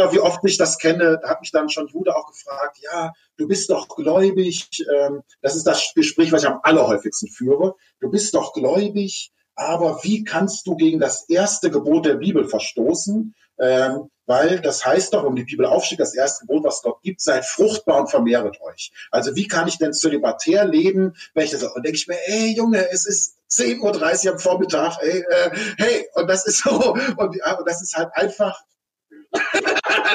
oder wie oft ich das kenne, da hat mich dann schon Jude auch gefragt, ja, du bist doch gläubig. Ähm, das ist das Gespräch, was ich am allerhäufigsten führe. Du bist doch gläubig, aber wie kannst du gegen das erste Gebot der Bibel verstoßen? Ähm, weil das heißt doch, um die Bibel aufsteht, das erste Gebot, was Gott gibt, seid fruchtbar und vermehret euch. Also wie kann ich denn zölibatär leben, wenn ich das, und denke ich mir, ey Junge, es ist 10.30 Uhr am Vormittag, ey, äh, hey, und das ist so, und, und das ist halt einfach,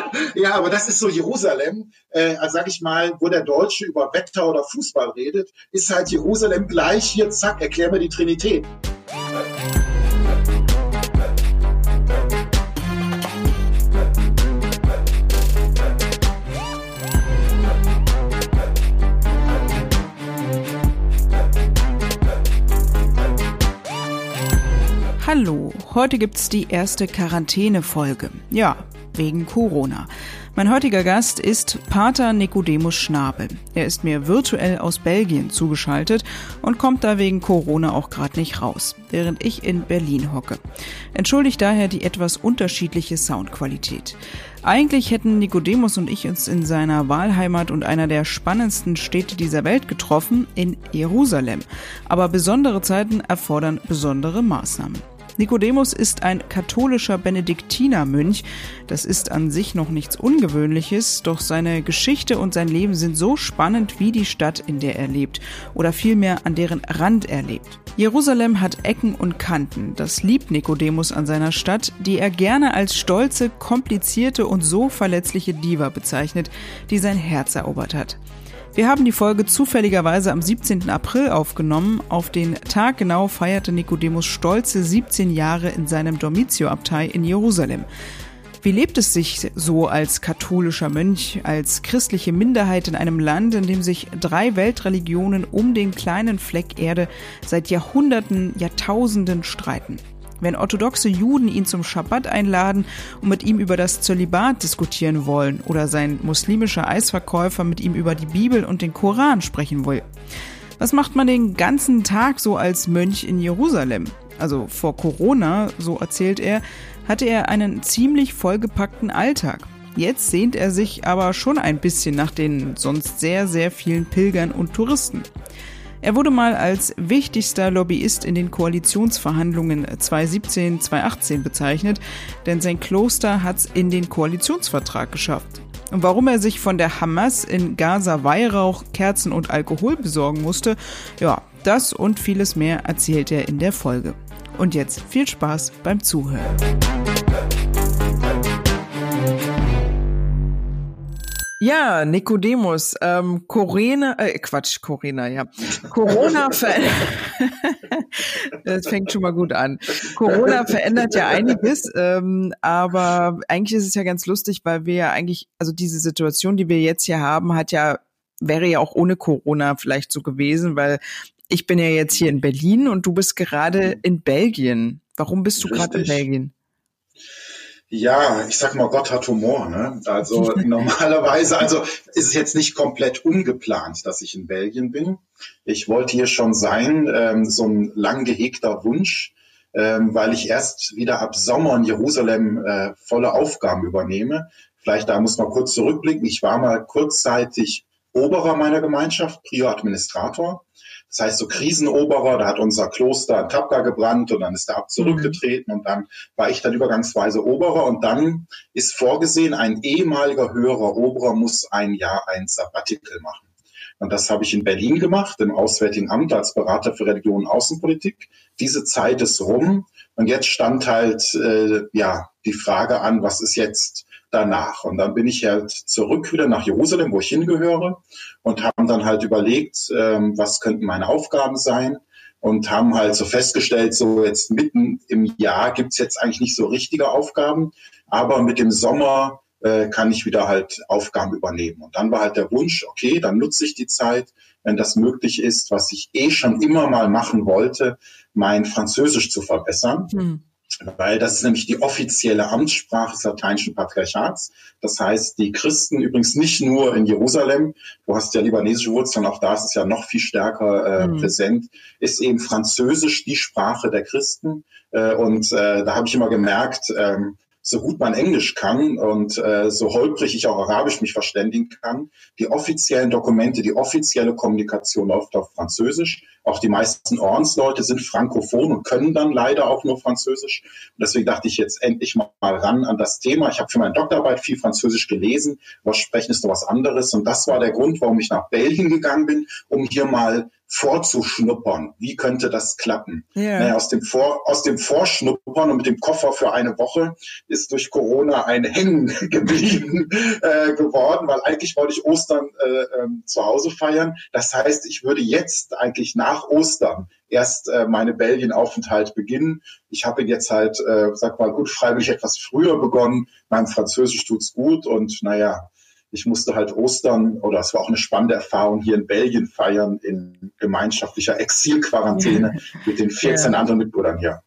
ja, aber das ist so Jerusalem, äh, also sag ich mal, wo der Deutsche über Wetter oder Fußball redet, ist halt Jerusalem gleich hier, zack, erklär mir die Trinität. Hallo, heute gibt's die erste Quarantäne-Folge. Ja, wegen Corona. Mein heutiger Gast ist Pater Nicodemus Schnabel. Er ist mir virtuell aus Belgien zugeschaltet und kommt da wegen Corona auch gerade nicht raus, während ich in Berlin hocke. Entschuldigt daher die etwas unterschiedliche Soundqualität. Eigentlich hätten Nicodemus und ich uns in seiner Wahlheimat und einer der spannendsten Städte dieser Welt getroffen, in Jerusalem. Aber besondere Zeiten erfordern besondere Maßnahmen. Nikodemus ist ein katholischer Benediktinermönch. Das ist an sich noch nichts Ungewöhnliches, doch seine Geschichte und sein Leben sind so spannend wie die Stadt, in der er lebt, oder vielmehr an deren Rand er lebt. Jerusalem hat Ecken und Kanten. Das liebt Nikodemus an seiner Stadt, die er gerne als stolze, komplizierte und so verletzliche Diva bezeichnet, die sein Herz erobert hat. Wir haben die Folge zufälligerweise am 17. April aufgenommen. Auf den Tag genau feierte Nikodemus stolze 17 Jahre in seinem Dormitio-Abtei in Jerusalem. Wie lebt es sich so als katholischer Mönch, als christliche Minderheit in einem Land, in dem sich drei Weltreligionen um den kleinen Fleck Erde seit Jahrhunderten, Jahrtausenden streiten? Wenn orthodoxe Juden ihn zum Schabbat einladen und mit ihm über das Zölibat diskutieren wollen oder sein muslimischer Eisverkäufer mit ihm über die Bibel und den Koran sprechen will. Was macht man den ganzen Tag so als Mönch in Jerusalem? Also vor Corona, so erzählt er, hatte er einen ziemlich vollgepackten Alltag. Jetzt sehnt er sich aber schon ein bisschen nach den sonst sehr, sehr vielen Pilgern und Touristen. Er wurde mal als wichtigster Lobbyist in den Koalitionsverhandlungen 2017-2018 bezeichnet, denn sein Kloster hat's in den Koalitionsvertrag geschafft. Und warum er sich von der Hamas in Gaza Weihrauch, Kerzen und Alkohol besorgen musste, ja, das und vieles mehr erzählt er in der Folge. Und jetzt viel Spaß beim Zuhören. Ja, Nikodemus, ähm, Corona, äh, Quatsch, Corona, ja. Corona verändert, das fängt schon mal gut an. Corona verändert ja einiges, ähm, aber eigentlich ist es ja ganz lustig, weil wir ja eigentlich, also diese Situation, die wir jetzt hier haben, hat ja, wäre ja auch ohne Corona vielleicht so gewesen, weil ich bin ja jetzt hier in Berlin und du bist gerade in Belgien. Warum bist du gerade in Belgien? Ja, ich sag mal, Gott hat Humor. Ne? Also normalerweise, also ist es jetzt nicht komplett ungeplant, dass ich in Belgien bin. Ich wollte hier schon sein, ähm, so ein lang gehegter Wunsch, ähm, weil ich erst wieder ab Sommer in Jerusalem äh, volle Aufgaben übernehme. Vielleicht da muss man kurz zurückblicken. Ich war mal kurzzeitig Oberer meiner Gemeinschaft, Prior Administrator. Das heißt, so Krisenoberer, da hat unser Kloster in Tapka gebrannt und dann ist der Abt zurückgetreten mhm. und dann war ich dann übergangsweise Oberer und dann ist vorgesehen, ein ehemaliger höherer Oberer muss ein Jahr ein Sabbatical machen. Und das habe ich in Berlin gemacht, im Auswärtigen Amt als Berater für Religion und Außenpolitik. Diese Zeit ist rum und jetzt stand halt äh, ja die Frage an, was ist jetzt? Danach. Und dann bin ich halt zurück wieder nach Jerusalem, wo ich hingehöre, und haben dann halt überlegt, ähm, was könnten meine Aufgaben sein und haben halt so festgestellt, so jetzt mitten im Jahr gibt's jetzt eigentlich nicht so richtige Aufgaben, aber mit dem Sommer äh, kann ich wieder halt Aufgaben übernehmen. Und dann war halt der Wunsch, okay, dann nutze ich die Zeit, wenn das möglich ist, was ich eh schon immer mal machen wollte, mein Französisch zu verbessern. Hm weil das ist nämlich die offizielle Amtssprache des lateinischen Patriarchats. Das heißt, die Christen übrigens nicht nur in Jerusalem, du hast ja libanesische Wurzeln, auch da ist es ja noch viel stärker äh, mhm. präsent, ist eben Französisch die Sprache der Christen. Äh, und äh, da habe ich immer gemerkt, ähm, so gut man Englisch kann und äh, so holprig ich auch Arabisch mich verständigen kann, die offiziellen Dokumente, die offizielle Kommunikation läuft auf Französisch. Auch die meisten Ordensleute sind frankophon und können dann leider auch nur Französisch. Und deswegen dachte ich jetzt endlich mal ran an das Thema. Ich habe für meine Doktorarbeit viel Französisch gelesen, was sprechen ist noch was anderes. Und das war der Grund, warum ich nach Belgien gegangen bin, um hier mal vorzuschnuppern. Wie könnte das klappen? Yeah. Naja, aus, dem Vor, aus dem Vorschnuppern und mit dem Koffer für eine Woche ist durch Corona ein Hängen geblieben äh, geworden, weil eigentlich wollte ich Ostern äh, äh, zu Hause feiern. Das heißt, ich würde jetzt eigentlich nach Ostern erst äh, meine Belgien-Aufenthalt beginnen. Ich habe jetzt halt, äh, sag mal, unfreiwillig etwas früher begonnen. Meinem Französisch tut's gut und naja, ich musste halt Ostern oder es war auch eine spannende Erfahrung hier in Belgien feiern in gemeinschaftlicher Exilquarantäne mit den 14 ja. anderen Mitbrüdern hier.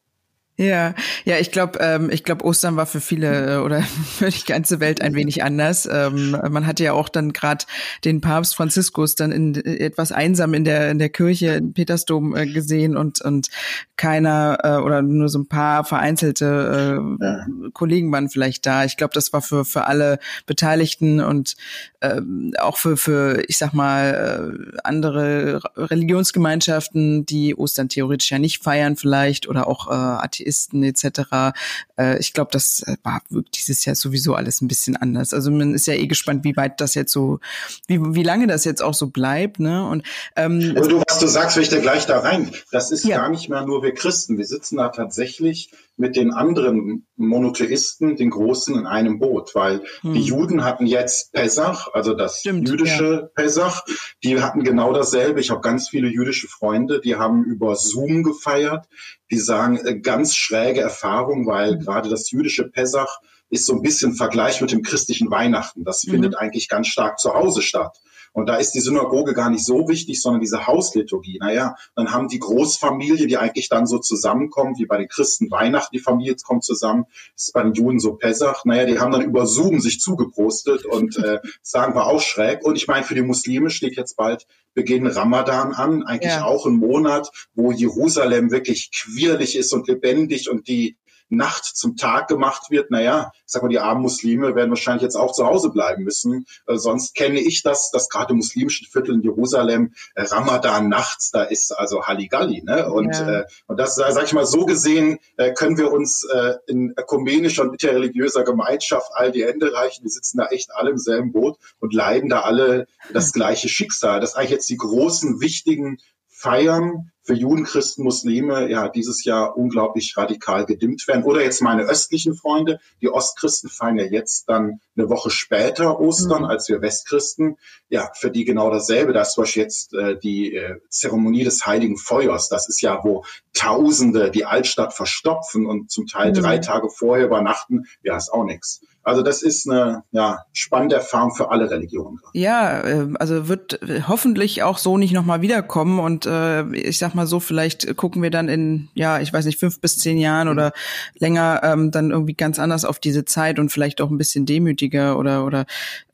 Ja, ja, ich glaube, ähm, ich glaube, Ostern war für viele äh, oder für die ganze Welt ein wenig anders. Ähm, man hatte ja auch dann gerade den Papst Franziskus dann in, etwas einsam in der in der Kirche in Petersdom äh, gesehen und und keiner äh, oder nur so ein paar vereinzelte äh. Kollegen waren vielleicht da. Ich glaube, das war für für alle Beteiligten und ähm, auch für für ich sag mal äh, andere Religionsgemeinschaften, die Ostern theoretisch ja nicht feiern vielleicht oder auch äh, Atheisten etc. Äh, ich glaube, das äh, war dieses Jahr sowieso alles ein bisschen anders. Also man ist ja eh gespannt, wie weit das jetzt so, wie, wie lange das jetzt auch so bleibt. Ne? Und ähm, Aber du, was du sagst, will ich da gleich da rein. Das ist ja. gar nicht mehr nur wir Christen. Wir sitzen da tatsächlich mit den anderen Monotheisten, den Großen, in einem Boot, weil hm. die Juden hatten jetzt Pesach, also das Stimmt, jüdische ja. Pesach, die hatten genau dasselbe. Ich habe ganz viele jüdische Freunde, die haben über Zoom gefeiert. Die sagen, äh, ganz schräge Erfahrung, weil hm. gerade das jüdische Pesach ist so ein bisschen Vergleich mit dem christlichen Weihnachten. Das mhm. findet eigentlich ganz stark zu Hause statt. Und da ist die Synagoge gar nicht so wichtig, sondern diese Hausliturgie. Naja, dann haben die Großfamilie, die eigentlich dann so zusammenkommen, wie bei den Christen Weihnachten, die Familie kommt zusammen, ist bei den Juden so Pessach. Naja, die haben dann über Zoom sich zugeprostet und äh, sagen wir auch schräg. Und ich meine, für die Muslime steht jetzt bald Beginn Ramadan an, eigentlich ja. auch ein Monat, wo Jerusalem wirklich quirlig ist und lebendig und die Nacht zum Tag gemacht wird, naja, ich sag mal, die armen Muslime werden wahrscheinlich jetzt auch zu Hause bleiben müssen. Äh, sonst kenne ich das, dass gerade im muslimischen Viertel in Jerusalem äh, Ramadan nachts, da ist also Halligalli. Ne? Und, ja. äh, und das, äh, sag ich mal, so gesehen äh, können wir uns äh, in ökumenischer und interreligiöser Gemeinschaft all die Hände reichen. Wir sitzen da echt alle im selben Boot und leiden da alle das gleiche Schicksal. Das ist eigentlich jetzt die großen, wichtigen Feiern für Juden, Christen, Muslime ja dieses Jahr unglaublich radikal gedimmt werden. Oder jetzt meine östlichen Freunde, die Ostchristen feiern ja jetzt dann eine Woche später Ostern mhm. als wir Westchristen. Ja, für die genau dasselbe. Da ist zum Beispiel jetzt äh, die äh, Zeremonie des Heiligen Feuers. Das ist ja, wo Tausende die Altstadt verstopfen und zum Teil mhm. drei Tage vorher übernachten. Ja, ist auch nichts. Also das ist eine ja, spannende Erfahrung für alle Religionen. Ja, ähm, also wird hoffentlich auch so nicht nochmal wiederkommen. Und äh, ich sag mal so, vielleicht gucken wir dann in, ja, ich weiß nicht, fünf bis zehn Jahren oder länger ähm, dann irgendwie ganz anders auf diese Zeit und vielleicht auch ein bisschen demütiger oder oder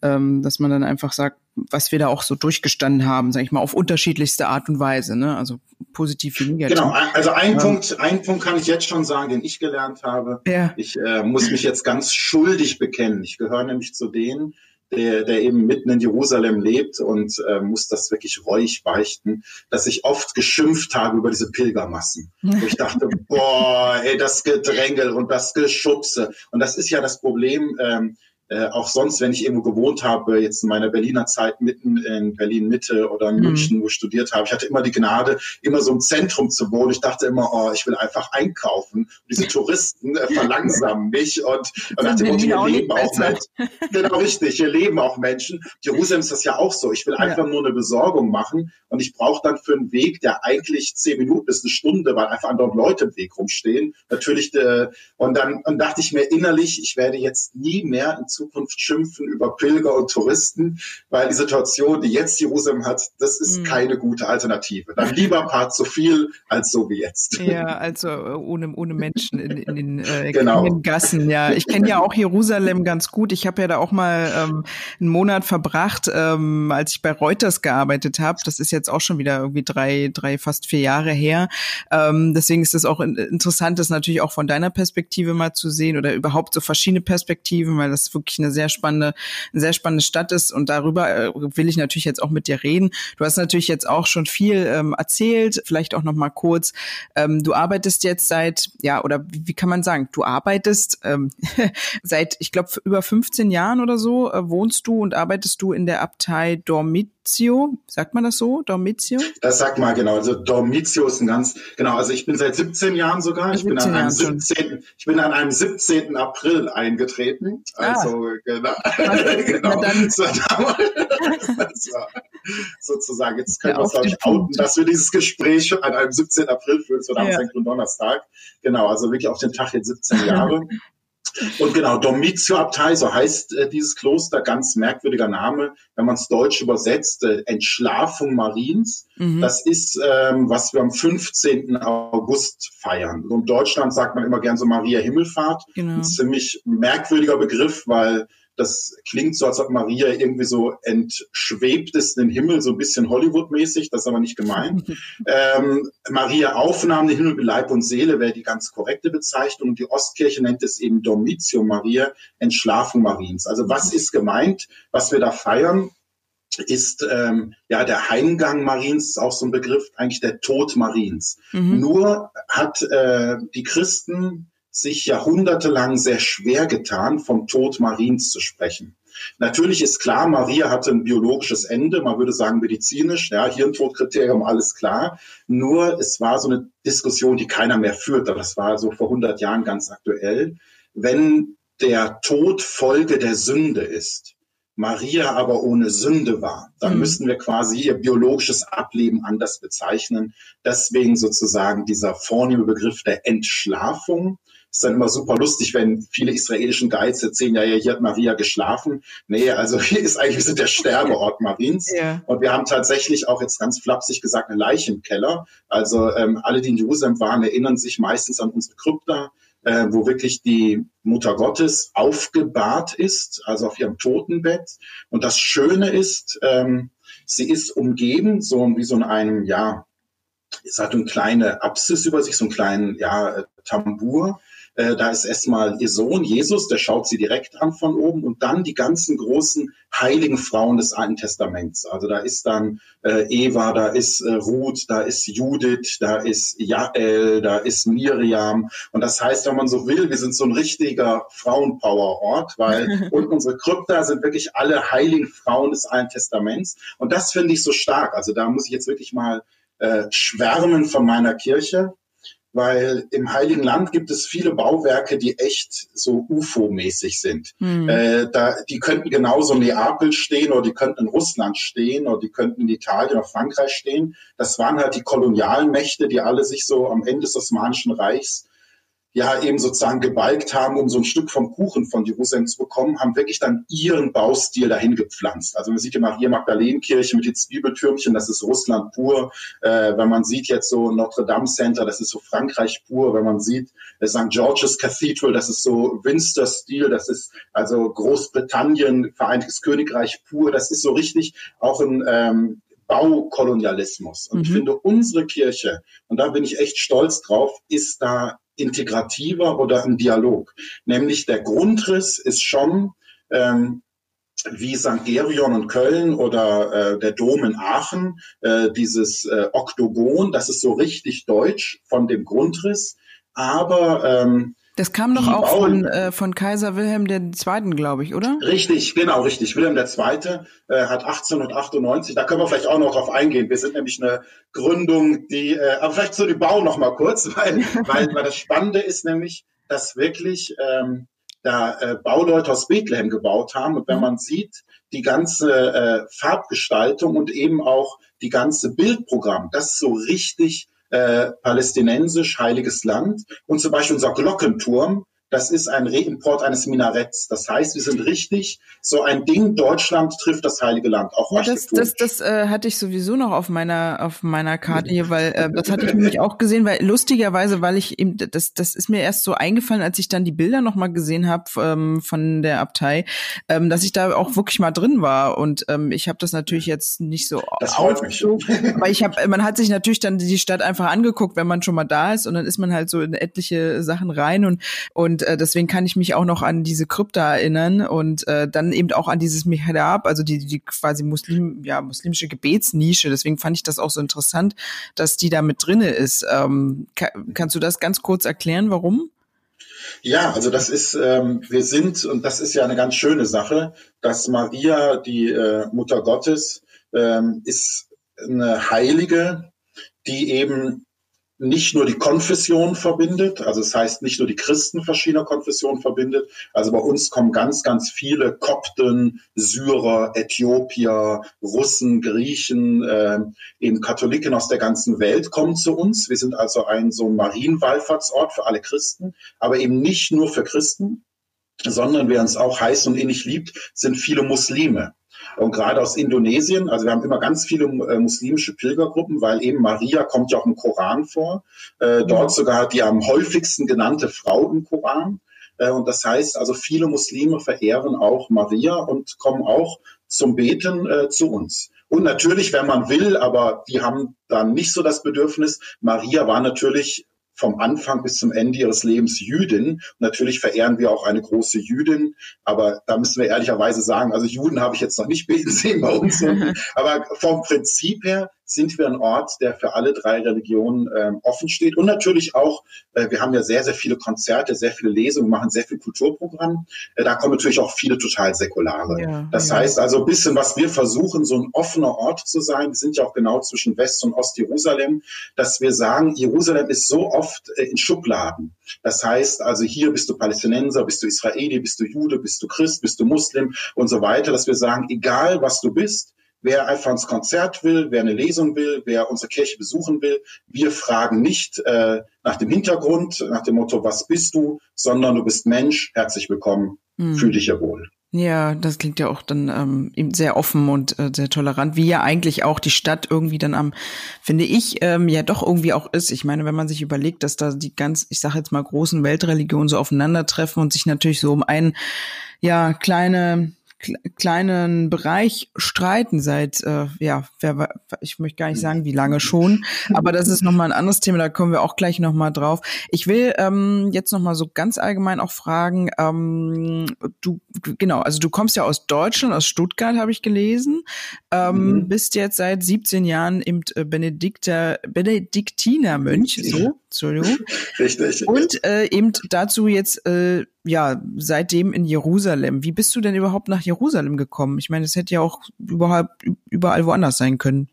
ähm, dass man dann einfach sagt, was wir da auch so durchgestanden haben, sage ich mal, auf unterschiedlichste Art und Weise, ne? Also positiv wie negativ. Genau, also ein ja. Punkt, ein Punkt kann ich jetzt schon sagen, den ich gelernt habe. Ja. Ich äh, muss mich jetzt ganz schuldig bekennen. Ich gehöre nämlich zu denen, der, der eben mitten in Jerusalem lebt und äh, muss das wirklich reuig beichten, dass ich oft geschimpft habe über diese Pilgermassen. Und ich dachte, boah, ey, das Gedrängel und das Geschubse. Und das ist ja das Problem. Ähm, äh, auch sonst, wenn ich irgendwo gewohnt habe, jetzt in meiner Berliner Zeit mitten in Berlin Mitte oder in mhm. München, wo ich studiert habe, ich hatte immer die Gnade, immer so im Zentrum zu wohnen. Ich dachte immer, oh, ich will einfach einkaufen. Und diese Touristen äh, verlangsamen mich und, und dachte, oh, hier leben auch Menschen. Genau richtig, hier leben auch Menschen. Jerusalem ist das ja auch so. Ich will einfach ja. nur eine Besorgung machen und ich brauche dann für einen Weg, der eigentlich zehn Minuten bis eine Stunde, weil einfach andere Leute im Weg rumstehen. Natürlich, äh, und dann und dachte ich mir innerlich, ich werde jetzt nie mehr in Zukunft Zukunft schimpfen über Pilger und Touristen, weil die Situation, die jetzt Jerusalem hat, das ist mhm. keine gute Alternative. Dann lieber ein paar zu viel als so wie jetzt. Ja, also äh, ohne, ohne Menschen in, in den, äh, genau. in Gassen. Ja, ich kenne ja auch Jerusalem ganz gut. Ich habe ja da auch mal ähm, einen Monat verbracht, ähm, als ich bei Reuters gearbeitet habe. Das ist jetzt auch schon wieder irgendwie drei, drei, fast vier Jahre her. Ähm, deswegen ist es auch interessant, das natürlich auch von deiner Perspektive mal zu sehen oder überhaupt so verschiedene Perspektiven, weil das wirklich eine sehr spannende, eine sehr spannende Stadt ist und darüber äh, will ich natürlich jetzt auch mit dir reden. Du hast natürlich jetzt auch schon viel ähm, erzählt, vielleicht auch noch mal kurz. Ähm, du arbeitest jetzt seit, ja, oder wie, wie kann man sagen, du arbeitest ähm, seit, ich glaube, über 15 Jahren oder so äh, wohnst du und arbeitest du in der Abtei Dormit Dormitio, sagt man das so? Dormitio? Das sagt mal genau. Also Dormitio ist ein ganz, genau. Also ich bin seit 17 Jahren sogar. Ich bin an einem 17. Ich bin an einem 17. April eingetreten. Ah. Also ah. genau. genau. Das war sozusagen. Jetzt können wir uns glaube ich outen, dass wir dieses Gespräch an einem 17. April führen, so am ja. Donnerstag. Genau. Also wirklich auf den Tag jetzt 17 Jahre. Und genau, Domitio-Abtei, so heißt äh, dieses Kloster, ganz merkwürdiger Name, wenn man es deutsch übersetzt, äh, Entschlafung Mariens. Mhm. Das ist, ähm, was wir am 15. August feiern. Und in Deutschland sagt man immer gern so Maria Himmelfahrt. Genau. Ein ziemlich merkwürdiger Begriff, weil das klingt so, als ob Maria irgendwie so entschwebt ist in den Himmel, so ein bisschen Hollywood-mäßig, das ist aber nicht gemeint. ähm, Maria Aufnahme, Himmel, Leib und Seele wäre die ganz korrekte Bezeichnung. Die Ostkirche nennt es eben Dormitio Maria, Entschlafung Mariens. Also was ist gemeint, was wir da feiern? ist ähm, ja der Heimgang Mariens, ist auch so ein Begriff, eigentlich der Tod Mariens. Mhm. Nur hat äh, die Christen sich jahrhundertelang sehr schwer getan, vom Tod Mariens zu sprechen. Natürlich ist klar, Maria hatte ein biologisches Ende, man würde sagen medizinisch, ja, Hirntodkriterium, alles klar. Nur es war so eine Diskussion, die keiner mehr führt. Das war so vor 100 Jahren ganz aktuell. Wenn der Tod Folge der Sünde ist, Maria aber ohne Sünde war, dann mhm. müssten wir quasi ihr biologisches Ableben anders bezeichnen. Deswegen sozusagen dieser vornehme Begriff der Entschlafung ist dann immer super lustig, wenn viele israelischen Guides erzählen, ja, ja, hier hat Maria geschlafen. Nee, also hier ist eigentlich, wir sind der Sterbeort Mariens. Ja. Und wir haben tatsächlich auch jetzt ganz flapsig gesagt eine Leiche im Keller. Also ähm, alle, die in Jerusalem waren, erinnern sich meistens an unsere Krypta, äh, wo wirklich die Mutter Gottes aufgebahrt ist, also auf ihrem Totenbett. Und das Schöne ist, ähm, sie ist umgeben, so wie so in einem, ja, es hat eine kleine Apsis über sich, so einen kleinen, ja, äh, Tambour. Äh, da ist erstmal ihr Sohn Jesus, der schaut sie direkt an von oben und dann die ganzen großen heiligen Frauen des Alten Testaments. Also da ist dann äh, Eva, da ist äh, Ruth, da ist Judith, da ist Jael, da ist Miriam. Und das heißt, wenn man so will, wir sind so ein richtiger Frauenpower-Ort, weil und unsere Krypta sind wirklich alle heiligen Frauen des Alten Testaments. Und das finde ich so stark. Also da muss ich jetzt wirklich mal äh, schwärmen von meiner Kirche weil im Heiligen Land gibt es viele Bauwerke, die echt so UFO-mäßig sind. Mhm. Äh, da, die könnten genauso in Neapel stehen oder die könnten in Russland stehen oder die könnten in Italien oder Frankreich stehen. Das waren halt die kolonialen Mächte, die alle sich so am Ende des Osmanischen Reichs ja eben sozusagen gebalgt haben, um so ein Stück vom Kuchen von Jerusalem zu bekommen, haben wirklich dann ihren Baustil dahin gepflanzt. Also man sieht die Maria Magdalenenkirche mit den Zwiebeltürmchen, das ist Russland pur. Äh, wenn man sieht jetzt so Notre Dame Center, das ist so Frankreich pur. Wenn man sieht äh, St. George's Cathedral, das ist so Winster-Stil, das ist also Großbritannien, Vereinigtes Königreich pur. Das ist so richtig auch ein ähm, Baukolonialismus. Und mhm. ich finde, unsere Kirche, und da bin ich echt stolz drauf, ist da integrativer oder ein Dialog. Nämlich der Grundriss ist schon ähm, wie St. Gerion in Köln oder äh, der Dom in Aachen, äh, dieses äh, Oktogon, das ist so richtig deutsch von dem Grundriss, aber ähm, das kam doch auch von, äh, von Kaiser Wilhelm II., glaube ich, oder? Richtig, genau, richtig. Wilhelm II. Äh, hat 1898, da können wir vielleicht auch noch drauf eingehen. Wir sind nämlich eine Gründung, die, äh, aber vielleicht zu dem Bau noch mal kurz, weil, weil, weil das Spannende ist nämlich, dass wirklich ähm, da äh, Bauleute aus Bethlehem gebaut haben. Und wenn man sieht, die ganze äh, Farbgestaltung und eben auch die ganze Bildprogramm, das ist so richtig äh, palästinensisch Heiliges Land und zum Beispiel unser Glockenturm, das ist ein Reimport eines Minaretts. Das heißt, wir sind richtig so ein Ding, Deutschland trifft das Heilige Land. Auch ja, das das, das äh, hatte ich sowieso noch auf meiner, auf meiner Karte hier, weil äh, das hatte ich nämlich auch gesehen, weil lustigerweise, weil ich eben, das, das ist mir erst so eingefallen, als ich dann die Bilder nochmal gesehen habe ähm, von der Abtei, ähm, dass ich da auch wirklich mal drin war. Und ähm, ich habe das natürlich jetzt nicht so das freut mich. aber ich habe, man hat sich natürlich dann die Stadt einfach angeguckt, wenn man schon mal da ist und dann ist man halt so in etliche Sachen rein und und äh, deswegen kann ich mich auch noch an diese Krypta erinnern und äh, dann eben auch an dieses Mihrab, also die die quasi Muslim ja muslimische Gebetsnische. Deswegen fand ich das auch so interessant, dass die da mit drinne ist. Ähm, kann, kannst du das ganz kurz erklären, warum? Ja, also das ist, ähm, wir sind, und das ist ja eine ganz schöne Sache, dass Maria, die äh, Mutter Gottes, ähm, ist eine Heilige, die eben nicht nur die Konfession verbindet, also es das heißt nicht nur die Christen verschiedener Konfessionen verbindet. Also bei uns kommen ganz, ganz viele Kopten, Syrer, Äthiopier, Russen, Griechen, äh, eben Katholiken aus der ganzen Welt kommen zu uns. Wir sind also ein so Marienwallfahrtsort für alle Christen, aber eben nicht nur für Christen, sondern wer uns auch heiß und innig liebt, sind viele Muslime. Und gerade aus Indonesien, also wir haben immer ganz viele äh, muslimische Pilgergruppen, weil eben Maria kommt ja auch im Koran vor. Äh, dort sogar die am häufigsten genannte Frau im Koran. Äh, und das heißt also, viele Muslime verehren auch Maria und kommen auch zum Beten zu uns. Und natürlich, wenn man will, aber die haben dann nicht so das Bedürfnis. Maria war natürlich vom Anfang bis zum Ende ihres Lebens Jüdin. Natürlich verehren wir auch eine große Jüdin, aber da müssen wir ehrlicherweise sagen, also Juden habe ich jetzt noch nicht beten sehen bei uns, aber vom Prinzip her sind wir ein Ort, der für alle drei Religionen ähm, offen steht. Und natürlich auch, äh, wir haben ja sehr, sehr viele Konzerte, sehr viele Lesungen, machen sehr viel Kulturprogramm. Äh, da kommen natürlich auch viele total säkulare. Ja, das ja. heißt also ein bisschen, was wir versuchen, so ein offener Ort zu sein. Wir sind ja auch genau zwischen West- und Ost-Jerusalem, dass wir sagen, Jerusalem ist so oft äh, in Schubladen. Das heißt also, hier bist du Palästinenser, bist du Israeli, bist du Jude, bist du Christ, bist du Muslim und so weiter, dass wir sagen, egal was du bist, wer einfach ins Konzert will, wer eine Lesung will, wer unsere Kirche besuchen will. Wir fragen nicht äh, nach dem Hintergrund, nach dem Motto, was bist du, sondern du bist Mensch, herzlich willkommen, mhm. fühl dich ja wohl. Ja, das klingt ja auch dann ähm, eben sehr offen und äh, sehr tolerant, wie ja eigentlich auch die Stadt irgendwie dann am, finde ich, ähm, ja doch irgendwie auch ist. Ich meine, wenn man sich überlegt, dass da die ganz, ich sage jetzt mal, großen Weltreligionen so aufeinandertreffen und sich natürlich so um ein, ja, kleine kleinen Bereich streiten seit, äh, ja, wer, ich möchte gar nicht sagen, wie lange schon, aber das ist nochmal ein anderes Thema, da kommen wir auch gleich nochmal drauf. Ich will ähm, jetzt nochmal so ganz allgemein auch fragen, ähm, du, genau, also du kommst ja aus Deutschland, aus Stuttgart habe ich gelesen, ähm, mhm. bist jetzt seit 17 Jahren im äh, Benedikter, Benediktinermönch, so, Entschuldigung. Richtig. Und äh, eben dazu jetzt äh, ja, seitdem in Jerusalem. Wie bist du denn überhaupt nach Jerusalem gekommen? Ich meine, es hätte ja auch überall, überall woanders sein können.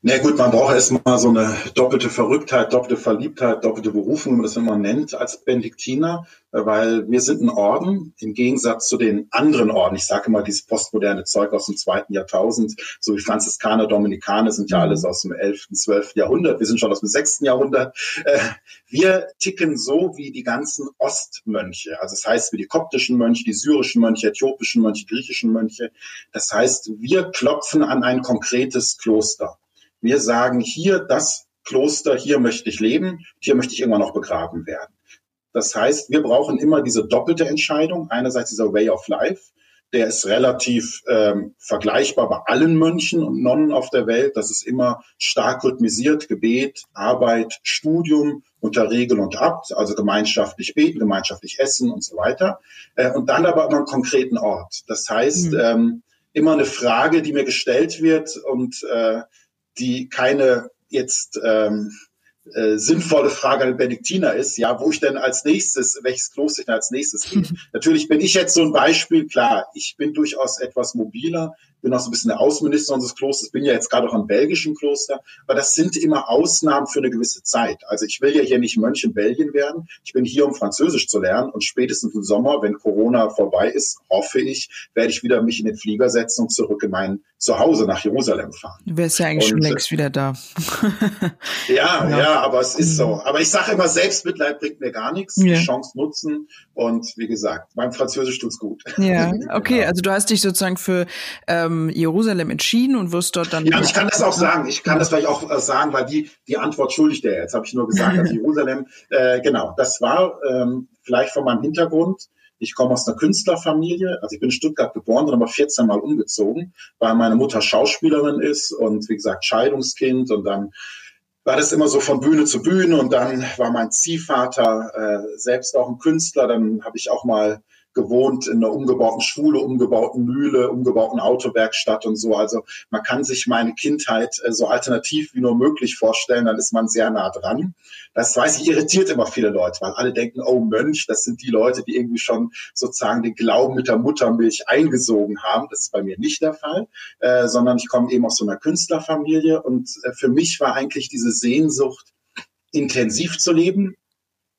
Na gut, man braucht erstmal so eine doppelte Verrücktheit, doppelte Verliebtheit, doppelte Berufung, wie man das immer nennt, als Benediktiner, weil wir sind ein Orden im Gegensatz zu den anderen Orden. Ich sage immer, dieses postmoderne Zeug aus dem zweiten Jahrtausend, so wie Franziskaner, Dominikaner sind ja mhm. alles aus dem 11., 12. Jahrhundert. Wir sind schon aus dem 6. Jahrhundert. Äh, wir ticken so wie die ganzen Ostmönche. Also das heißt, wie die koptischen Mönche, die syrischen Mönche, äthiopischen Mönche, griechischen Mönche. Das heißt, wir klopfen an ein konkretes Kloster. Wir sagen hier, das Kloster, hier möchte ich leben, hier möchte ich immer noch begraben werden. Das heißt, wir brauchen immer diese doppelte Entscheidung. Einerseits dieser Way of Life, der ist relativ ähm, vergleichbar bei allen Mönchen und Nonnen auf der Welt. Das ist immer stark rhythmisiert, Gebet, Arbeit, Studium unter Regel und Abt, also gemeinschaftlich beten, gemeinschaftlich essen und so weiter. Äh, und dann aber immer einen konkreten Ort. Das heißt, mhm. ähm, immer eine Frage, die mir gestellt wird und äh, die keine jetzt ähm, äh, sinnvolle Frage an Benediktiner ist, ja, wo ich denn als nächstes, welches Kloster ich denn als nächstes gehe. Natürlich bin ich jetzt so ein Beispiel, klar, ich bin durchaus etwas mobiler, bin auch so ein bisschen der Außenminister unseres Klosters, bin ja jetzt gerade auch am belgischen Kloster, aber das sind immer Ausnahmen für eine gewisse Zeit. Also ich will ja hier nicht Mönch in Belgien werden, ich bin hier, um Französisch zu lernen und spätestens im Sommer, wenn Corona vorbei ist, hoffe ich, werde ich wieder mich in den Flieger setzen und zurück in mein zu Hause nach Jerusalem fahren. Du wärst ja eigentlich und, schon längst wieder da. ja, ja, ja, aber es ist so. Aber ich sage immer, Selbstmitleid bringt mir gar nichts. Ja. Die Chance nutzen. Und wie gesagt, beim Französisch tut's gut. Ja, okay. Genau. Also du hast dich sozusagen für ähm, Jerusalem entschieden und wirst dort dann. Ja, ich kann das auch sagen. Ich kann das vielleicht auch äh, sagen, weil die, die Antwort schuldig der jetzt, habe ich nur gesagt. Also Jerusalem, äh, genau, das war ähm, vielleicht von meinem Hintergrund ich komme aus einer Künstlerfamilie, also ich bin in Stuttgart geboren, bin aber 14 Mal umgezogen, weil meine Mutter Schauspielerin ist und wie gesagt Scheidungskind und dann war das immer so von Bühne zu Bühne und dann war mein Ziehvater äh, selbst auch ein Künstler, dann habe ich auch mal gewohnt in einer umgebauten Schule, umgebauten Mühle, umgebauten Autowerkstatt und so. Also man kann sich meine Kindheit äh, so alternativ wie nur möglich vorstellen, dann ist man sehr nah dran. Das weiß ich, irritiert immer viele Leute, weil alle denken, oh Mönch, das sind die Leute, die irgendwie schon sozusagen den Glauben mit der Muttermilch eingesogen haben. Das ist bei mir nicht der Fall, äh, sondern ich komme eben aus so einer Künstlerfamilie und äh, für mich war eigentlich diese Sehnsucht, intensiv zu leben.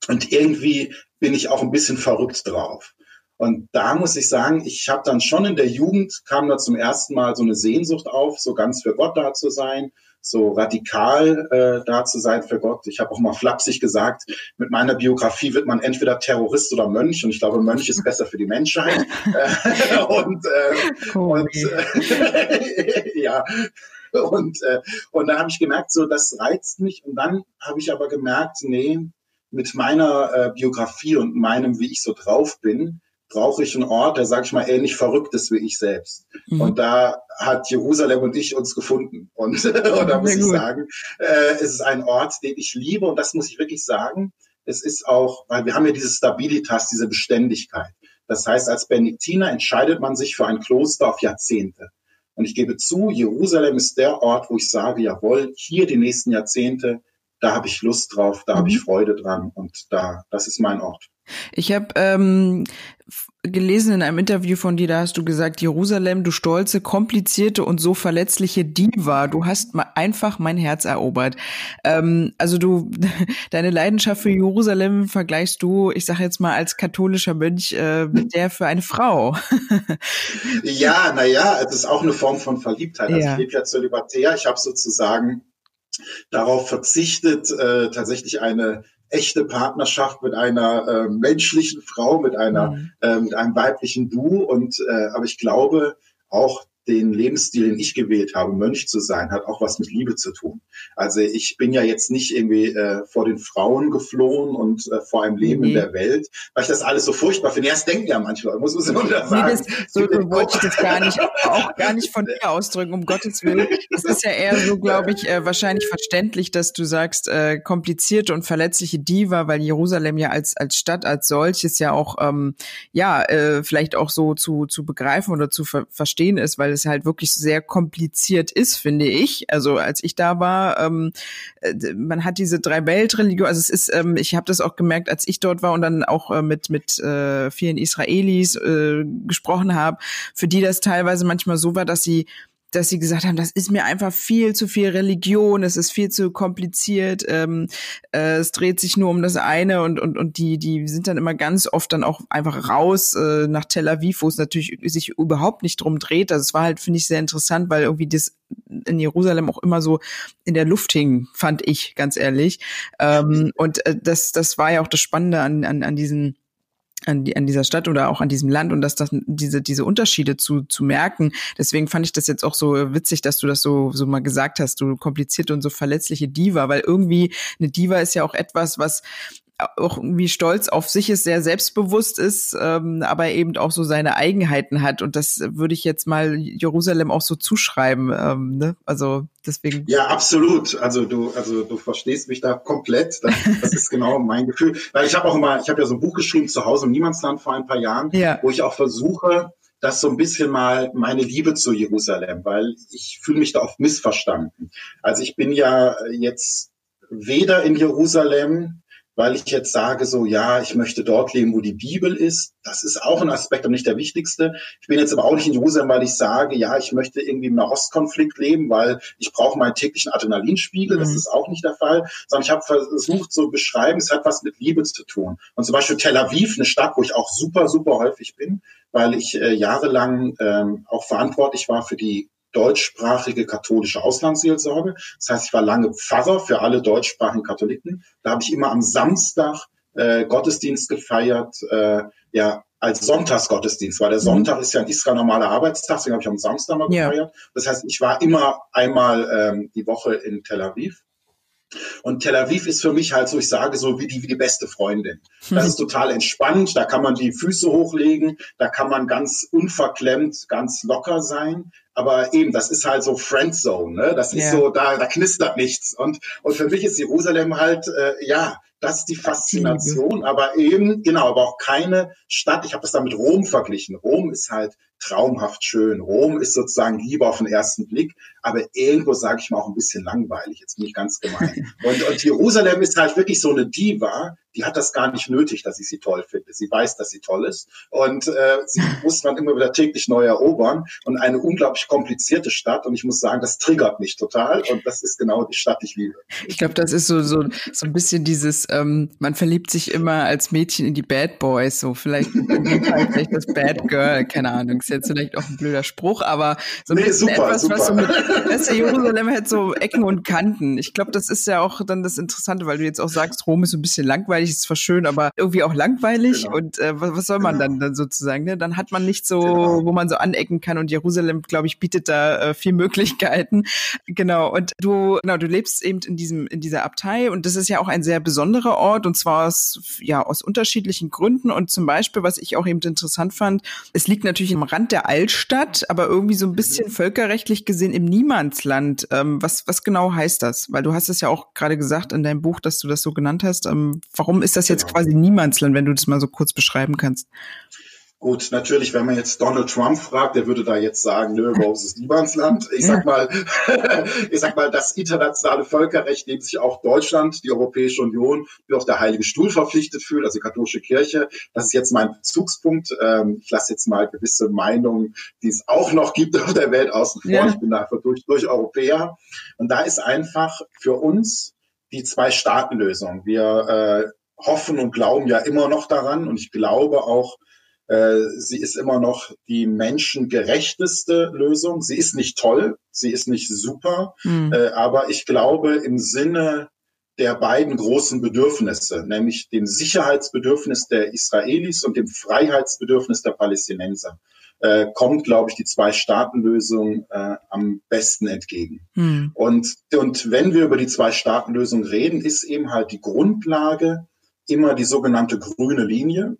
Und irgendwie bin ich auch ein bisschen verrückt drauf. Und da muss ich sagen, ich habe dann schon in der Jugend kam da zum ersten Mal so eine Sehnsucht auf, so ganz für Gott da zu sein, so radikal äh, da zu sein für Gott. Ich habe auch mal flapsig gesagt, mit meiner Biografie wird man entweder Terrorist oder Mönch und ich glaube, Mönch ist besser für die Menschheit. und äh, und äh, ja, und, äh, und da habe ich gemerkt, so das reizt mich. Und dann habe ich aber gemerkt, nee, mit meiner äh, Biografie und meinem, wie ich so drauf bin, brauche ich einen Ort, der, sag ich mal, ähnlich verrückt ist wie ich selbst. Mhm. Und da hat Jerusalem und ich uns gefunden. Und, und da muss ich sagen, äh, es ist ein Ort, den ich liebe. Und das muss ich wirklich sagen. Es ist auch, weil wir haben ja diese Stabilitas, diese Beständigkeit. Das heißt, als Benediktiner entscheidet man sich für ein Kloster auf Jahrzehnte. Und ich gebe zu, Jerusalem ist der Ort, wo ich sage, jawohl, hier die nächsten Jahrzehnte, da habe ich Lust drauf, da mhm. habe ich Freude dran und da, das ist mein Ort. Ich habe ähm, gelesen in einem Interview von dir, da hast du gesagt, Jerusalem, du stolze, komplizierte und so verletzliche Diva, du hast einfach mein Herz erobert. Ähm, also du, deine Leidenschaft für Jerusalem vergleichst du, ich sage jetzt mal als katholischer Mönch, äh, mit der für eine Frau. ja, naja, es ist auch eine Form von Verliebtheit. Also ja. ich lebe ja zölibatär, ich habe sozusagen darauf verzichtet, äh, tatsächlich eine echte Partnerschaft mit einer äh, menschlichen Frau, mit einer, mhm. äh, mit einem weiblichen Du. Und äh, aber ich glaube auch den Lebensstil, den ich gewählt habe, Mönch zu sein, hat auch was mit Liebe zu tun. Also ich bin ja jetzt nicht irgendwie äh, vor den Frauen geflohen und äh, vor einem Leben nee. in der Welt, weil ich das alles so furchtbar finde. Erst denken ja manche Leute, muss man immer sagen. Nee, das, so wollte ich das gar nicht, auch gar nicht von dir ausdrücken, um Gottes Willen. Es ist ja eher so, glaube ich, äh, wahrscheinlich verständlich, dass du sagst, äh, komplizierte und verletzliche Diva, weil Jerusalem ja als, als Stadt als solches ja auch, ähm, ja, äh, vielleicht auch so zu, zu begreifen oder zu ver verstehen ist, weil es es halt wirklich sehr kompliziert ist, finde ich. Also als ich da war, ähm, äh, man hat diese drei Weltreligion, also es ist, ähm, ich habe das auch gemerkt, als ich dort war und dann auch äh, mit mit äh, vielen Israelis äh, gesprochen habe, für die das teilweise manchmal so war, dass sie dass sie gesagt haben, das ist mir einfach viel zu viel Religion, es ist viel zu kompliziert, ähm, äh, es dreht sich nur um das eine und und und die die sind dann immer ganz oft dann auch einfach raus äh, nach Tel Aviv, wo es natürlich sich überhaupt nicht drum dreht. Also es war halt finde ich sehr interessant, weil irgendwie das in Jerusalem auch immer so in der Luft hing, fand ich ganz ehrlich. Ähm, und äh, das das war ja auch das Spannende an an, an diesen an, die, an dieser Stadt oder auch an diesem Land und dass das diese diese Unterschiede zu zu merken. Deswegen fand ich das jetzt auch so witzig, dass du das so so mal gesagt hast, du komplizierte und so verletzliche Diva, weil irgendwie eine Diva ist ja auch etwas, was auch irgendwie stolz auf sich ist, sehr selbstbewusst ist, ähm, aber eben auch so seine Eigenheiten hat. Und das würde ich jetzt mal Jerusalem auch so zuschreiben. Ähm, ne? Also deswegen. Ja, absolut. Also du, also du verstehst mich da komplett. Das, das ist genau mein Gefühl. Weil ich habe auch immer, ich habe ja so ein Buch geschrieben zu Hause im Niemandsland vor ein paar Jahren, ja. wo ich auch versuche, das so ein bisschen mal meine Liebe zu Jerusalem, weil ich fühle mich da oft missverstanden. Also ich bin ja jetzt weder in Jerusalem weil ich jetzt sage, so ja, ich möchte dort leben, wo die Bibel ist. Das ist auch ein Aspekt, aber nicht der wichtigste. Ich bin jetzt aber auch nicht in Jerusalem, weil ich sage, ja, ich möchte irgendwie im Nahostkonflikt leben, weil ich brauche meinen täglichen Adrenalinspiegel. Das mhm. ist auch nicht der Fall. Sondern ich habe versucht zu beschreiben, es hat was mit Liebe zu tun. Und zum Beispiel Tel Aviv, eine Stadt, wo ich auch super, super häufig bin, weil ich äh, jahrelang ähm, auch verantwortlich war für die deutschsprachige katholische Auslandsseelsorge. Das heißt, ich war lange Pfarrer für alle deutschsprachigen Katholiken. Da habe ich immer am Samstag äh, Gottesdienst gefeiert, äh, ja, als Sonntagsgottesdienst, weil der mhm. Sonntag ist ja ein Israel normaler Arbeitstag, deswegen habe ich am Samstag mal gefeiert. Ja. Das heißt, ich war immer einmal ähm, die Woche in Tel Aviv. Und Tel Aviv ist für mich halt so, ich sage so, wie die, wie die beste Freundin. Das ist total entspannt, da kann man die Füße hochlegen, da kann man ganz unverklemmt, ganz locker sein. Aber eben, das ist halt so Friendzone, ne? Das ist yeah. so, da, da knistert nichts. Und, und für mich ist Jerusalem halt, äh, ja, das ist die Faszination, aber eben, genau, aber auch keine Stadt. Ich habe das dann mit Rom verglichen. Rom ist halt traumhaft schön. Rom ist sozusagen Liebe auf den ersten Blick, aber irgendwo sage ich mal auch ein bisschen langweilig. Jetzt bin ich ganz gemein. Und, und Jerusalem ist halt wirklich so eine Diva, die hat das gar nicht nötig, dass ich sie toll finde. Sie weiß, dass sie toll ist und äh, sie muss man immer wieder täglich neu erobern und eine unglaublich komplizierte Stadt und ich muss sagen, das triggert mich total und das ist genau die Stadt, die ich liebe. Ich glaube, das ist so so so ein bisschen dieses, ähm, man verliebt sich immer als Mädchen in die Bad Boys, so vielleicht vielleicht das Bad Girl, keine Ahnung, ist jetzt vielleicht auch ein blöder Spruch, aber so ein nee, bisschen super, etwas, super. was so mit, du, Jerusalem hat so Ecken und Kanten. Ich glaube, das ist ja auch dann das Interessante, weil du jetzt auch sagst, Rom ist so ein bisschen langweilig, ist zwar schön, aber irgendwie auch langweilig genau. und äh, was, was, soll man genau. dann, dann sozusagen, ne? Dann hat man nicht so, genau. wo man so anecken kann und Jerusalem, glaube ich, bietet da äh, viel Möglichkeiten. Genau. Und du, genau, du lebst eben in diesem, in dieser Abtei und das ist ja auch ein sehr besonderer Ort und zwar aus, ja, aus unterschiedlichen Gründen und zum Beispiel, was ich auch eben interessant fand, es liegt natürlich am Rand der Altstadt, aber irgendwie so ein bisschen mhm. völkerrechtlich gesehen im Niemandsland. Ähm, was, was genau heißt das? Weil du hast es ja auch gerade gesagt in deinem Buch, dass du das so genannt hast. Ähm, warum ist das jetzt genau. quasi Niemandsland, wenn du das mal so kurz beschreiben kannst? Gut, natürlich, wenn man jetzt Donald Trump fragt, der würde da jetzt sagen, nö, wo ist Niemandsland? Ich sag mal, ich sag mal, das internationale Völkerrecht, dem sich auch Deutschland, die Europäische Union, wie auch der Heilige Stuhl verpflichtet fühlt, also die katholische Kirche. Das ist jetzt mein Bezugspunkt. Ähm, ich lasse jetzt mal gewisse Meinungen, die es auch noch gibt auf der Welt außen vor. Ja. Ich bin da durch, durch Europäer. Und da ist einfach für uns die Zwei-Staaten-Lösung. Wir äh, hoffen und glauben ja immer noch daran und ich glaube auch, äh, sie ist immer noch die menschengerechteste Lösung. Sie ist nicht toll, sie ist nicht super, mhm. äh, aber ich glaube im Sinne der beiden großen Bedürfnisse, nämlich dem Sicherheitsbedürfnis der Israelis und dem Freiheitsbedürfnis der Palästinenser, äh, kommt, glaube ich, die Zwei-Staaten-Lösung äh, am besten entgegen. Mhm. Und, und wenn wir über die Zwei-Staaten-Lösung reden, ist eben halt die Grundlage immer die sogenannte grüne Linie.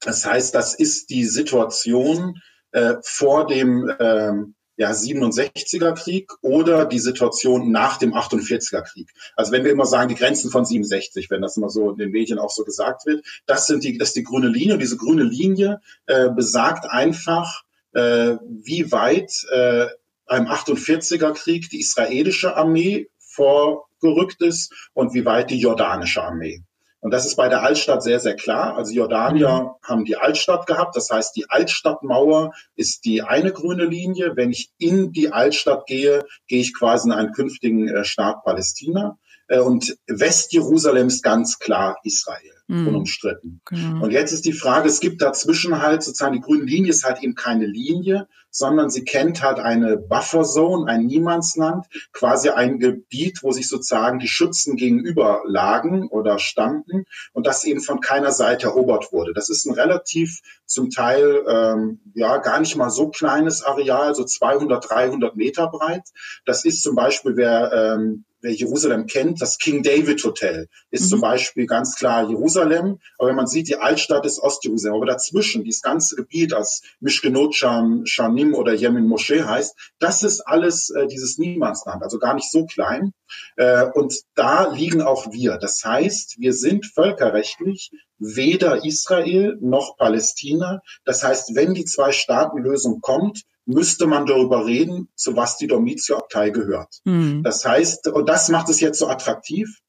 Das heißt, das ist die Situation äh, vor dem ähm, ja, 67er Krieg oder die Situation nach dem 48er Krieg. Also wenn wir immer sagen, die Grenzen von 67, wenn das immer so in den Medien auch so gesagt wird, das sind die, das ist die grüne Linie. Und diese grüne Linie äh, besagt einfach, äh, wie weit äh, beim 48er Krieg die israelische Armee vorgerückt ist und wie weit die jordanische Armee. Und das ist bei der Altstadt sehr, sehr klar. Also Jordanier mhm. haben die Altstadt gehabt. Das heißt, die Altstadtmauer ist die eine grüne Linie. Wenn ich in die Altstadt gehe, gehe ich quasi in einen künftigen äh, Staat Palästina. Äh, und Westjerusalem ist ganz klar Israel mhm. unumstritten. Genau. Und jetzt ist die Frage, es gibt dazwischen halt sozusagen, die grüne Linie ist halt eben keine Linie, sondern sie kennt halt eine Bufferzone, ein Niemandsland, quasi ein Gebiet, wo sich sozusagen die Schützen gegenüber lagen oder standen und das eben von keiner Seite erobert wurde. Das ist ein relativ zum Teil ähm, ja gar nicht mal so kleines Areal, so 200, 300 Meter breit. Das ist zum Beispiel, wer ähm, wer Jerusalem kennt, das King David Hotel ist mhm. zum Beispiel ganz klar Jerusalem. Aber wenn man sieht, die Altstadt ist Ostjerusalem. Aber dazwischen, dieses ganze Gebiet, als Mishkenot Shanim oder Yemen Moschee heißt, das ist alles äh, dieses Niemandsland, also gar nicht so klein. Äh, und da liegen auch wir. Das heißt, wir sind völkerrechtlich weder Israel noch Palästina. Das heißt, wenn die Zwei-Staaten-Lösung kommt, müsste man darüber reden, zu was die Domizio-Abtei gehört. Mhm. Das heißt, und das macht es jetzt so attraktiv,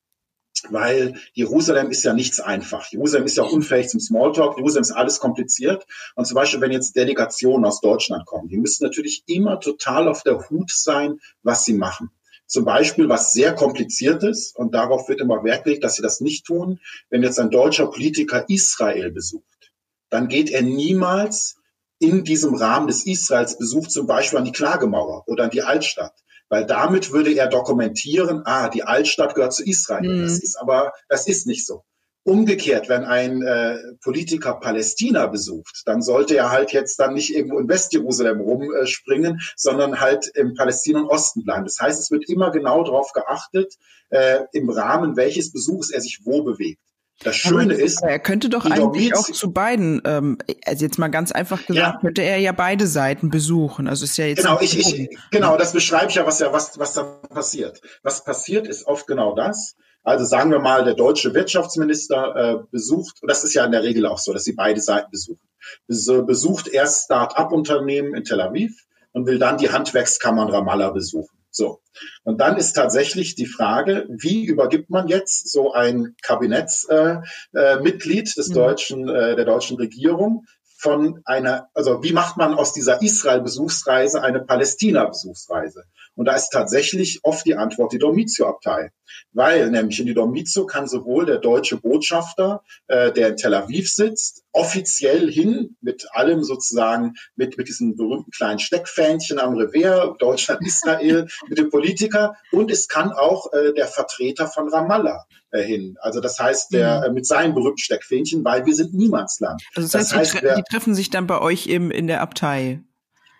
weil Jerusalem ist ja nichts einfach. Jerusalem ist ja unfähig zum Smalltalk. Jerusalem ist alles kompliziert. Und zum Beispiel, wenn jetzt Delegationen aus Deutschland kommen, die müssen natürlich immer total auf der Hut sein, was sie machen. Zum Beispiel, was sehr kompliziert ist, und darauf wird immer Wert gelegt, dass sie das nicht tun, wenn jetzt ein deutscher Politiker Israel besucht, dann geht er niemals in diesem Rahmen des Israels-Besuchs zum Beispiel an die Klagemauer oder an die Altstadt. Weil damit würde er dokumentieren, ah, die Altstadt gehört zu Israel. Mhm. Das ist aber, das ist nicht so. Umgekehrt, wenn ein äh, Politiker Palästina besucht, dann sollte er halt jetzt dann nicht irgendwo in Westjerusalem rumspringen, äh, sondern halt im Palästina und Osten bleiben. Das heißt, es wird immer genau darauf geachtet, äh, im Rahmen welches Besuchs er sich wo bewegt. Das Schöne aber, ist, aber er könnte doch eigentlich auch zu beiden, ähm, also jetzt mal ganz einfach gesagt, ja. könnte er ja beide Seiten besuchen. Also ist ja jetzt genau, ich, ich, genau, das beschreibe ich ja, was ja was was da passiert. Was passiert ist oft genau das. Also sagen wir mal, der deutsche Wirtschaftsminister äh, besucht, und das ist ja in der Regel auch so, dass sie beide Seiten besuchen, besucht erst Start-up-Unternehmen in Tel Aviv und will dann die Handwerkskammern Ramallah besuchen. So. Und dann ist tatsächlich die Frage, wie übergibt man jetzt so ein Kabinettsmitglied äh, äh, des mhm. deutschen, äh, der deutschen Regierung von einer, also wie macht man aus dieser Israel-Besuchsreise eine Palästina-Besuchsreise? Und da ist tatsächlich oft die Antwort die Domizio-Abtei. Weil nämlich in die Domizio kann sowohl der deutsche Botschafter, äh, der in Tel Aviv sitzt, offiziell hin mit allem sozusagen, mit, mit diesen berühmten kleinen Steckfähnchen am Revers, Deutschland, Israel, mit dem Politiker. Und es kann auch äh, der Vertreter von Ramallah äh, hin. Also das heißt, der mhm. äh, mit seinen berühmten Steckfähnchen, weil wir sind Niemandsland. Also das, das heißt, die, tre die treffen sich dann bei euch eben in der Abtei.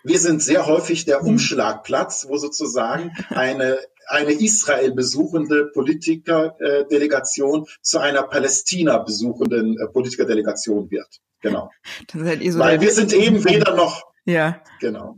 Wir sind sehr häufig der hm. Umschlagplatz, wo sozusagen eine eine Israel besuchende Politikerdelegation zu einer Palästina besuchenden äh, Politikerdelegation wird. Genau. So Weil wir sind eben weder noch. Ja. Genau.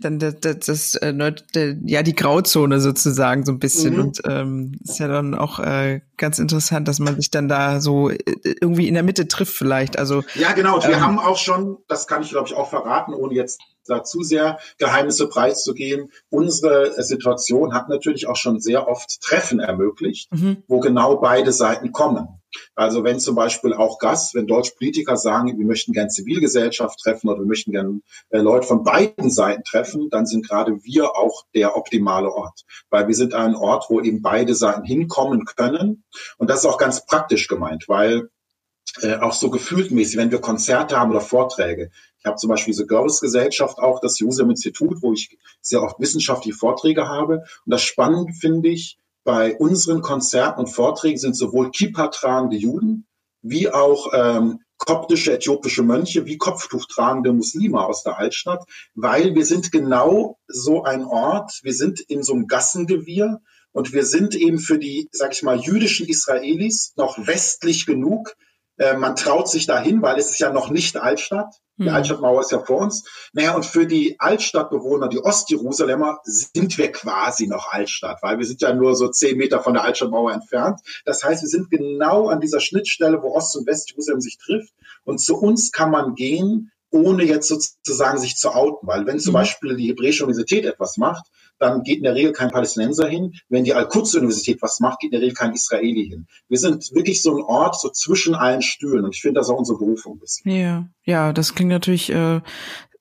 Dann das, das, das äh, ja die Grauzone sozusagen so ein bisschen mhm. und ähm, ist ja dann auch äh, ganz interessant, dass man sich dann da so äh, irgendwie in der Mitte trifft vielleicht. Also ja genau. Und wir ähm, haben auch schon, das kann ich glaube ich auch verraten, ohne jetzt da zu sehr Geheimnisse preiszugeben. Unsere Situation hat natürlich auch schon sehr oft Treffen ermöglicht, mhm. wo genau beide Seiten kommen. Also wenn zum Beispiel auch Gast, wenn deutsche Politiker sagen, wir möchten gern Zivilgesellschaft treffen oder wir möchten gern äh, Leute von beiden Seiten treffen, dann sind gerade wir auch der optimale Ort. Weil wir sind ein Ort, wo eben beide Seiten hinkommen können. Und das ist auch ganz praktisch gemeint, weil äh, auch so gefühltmäßig, wenn wir Konzerte haben oder Vorträge. Ich habe zum Beispiel diese Görres-Gesellschaft auch, das Jerusalem-Institut, wo ich sehr oft wissenschaftliche Vorträge habe. Und das spannend finde ich, bei unseren Konzerten und Vorträgen sind sowohl Kippa tragende Juden wie auch ähm, koptische äthiopische Mönche wie Kopftuch tragende Muslime aus der Altstadt, weil wir sind genau so ein Ort, wir sind in so einem Gassengewirr und wir sind eben für die, sag ich mal, jüdischen Israelis noch westlich genug, äh, man traut sich dahin, weil es ist ja noch nicht Altstadt. Die hm. Altstadtmauer ist ja vor uns. Naja, und für die Altstadtbewohner, die Ostjerusalemer, sind wir quasi noch Altstadt, weil wir sind ja nur so zehn Meter von der Altstadtmauer entfernt. Das heißt, wir sind genau an dieser Schnittstelle, wo Ost- und Westjerusalem sich trifft. Und zu uns kann man gehen, ohne jetzt sozusagen sich zu outen. Weil wenn zum mhm. Beispiel die Hebräische Universität etwas macht, dann geht in der Regel kein Palästinenser hin. Wenn die Al-Quds-Universität was macht, geht in der Regel kein Israeli hin. Wir sind wirklich so ein Ort so zwischen allen Stühlen und ich finde das auch unsere Berufung bisschen. Ja, ja, das klingt natürlich äh,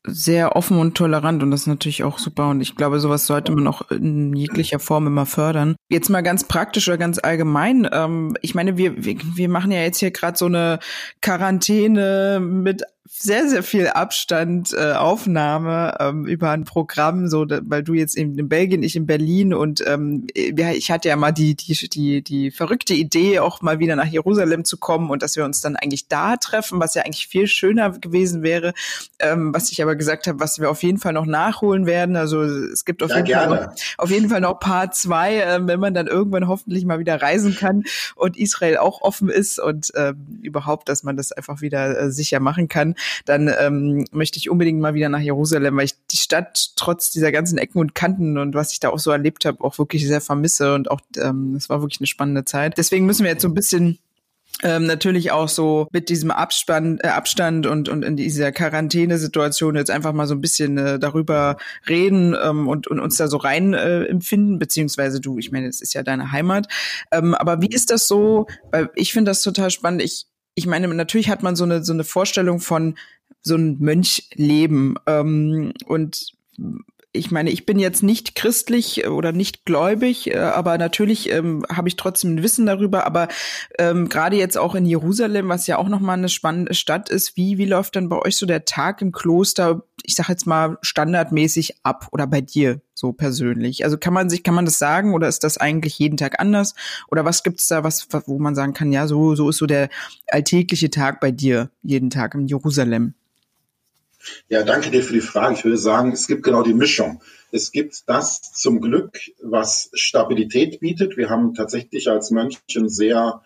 sehr offen und tolerant und das ist natürlich auch super und ich glaube, sowas sollte man auch in jeglicher Form immer fördern. Jetzt mal ganz praktisch oder ganz allgemein. Ähm, ich meine, wir, wir, wir machen ja jetzt hier gerade so eine Quarantäne mit sehr, sehr viel Abstand äh, Aufnahme ähm, über ein Programm, so da, weil du jetzt eben in Belgien, ich in Berlin und ähm, ich hatte ja mal die, die, die, die verrückte Idee, auch mal wieder nach Jerusalem zu kommen und dass wir uns dann eigentlich da treffen, was ja eigentlich viel schöner gewesen wäre, ähm, was ich aber gesagt habe, was wir auf jeden Fall noch nachholen werden. Also es gibt auf, ja, jeden, Fall noch, auf jeden Fall noch Part zwei, äh, wenn man dann irgendwann hoffentlich mal wieder reisen kann und Israel auch offen ist und äh, überhaupt, dass man das einfach wieder äh, sicher machen kann dann ähm, möchte ich unbedingt mal wieder nach Jerusalem, weil ich die Stadt trotz dieser ganzen Ecken und Kanten und was ich da auch so erlebt habe, auch wirklich sehr vermisse und auch ähm, es war wirklich eine spannende Zeit. Deswegen müssen wir jetzt so ein bisschen ähm, natürlich auch so mit diesem Abspann, äh, Abstand und, und in dieser Quarantänesituation jetzt einfach mal so ein bisschen äh, darüber reden ähm, und, und uns da so rein äh, empfinden, beziehungsweise du, ich meine, es ist ja deine Heimat. Ähm, aber wie ist das so? Weil ich finde das total spannend. Ich ich meine, natürlich hat man so eine, so eine Vorstellung von so ein Mönchleben. Ähm, und ich meine, ich bin jetzt nicht christlich oder nicht gläubig, äh, aber natürlich ähm, habe ich trotzdem ein Wissen darüber. Aber ähm, gerade jetzt auch in Jerusalem, was ja auch nochmal eine spannende Stadt ist, wie, wie läuft dann bei euch so der Tag im Kloster, ich sage jetzt mal, standardmäßig ab oder bei dir so persönlich? Also kann man sich, kann man das sagen oder ist das eigentlich jeden Tag anders? Oder was gibt's da, was, wo man sagen kann, ja, so, so ist so der alltägliche Tag bei dir, jeden Tag in Jerusalem? Ja, danke dir für die Frage. Ich würde sagen, es gibt genau die Mischung. Es gibt das zum Glück, was Stabilität bietet. Wir haben tatsächlich als Mönche einen sehr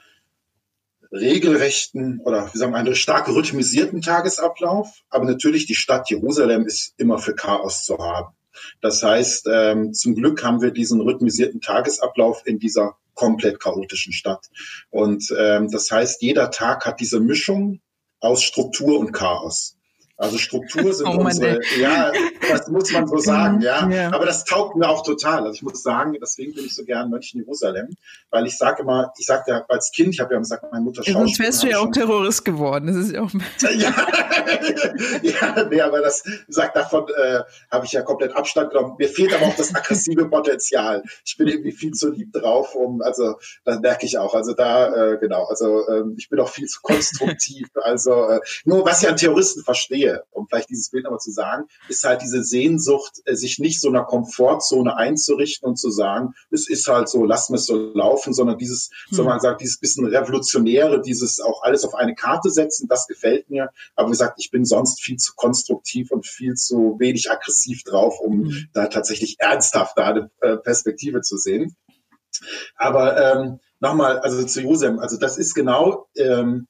regelrechten oder wie sagen wir, einen stark rhythmisierten Tagesablauf. Aber natürlich die Stadt Jerusalem ist immer für Chaos zu haben. Das heißt, ähm, zum Glück haben wir diesen rhythmisierten Tagesablauf in dieser komplett chaotischen Stadt. Und ähm, das heißt, jeder Tag hat diese Mischung aus Struktur und Chaos. Also Struktur sind oh unsere, ja, das muss man so sagen, ja. ja. Aber das taugt mir auch total. Also ich muss sagen, deswegen bin ich so gern Mönch in Jerusalem, weil ich sage immer, ich sagte ja als Kind, ich habe ja gesagt, meine Mutter schaut. Sonst wärst du ja auch Terrorist geworden. Das ist ja auch. ja, ja, nee, aber das sagt davon äh, habe ich ja komplett Abstand genommen. Mir fehlt aber auch das aggressive Potenzial. Ich bin irgendwie viel zu lieb drauf, um, also das merke ich auch. Also da, äh, genau, also äh, ich bin auch viel zu konstruktiv. Also äh, nur was ich an Terroristen verstehe sehe, um vielleicht dieses Bild nochmal zu sagen, ist halt diese Sehnsucht, äh, sich nicht so einer Komfortzone einzurichten und zu sagen, es ist halt so, lassen wir es so laufen, sondern dieses, hm. so man sagt, dieses bisschen revolutionäre, dieses auch alles auf eine Karte setzen, das gefällt mir. Aber wie gesagt, ich bin sonst viel zu konstruktiv und viel zu wenig aggressiv drauf, um hm. da tatsächlich ernsthaft da eine äh, Perspektive zu sehen. Aber ähm, nochmal, also zu Josem, also das ist genau, ähm,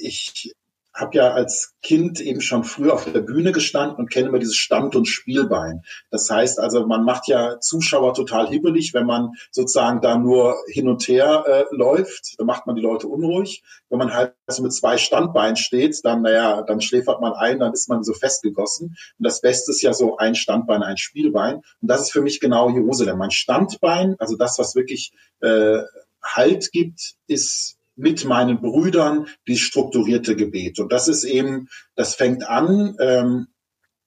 ich habe ja als Kind eben schon früh auf der Bühne gestanden und kenne immer dieses Stand- und Spielbein. Das heißt also, man macht ja Zuschauer total hibbelig, wenn man sozusagen da nur hin und her äh, läuft. Da macht man die Leute unruhig. Wenn man halt also mit zwei Standbeinen steht, dann, naja, dann schläfert man ein, dann ist man so festgegossen. Und das Beste ist ja so ein Standbein, ein Spielbein. Und das ist für mich genau Jerusalem. Mein Standbein, also das, was wirklich äh, Halt gibt, ist mit meinen Brüdern die strukturierte Gebet. Und das ist eben, das fängt an ähm,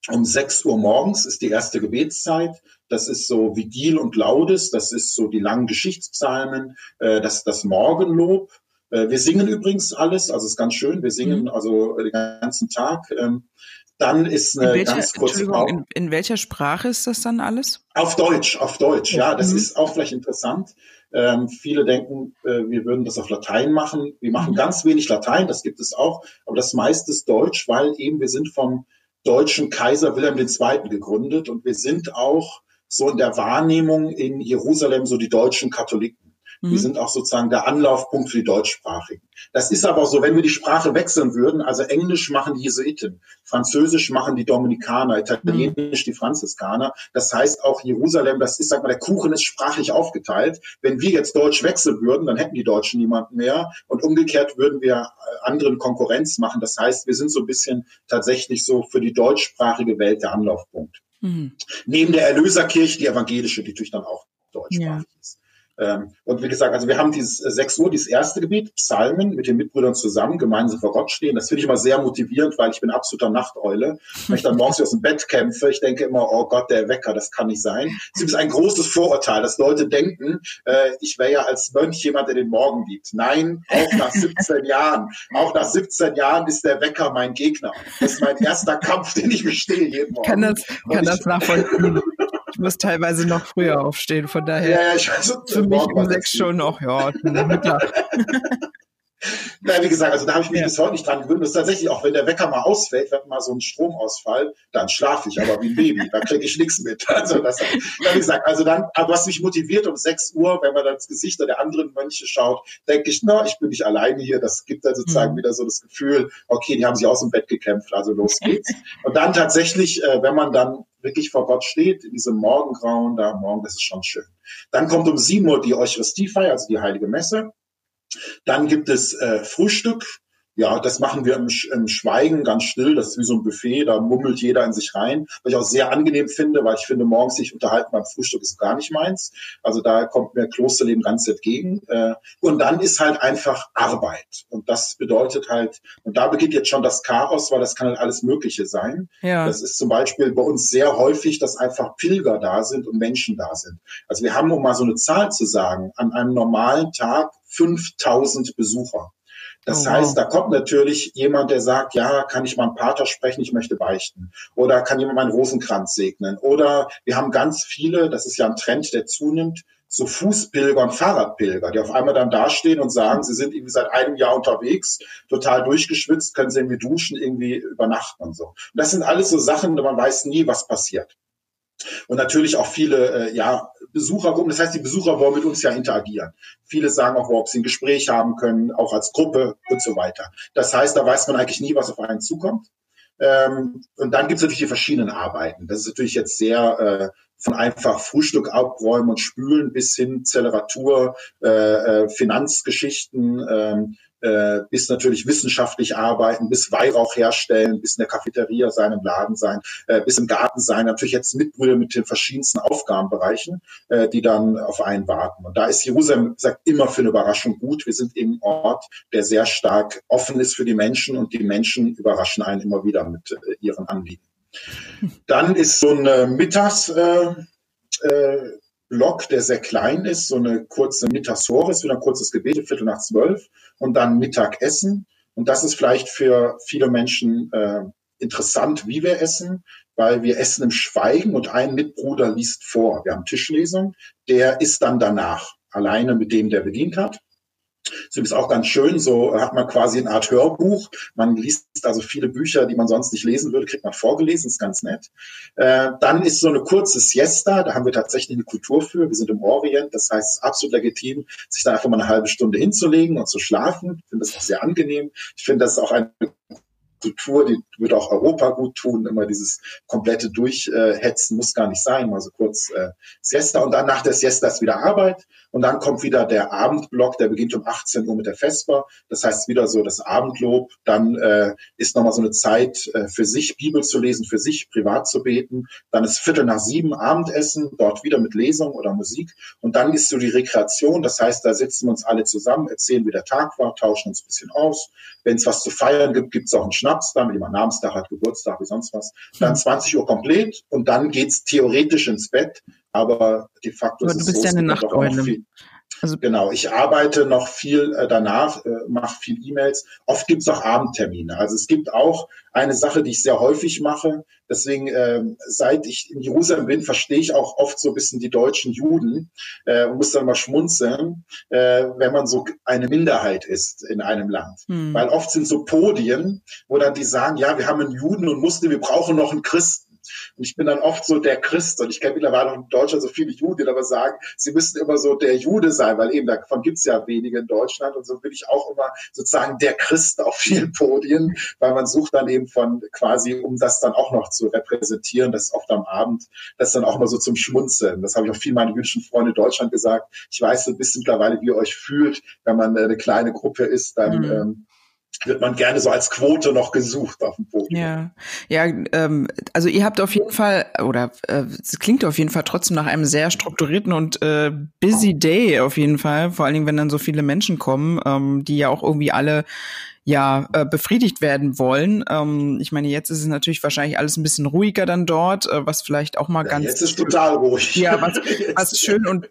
um 6 Uhr morgens ist die erste Gebetszeit. Das ist so Vigil und Laudes, das ist so die langen Geschichtspsalmen, äh, das das Morgenlob. Äh, wir singen übrigens alles, also ist ganz schön. Wir singen mhm. also den ganzen Tag. Ähm, dann ist eine welcher, ganz kurze Pause. In, in, welcher Sprache ist das dann alles? Auf Deutsch, auf Deutsch, ja. Das mhm. ist auch vielleicht interessant. Ähm, viele denken, äh, wir würden das auf Latein machen. Wir machen mhm. ganz wenig Latein, das gibt es auch, aber das meiste ist Deutsch, weil eben wir sind vom deutschen Kaiser Wilhelm II. gegründet und wir sind auch so in der Wahrnehmung in Jerusalem so die deutschen Katholiken. Mhm. Wir sind auch sozusagen der Anlaufpunkt für die Deutschsprachigen. Das ist aber so, wenn wir die Sprache wechseln würden, also Englisch machen die Jesuiten, Französisch machen die Dominikaner, Italienisch die Franziskaner. Das heißt auch Jerusalem, das ist, sag mal, der Kuchen ist sprachlich aufgeteilt. Wenn wir jetzt Deutsch wechseln würden, dann hätten die Deutschen niemanden mehr. Und umgekehrt würden wir äh, anderen Konkurrenz machen. Das heißt, wir sind so ein bisschen tatsächlich so für die deutschsprachige Welt der Anlaufpunkt. Mhm. Neben der Erlöserkirche, die evangelische, die natürlich dann auch deutschsprachig ja. ist. Ähm, und wie gesagt, also wir haben dieses 6 äh, Uhr, dieses erste Gebet, Psalmen, mit den Mitbrüdern zusammen, gemeinsam vor Gott stehen. Das finde ich immer sehr motivierend, weil ich bin absoluter Nachteule. Wenn ich dann morgens aus dem Bett kämpfe, ich denke immer, oh Gott, der Wecker, das kann nicht sein. Es ist ein großes Vorurteil, dass Leute denken, äh, ich wäre ja als Mönch jemand, der den Morgen liebt. Nein, auch nach 17 Jahren. Auch nach 17 Jahren ist der Wecker mein Gegner. Das ist mein erster Kampf, den ich bestehe jeden Morgen. Kann das, kann das nachvollziehen. Muss teilweise noch früher aufstehen, von daher. Ja, ja, ich weiß, für mich um sechs schon noch, ja, Mittag. Na, wie gesagt, also da habe ich mich ja. bis heute nicht dran gewöhnt. Das ist tatsächlich auch, wenn der Wecker mal ausfällt, wenn mal so ein Stromausfall, dann schlafe ich aber wie ein Baby. da kriege ich nichts mit. Also das, wie gesagt, also dann, aber was mich motiviert um 6 Uhr, wenn man dann ins Gesicht der anderen Mönche schaut, denke ich, na, ich bin nicht alleine hier. Das gibt dann sozusagen mhm. wieder so das Gefühl, okay, die haben sich aus dem Bett gekämpft, also los geht's. Und dann tatsächlich, äh, wenn man dann wirklich vor Gott steht, in diesem Morgengrauen, da morgen, das ist schon schön. Dann kommt um 7 Uhr die Eucharistiefeier, also die Heilige Messe. Dann gibt es äh, Frühstück. Ja, das machen wir im, im, Schweigen ganz still. Das ist wie so ein Buffet, da mummelt jeder in sich rein. Was ich auch sehr angenehm finde, weil ich finde, morgens sich unterhalten beim Frühstück ist gar nicht meins. Also da kommt mir Klosterleben ganz entgegen. Äh, und dann ist halt einfach Arbeit. Und das bedeutet halt, und da beginnt jetzt schon das Chaos, weil das kann halt alles Mögliche sein. Ja. Das ist zum Beispiel bei uns sehr häufig, dass einfach Pilger da sind und Menschen da sind. Also wir haben, um mal so eine Zahl zu sagen, an einem normalen Tag 5000 Besucher. Das oh, heißt, da kommt natürlich jemand, der sagt, ja, kann ich mal einen Pater sprechen, ich möchte beichten. Oder kann jemand meinen Rosenkranz segnen. Oder wir haben ganz viele, das ist ja ein Trend, der zunimmt, so Fußpilger und Fahrradpilger, die auf einmal dann dastehen und sagen, sie sind irgendwie seit einem Jahr unterwegs, total durchgeschwitzt, können sie irgendwie duschen, irgendwie übernachten und so. Und das sind alles so Sachen, man weiß nie, was passiert. Und natürlich auch viele äh, ja, Besuchergruppen. Das heißt, die Besucher wollen mit uns ja interagieren. Viele sagen auch, ob sie ein Gespräch haben können, auch als Gruppe und so weiter. Das heißt, da weiß man eigentlich nie, was auf einen zukommt. Ähm, und dann gibt es natürlich die verschiedenen Arbeiten. Das ist natürlich jetzt sehr äh, von einfach Frühstück abräumen und spülen bis hin Zeleratur, äh, äh, Finanzgeschichten, ähm, äh, bis natürlich wissenschaftlich arbeiten, bis Weihrauch herstellen, bis in der Cafeteria sein, im Laden sein, äh, bis im Garten sein. Natürlich jetzt Mitbrüder mit den verschiedensten Aufgabenbereichen, äh, die dann auf einen warten. Und da ist Jerusalem, sagt immer für eine Überraschung gut. Wir sind eben Ort, der sehr stark offen ist für die Menschen und die Menschen überraschen einen immer wieder mit äh, ihren Anliegen. Dann ist so ein Mittags, äh, äh, Block, der sehr klein ist, so eine kurze Mittagshores, wieder ein kurzes Gebet, Viertel nach zwölf und dann Mittagessen. Und das ist vielleicht für viele Menschen äh, interessant, wie wir essen, weil wir essen im Schweigen und ein Mitbruder liest vor. Wir haben Tischlesung, der ist dann danach alleine mit dem, der bedient hat. So ist auch ganz schön, so hat man quasi eine Art Hörbuch. Man liest also viele Bücher, die man sonst nicht lesen würde, kriegt man vorgelesen, ist ganz nett. Äh, dann ist so eine kurze Siesta, da haben wir tatsächlich eine Kultur für. Wir sind im Orient, das heißt, es ist absolut legitim, sich da einfach mal eine halbe Stunde hinzulegen und zu schlafen. Ich finde das auch sehr angenehm. Ich finde, das ist auch eine Kultur, die würde auch Europa gut tun. Immer dieses komplette Durchhetzen muss gar nicht sein. Mal so kurz äh, Siesta und dann nach der Siesta ist wieder Arbeit. Und dann kommt wieder der Abendblock, der beginnt um 18 Uhr mit der Vesper. Das heißt wieder so das Abendlob. Dann äh, ist nochmal so eine Zeit äh, für sich Bibel zu lesen, für sich privat zu beten. Dann ist Viertel nach sieben Abendessen, dort wieder mit Lesung oder Musik. Und dann ist so die Rekreation. Das heißt, da sitzen wir uns alle zusammen, erzählen, wie der Tag war, tauschen uns ein bisschen aus. Wenn es was zu feiern gibt, gibt es auch einen Schnaps, dann, wenn jemand Namenstag hat, Geburtstag, wie sonst was. Dann 20 Uhr komplett und dann geht's theoretisch ins Bett aber de facto aber ist du bist ja eine Nachteule. Also genau, ich arbeite noch viel äh, danach, äh, mache viel E-Mails. Oft gibt es auch Abendtermine. Also es gibt auch eine Sache, die ich sehr häufig mache. Deswegen, äh, seit ich in Jerusalem bin, verstehe ich auch oft so ein bisschen die deutschen Juden äh, und muss dann mal schmunzeln, äh, wenn man so eine Minderheit ist in einem Land. Hm. Weil oft sind so Podien, wo dann die sagen, ja, wir haben einen Juden und Muslim, wir brauchen noch einen Christen. Und ich bin dann oft so der Christ und ich kenne mittlerweile auch in Deutschland so viele Juden, die aber sagen, sie müssen immer so der Jude sein, weil eben davon gibt es ja wenige in Deutschland. Und so bin ich auch immer sozusagen der Christ auf vielen Podien, weil man sucht dann eben von quasi, um das dann auch noch zu repräsentieren, das ist oft am Abend, das dann auch mal so zum Schmunzeln. Das habe ich auch viel meinen jüdischen Freunde in Deutschland gesagt. Ich weiß so ein bisschen mittlerweile, wie ihr euch fühlt, wenn man eine kleine Gruppe ist, dann mhm. ähm, wird man gerne so als Quote noch gesucht auf dem Podium. Ja, ja, ähm, also ihr habt auf jeden Fall oder äh, es klingt auf jeden Fall trotzdem nach einem sehr strukturierten und äh, busy Day auf jeden Fall. Vor allen Dingen, wenn dann so viele Menschen kommen, ähm, die ja auch irgendwie alle ja äh, befriedigt werden wollen. Ähm, ich meine, jetzt ist es natürlich wahrscheinlich alles ein bisschen ruhiger dann dort, äh, was vielleicht auch mal ja, ganz jetzt ist total ruhig. Ja, was, was schön und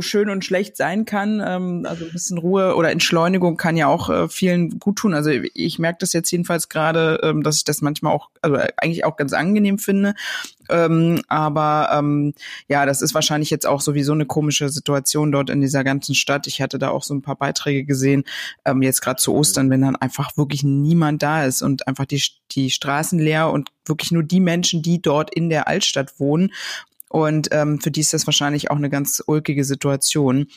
schön und schlecht sein kann. Ähm, also ein bisschen Ruhe oder Entschleunigung kann ja auch äh, vielen gut tun. Also ich merke das jetzt jedenfalls gerade, ähm, dass ich das manchmal auch, also eigentlich auch ganz angenehm finde. Ähm, aber ähm, ja, das ist wahrscheinlich jetzt auch sowieso eine komische Situation dort in dieser ganzen Stadt. Ich hatte da auch so ein paar Beiträge gesehen, ähm, jetzt gerade zu Ostern, wenn dann einfach wirklich niemand da ist und einfach die, die Straßen leer und wirklich nur die Menschen, die dort in der Altstadt wohnen. Und ähm, für die ist das wahrscheinlich auch eine ganz ulkige Situation.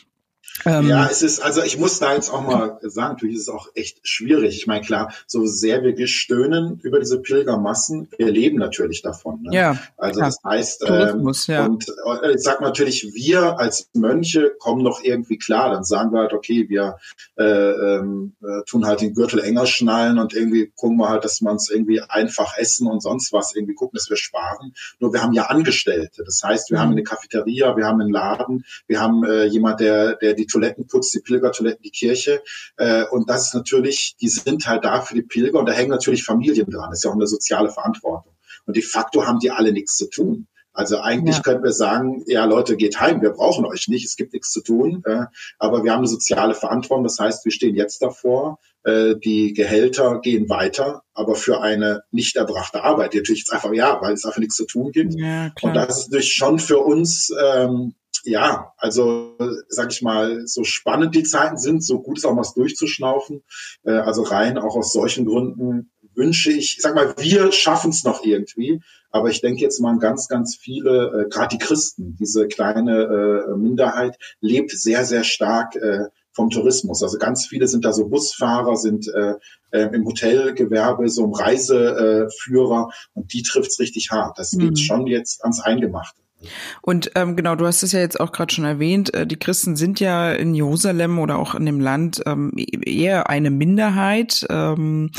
Ähm, ja, es ist, also ich muss da jetzt auch mal sagen, natürlich ist es auch echt schwierig. Ich meine, klar, so sehr wir gestöhnen über diese Pilgermassen, wir leben natürlich davon. Ne? Ja. Also das heißt, ähm, ja. und äh, ich sag natürlich, wir als Mönche kommen noch irgendwie klar. Dann sagen wir halt, okay, wir äh, ähm, äh, tun halt den Gürtel enger schnallen und irgendwie gucken wir halt, dass man es irgendwie einfach essen und sonst was irgendwie gucken, dass wir sparen. Nur wir haben ja Angestellte. Das heißt, wir mhm. haben eine Cafeteria, wir haben einen Laden, wir haben äh, jemand, der, der die Toiletten putzt, die Pilgertoiletten, die Kirche. Äh, und das ist natürlich, die sind halt da für die Pilger und da hängen natürlich Familien dran. Das ist ja auch eine soziale Verantwortung. Und de facto haben die alle nichts zu tun. Also eigentlich ja. könnten wir sagen, ja Leute, geht heim, wir brauchen euch nicht, es gibt nichts zu tun. Äh, aber wir haben eine soziale Verantwortung, das heißt, wir stehen jetzt davor, die Gehälter gehen weiter, aber für eine nicht erbrachte Arbeit, die natürlich jetzt einfach, ja, weil es einfach nichts zu tun gibt. Ja, und das ist natürlich schon für uns ähm, ja, also sag ich mal, so spannend die Zeiten sind, so gut ist auch mal durchzuschnaufen. Äh, also rein auch aus solchen Gründen wünsche ich, sag mal, wir schaffen es noch irgendwie. Aber ich denke jetzt mal ganz, ganz viele, äh, gerade die Christen, diese kleine äh, Minderheit, lebt sehr, sehr stark äh, vom Tourismus. Also ganz viele sind da so Busfahrer, sind äh, äh, im Hotelgewerbe, so im Reiseführer äh, und die trifft's richtig hart. Das geht mhm. schon jetzt ans Eingemachte. Und ähm, genau, du hast es ja jetzt auch gerade schon erwähnt, äh, die Christen sind ja in Jerusalem oder auch in dem Land ähm, eher eine Minderheit. Ähm, äh,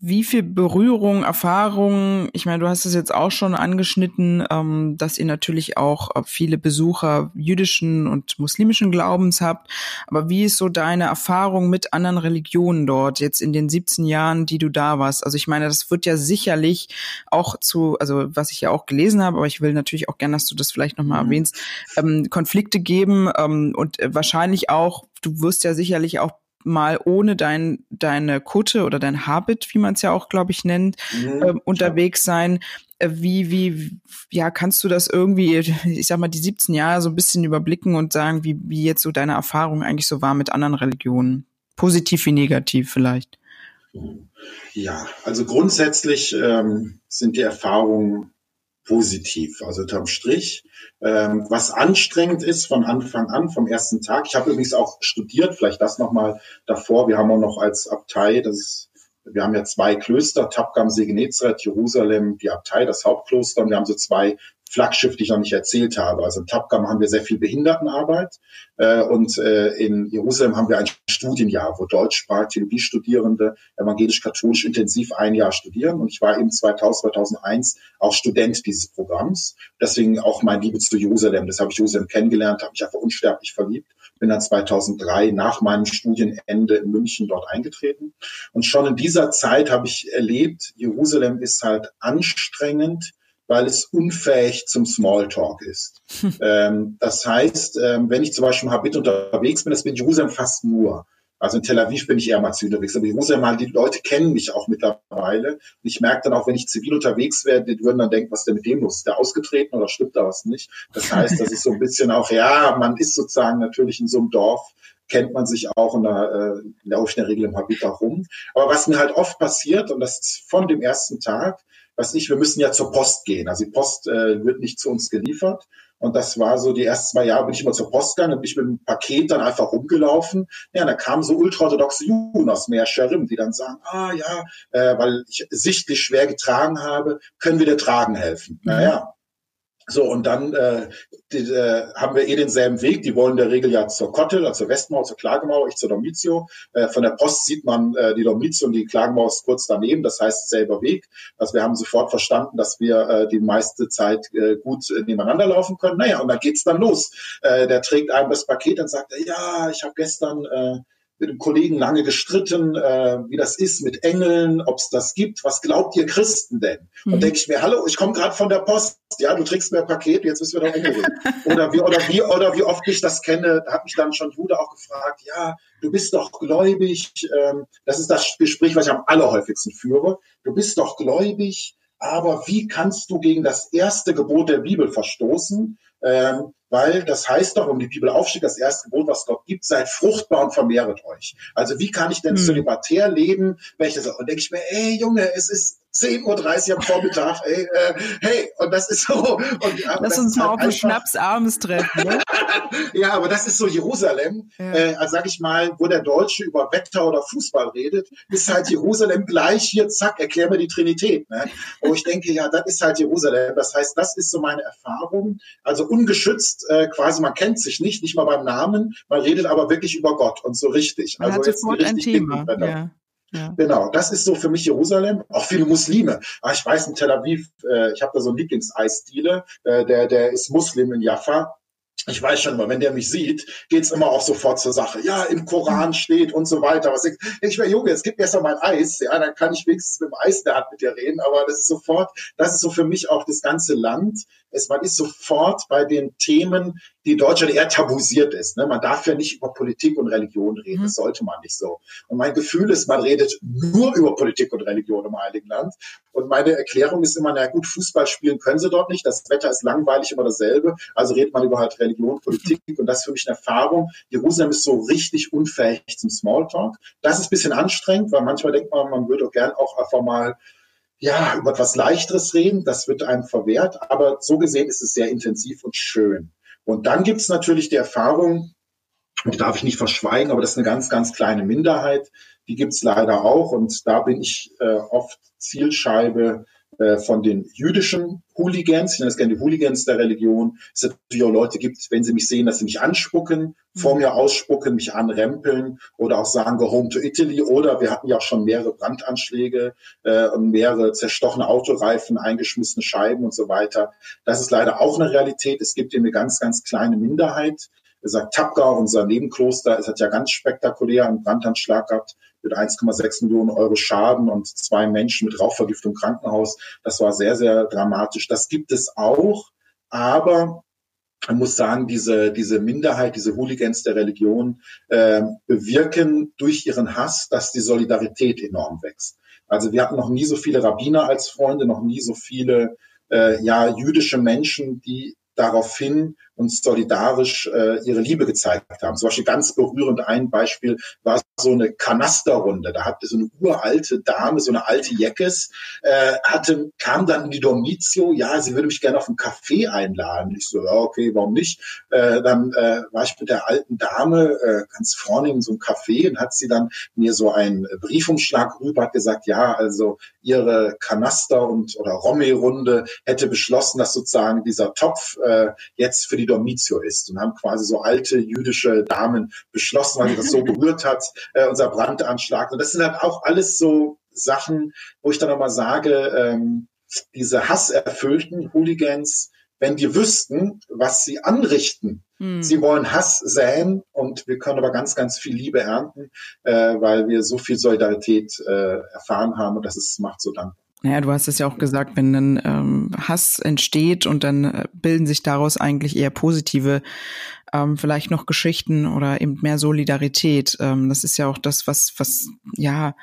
wie viel Berührung, Erfahrung, ich meine, du hast es jetzt auch schon angeschnitten, ähm, dass ihr natürlich auch äh, viele Besucher jüdischen und muslimischen Glaubens habt, aber wie ist so deine Erfahrung mit anderen Religionen dort jetzt in den 17 Jahren, die du da warst? Also ich meine, das wird ja sicherlich auch zu, also was ich ja auch gelesen habe, aber ich will natürlich auch gerne, dass du das vielleicht nochmal mhm. erwähnst, ähm, Konflikte geben ähm, und wahrscheinlich auch, du wirst ja sicherlich auch mal ohne dein, deine Kutte oder dein Habit, wie man es ja auch, glaube ich, nennt, mhm, äh, unterwegs sein. Äh, wie, wie, ja, kannst du das irgendwie, ich sag mal, die 17 Jahre so ein bisschen überblicken und sagen, wie, wie jetzt so deine Erfahrung eigentlich so war mit anderen Religionen? Positiv wie negativ vielleicht? Ja, also grundsätzlich ähm, sind die Erfahrungen positiv. Also unterm Strich, ähm, was anstrengend ist von Anfang an, vom ersten Tag. Ich habe übrigens auch studiert, vielleicht das nochmal davor. Wir haben auch noch als Abtei, das ist, wir haben ja zwei Klöster, Tapgam, See Jerusalem, die Abtei, das Hauptkloster. Und wir haben so zwei Flaggschiff, die ich noch nicht erzählt habe. Also in Tapgam haben wir sehr viel Behindertenarbeit äh, und äh, in Jerusalem haben wir ein Studienjahr, wo Deutschsprach, Theologiestudierende evangelisch-katholisch intensiv ein Jahr studieren. Und ich war eben 2000, 2001 auch Student dieses Programms. Deswegen auch mein Liebe zu Jerusalem. Das habe ich Jerusalem kennengelernt, habe mich einfach unsterblich verliebt. Bin dann 2003 nach meinem Studienende in München dort eingetreten. Und schon in dieser Zeit habe ich erlebt, Jerusalem ist halt anstrengend, weil es unfähig zum Smalltalk ist. ähm, das heißt, ähm, wenn ich zum Beispiel im Habit unterwegs bin, das bin ich Jerusalem fast nur. Also in Tel Aviv bin ich eher mal zu unterwegs, aber Jerusalem mal, die Leute kennen mich auch mittlerweile. Und ich merke dann auch, wenn ich zivil unterwegs wäre, die würden dann denken, was ist denn mit dem los? Ist der ausgetreten oder stimmt da was nicht? Das heißt, das ist so ein bisschen auch, ja, man ist sozusagen natürlich in so einem Dorf, kennt man sich auch und da äh, laufe ich in der Regel im Habit auch rum. Aber was mir halt oft passiert, und das ist von dem ersten Tag, was ich, wir müssen ja zur Post gehen. Also die Post äh, wird nicht zu uns geliefert. Und das war so, die ersten zwei Jahre bin ich immer zur Post gegangen und bin ich mit dem Paket dann einfach rumgelaufen. Ja, und da kamen so ultraorthodoxe Juden aus Meerscherim, die dann sagen, ah ja, äh, weil ich sichtlich schwer getragen habe, können wir dir tragen helfen. Mhm. Naja, so, und dann äh, die, äh, haben wir eh denselben Weg. Die wollen in der Regel ja zur Kottel, also zur Westmauer, zur Klagemauer, ich zur Domizio. Äh, von der Post sieht man äh, die Domizio und die Klagemauer ist kurz daneben, das heißt selber Weg. Also wir haben sofort verstanden, dass wir äh, die meiste Zeit äh, gut äh, nebeneinander laufen können. Naja, und dann geht's dann los. Äh, der trägt einem das Paket und sagt, ja, ich habe gestern... Äh, mit dem Kollegen lange gestritten, äh, wie das ist mit Engeln, ob es das gibt. Was glaubt ihr Christen denn? Mhm. Und denke ich mir, hallo, ich komme gerade von der Post, ja, du trägst mir ein Paket, jetzt müssen wir doch umgehen. oder wie oder wie oder wie oft ich das kenne, hat mich dann schon Jude auch gefragt, ja, du bist doch gläubig. Ähm, das ist das Gespräch, was ich am allerhäufigsten führe. Du bist doch gläubig, aber wie kannst du gegen das erste Gebot der Bibel verstoßen? Ähm, weil das heißt doch, um die Bibel aufsteht, das erste Gebot, was Gott gibt, seid fruchtbar und vermehret euch. Also wie kann ich denn hm. zölibatär leben, wenn ich das, und denke ich mir, ey Junge, es ist 10.30 Uhr am Vormittag, ey, äh, hey, und das ist so. Und, Lass uns mal halt auf einen Schnaps abends treffen. Ne? ja, aber das ist so Jerusalem, ja. äh, also sag ich mal, wo der Deutsche über Wetter oder Fußball redet, ist halt Jerusalem gleich hier, zack, erklär mir die Trinität. Ne? Wo ich denke, ja, das ist halt Jerusalem. Das heißt, das ist so meine Erfahrung. Also ungeschützt, äh, quasi, man kennt sich nicht, nicht mal beim Namen, man redet aber wirklich über Gott und so richtig. Man also hat sofort ein Thema. Ja. Ja. Genau, das ist so für mich Jerusalem. Auch viele Muslime. Ah, ich weiß in Tel Aviv, äh, ich habe da so einen Lieblingseisdiele, äh, der, der ist Muslim in Jaffa ich weiß schon immer, wenn der mich sieht, geht's immer auch sofort zur Sache. Ja, im Koran steht und so weiter. Was ich, ich wäre Junge, jetzt gib mir erst mal ein Eis. Ja, dann kann ich wenigstens mit dem Eis der Hand mit dir reden. Aber das ist sofort, das ist so für mich auch das ganze Land. Es, man ist sofort bei den Themen, die Deutschland eher tabuisiert ist. Ne? Man darf ja nicht über Politik und Religion reden. Das mhm. sollte man nicht so. Und mein Gefühl ist, man redet nur über Politik und Religion im Heiligen Land. Und meine Erklärung ist immer, na gut, Fußball spielen können sie dort nicht. Das Wetter ist langweilig, immer dasselbe. Also redet man über halt Religion, Politik. Und das ist für mich eine Erfahrung. Jerusalem ist so richtig unfähig zum Smalltalk. Das ist ein bisschen anstrengend, weil manchmal denkt man, man würde gern auch einfach mal ja, über etwas Leichteres reden, das wird einem verwehrt, aber so gesehen ist es sehr intensiv und schön. Und dann gibt es natürlich die Erfahrung, die darf ich nicht verschweigen, aber das ist eine ganz, ganz kleine Minderheit, die gibt es leider auch und da bin ich äh, oft Zielscheibe von den jüdischen Hooligans, ich nenne das gerne die Hooligans der Religion, es natürlich auch Leute gibt, wenn sie mich sehen, dass sie mich anspucken, vor mhm. mir ausspucken, mich anrempeln oder auch sagen, go home to Italy oder wir hatten ja auch schon mehrere Brandanschläge äh, und mehrere zerstochene Autoreifen, eingeschmissene Scheiben und so weiter. Das ist leider auch eine Realität. Es gibt hier eine ganz, ganz kleine Minderheit. Er sagt, Tapka, unser Nebenkloster, es hat ja ganz spektakulär einen Brandanschlag gehabt mit 1,6 Millionen Euro Schaden und zwei Menschen mit Rauchvergiftung im Krankenhaus. Das war sehr, sehr dramatisch. Das gibt es auch, aber man muss sagen, diese, diese Minderheit, diese Hooligans der Religion äh, bewirken durch ihren Hass, dass die Solidarität enorm wächst. Also wir hatten noch nie so viele Rabbiner als Freunde, noch nie so viele äh, ja, jüdische Menschen, die daraufhin uns solidarisch äh, ihre Liebe gezeigt haben. Zum Beispiel ganz berührend ein Beispiel war so eine Kanasterrunde. Da hatte so eine uralte Dame, so eine alte Jeckes, äh, hatte, kam dann in die Dormitio, ja, sie würde mich gerne auf einen Kaffee einladen. Ich so, ja, okay, warum nicht? Äh, dann äh, war ich mit der alten Dame äh, ganz vorne in so einem Café und hat sie dann mir so einen Briefumschlag rüber, hat gesagt, ja, also ihre Kanaster- und oder Romme-Runde hätte beschlossen, dass sozusagen dieser Topf äh, jetzt für die Dormitio ist und haben quasi so alte jüdische Damen beschlossen, weil sie das so berührt hat, äh, unser Brandanschlag. Und das sind halt auch alles so Sachen, wo ich dann nochmal sage, ähm, diese hasserfüllten Hooligans, wenn die wüssten, was sie anrichten. Hm. Sie wollen Hass säen und wir können aber ganz, ganz viel Liebe ernten, äh, weil wir so viel Solidarität äh, erfahren haben und das ist, macht so dankbar. Naja, du hast es ja auch gesagt, wenn dann ähm, Hass entsteht und dann äh, bilden sich daraus eigentlich eher positive, ähm, vielleicht noch Geschichten oder eben mehr Solidarität. Ähm, das ist ja auch das, was, was, ja,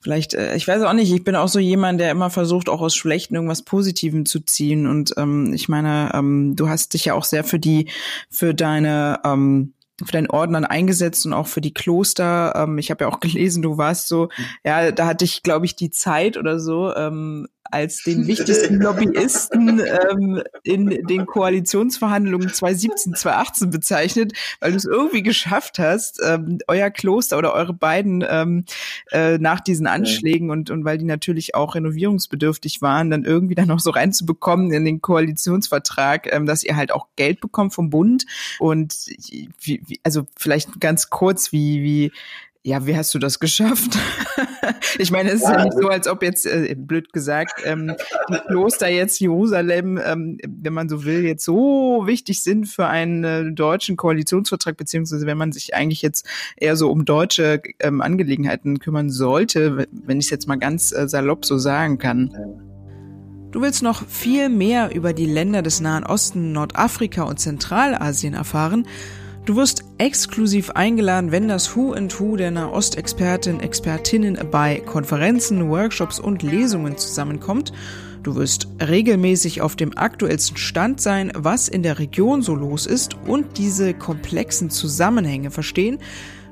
vielleicht, äh, ich weiß auch nicht, ich bin auch so jemand, der immer versucht, auch aus Schlechten irgendwas Positivem zu ziehen. Und ähm, ich meine, ähm, du hast dich ja auch sehr für die, für deine ähm, für deinen Orden dann eingesetzt und auch für die Kloster. Ähm, ich habe ja auch gelesen, du warst so, ja, da hatte ich, glaube ich, die Zeit oder so, ähm, als den wichtigsten Lobbyisten ähm, in den Koalitionsverhandlungen 2017, 2018 bezeichnet, weil du es irgendwie geschafft hast, ähm, euer Kloster oder eure beiden ähm, äh, nach diesen Anschlägen und, und weil die natürlich auch renovierungsbedürftig waren, dann irgendwie dann noch so reinzubekommen in den Koalitionsvertrag, ähm, dass ihr halt auch Geld bekommt vom Bund. Und wie, wie, also vielleicht ganz kurz, wie, wie ja, wie hast du das geschafft? ich meine, es ist ja, ja nicht so, als ob jetzt, äh, blöd gesagt, ähm, die Kloster jetzt Jerusalem, ähm, wenn man so will, jetzt so wichtig sind für einen äh, deutschen Koalitionsvertrag, beziehungsweise wenn man sich eigentlich jetzt eher so um deutsche ähm, Angelegenheiten kümmern sollte, wenn ich es jetzt mal ganz äh, salopp so sagen kann. Du willst noch viel mehr über die Länder des Nahen Osten, Nordafrika und Zentralasien erfahren? Du wirst exklusiv eingeladen, wenn das Who and Who der Nahostexpertin, Expertinnen bei Konferenzen, Workshops und Lesungen zusammenkommt. Du wirst regelmäßig auf dem aktuellsten Stand sein, was in der Region so los ist und diese komplexen Zusammenhänge verstehen.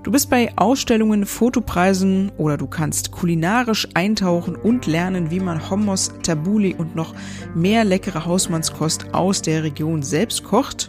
Du bist bei Ausstellungen, Fotopreisen oder du kannst kulinarisch eintauchen und lernen, wie man Hummus, Tabuli und noch mehr leckere Hausmannskost aus der Region selbst kocht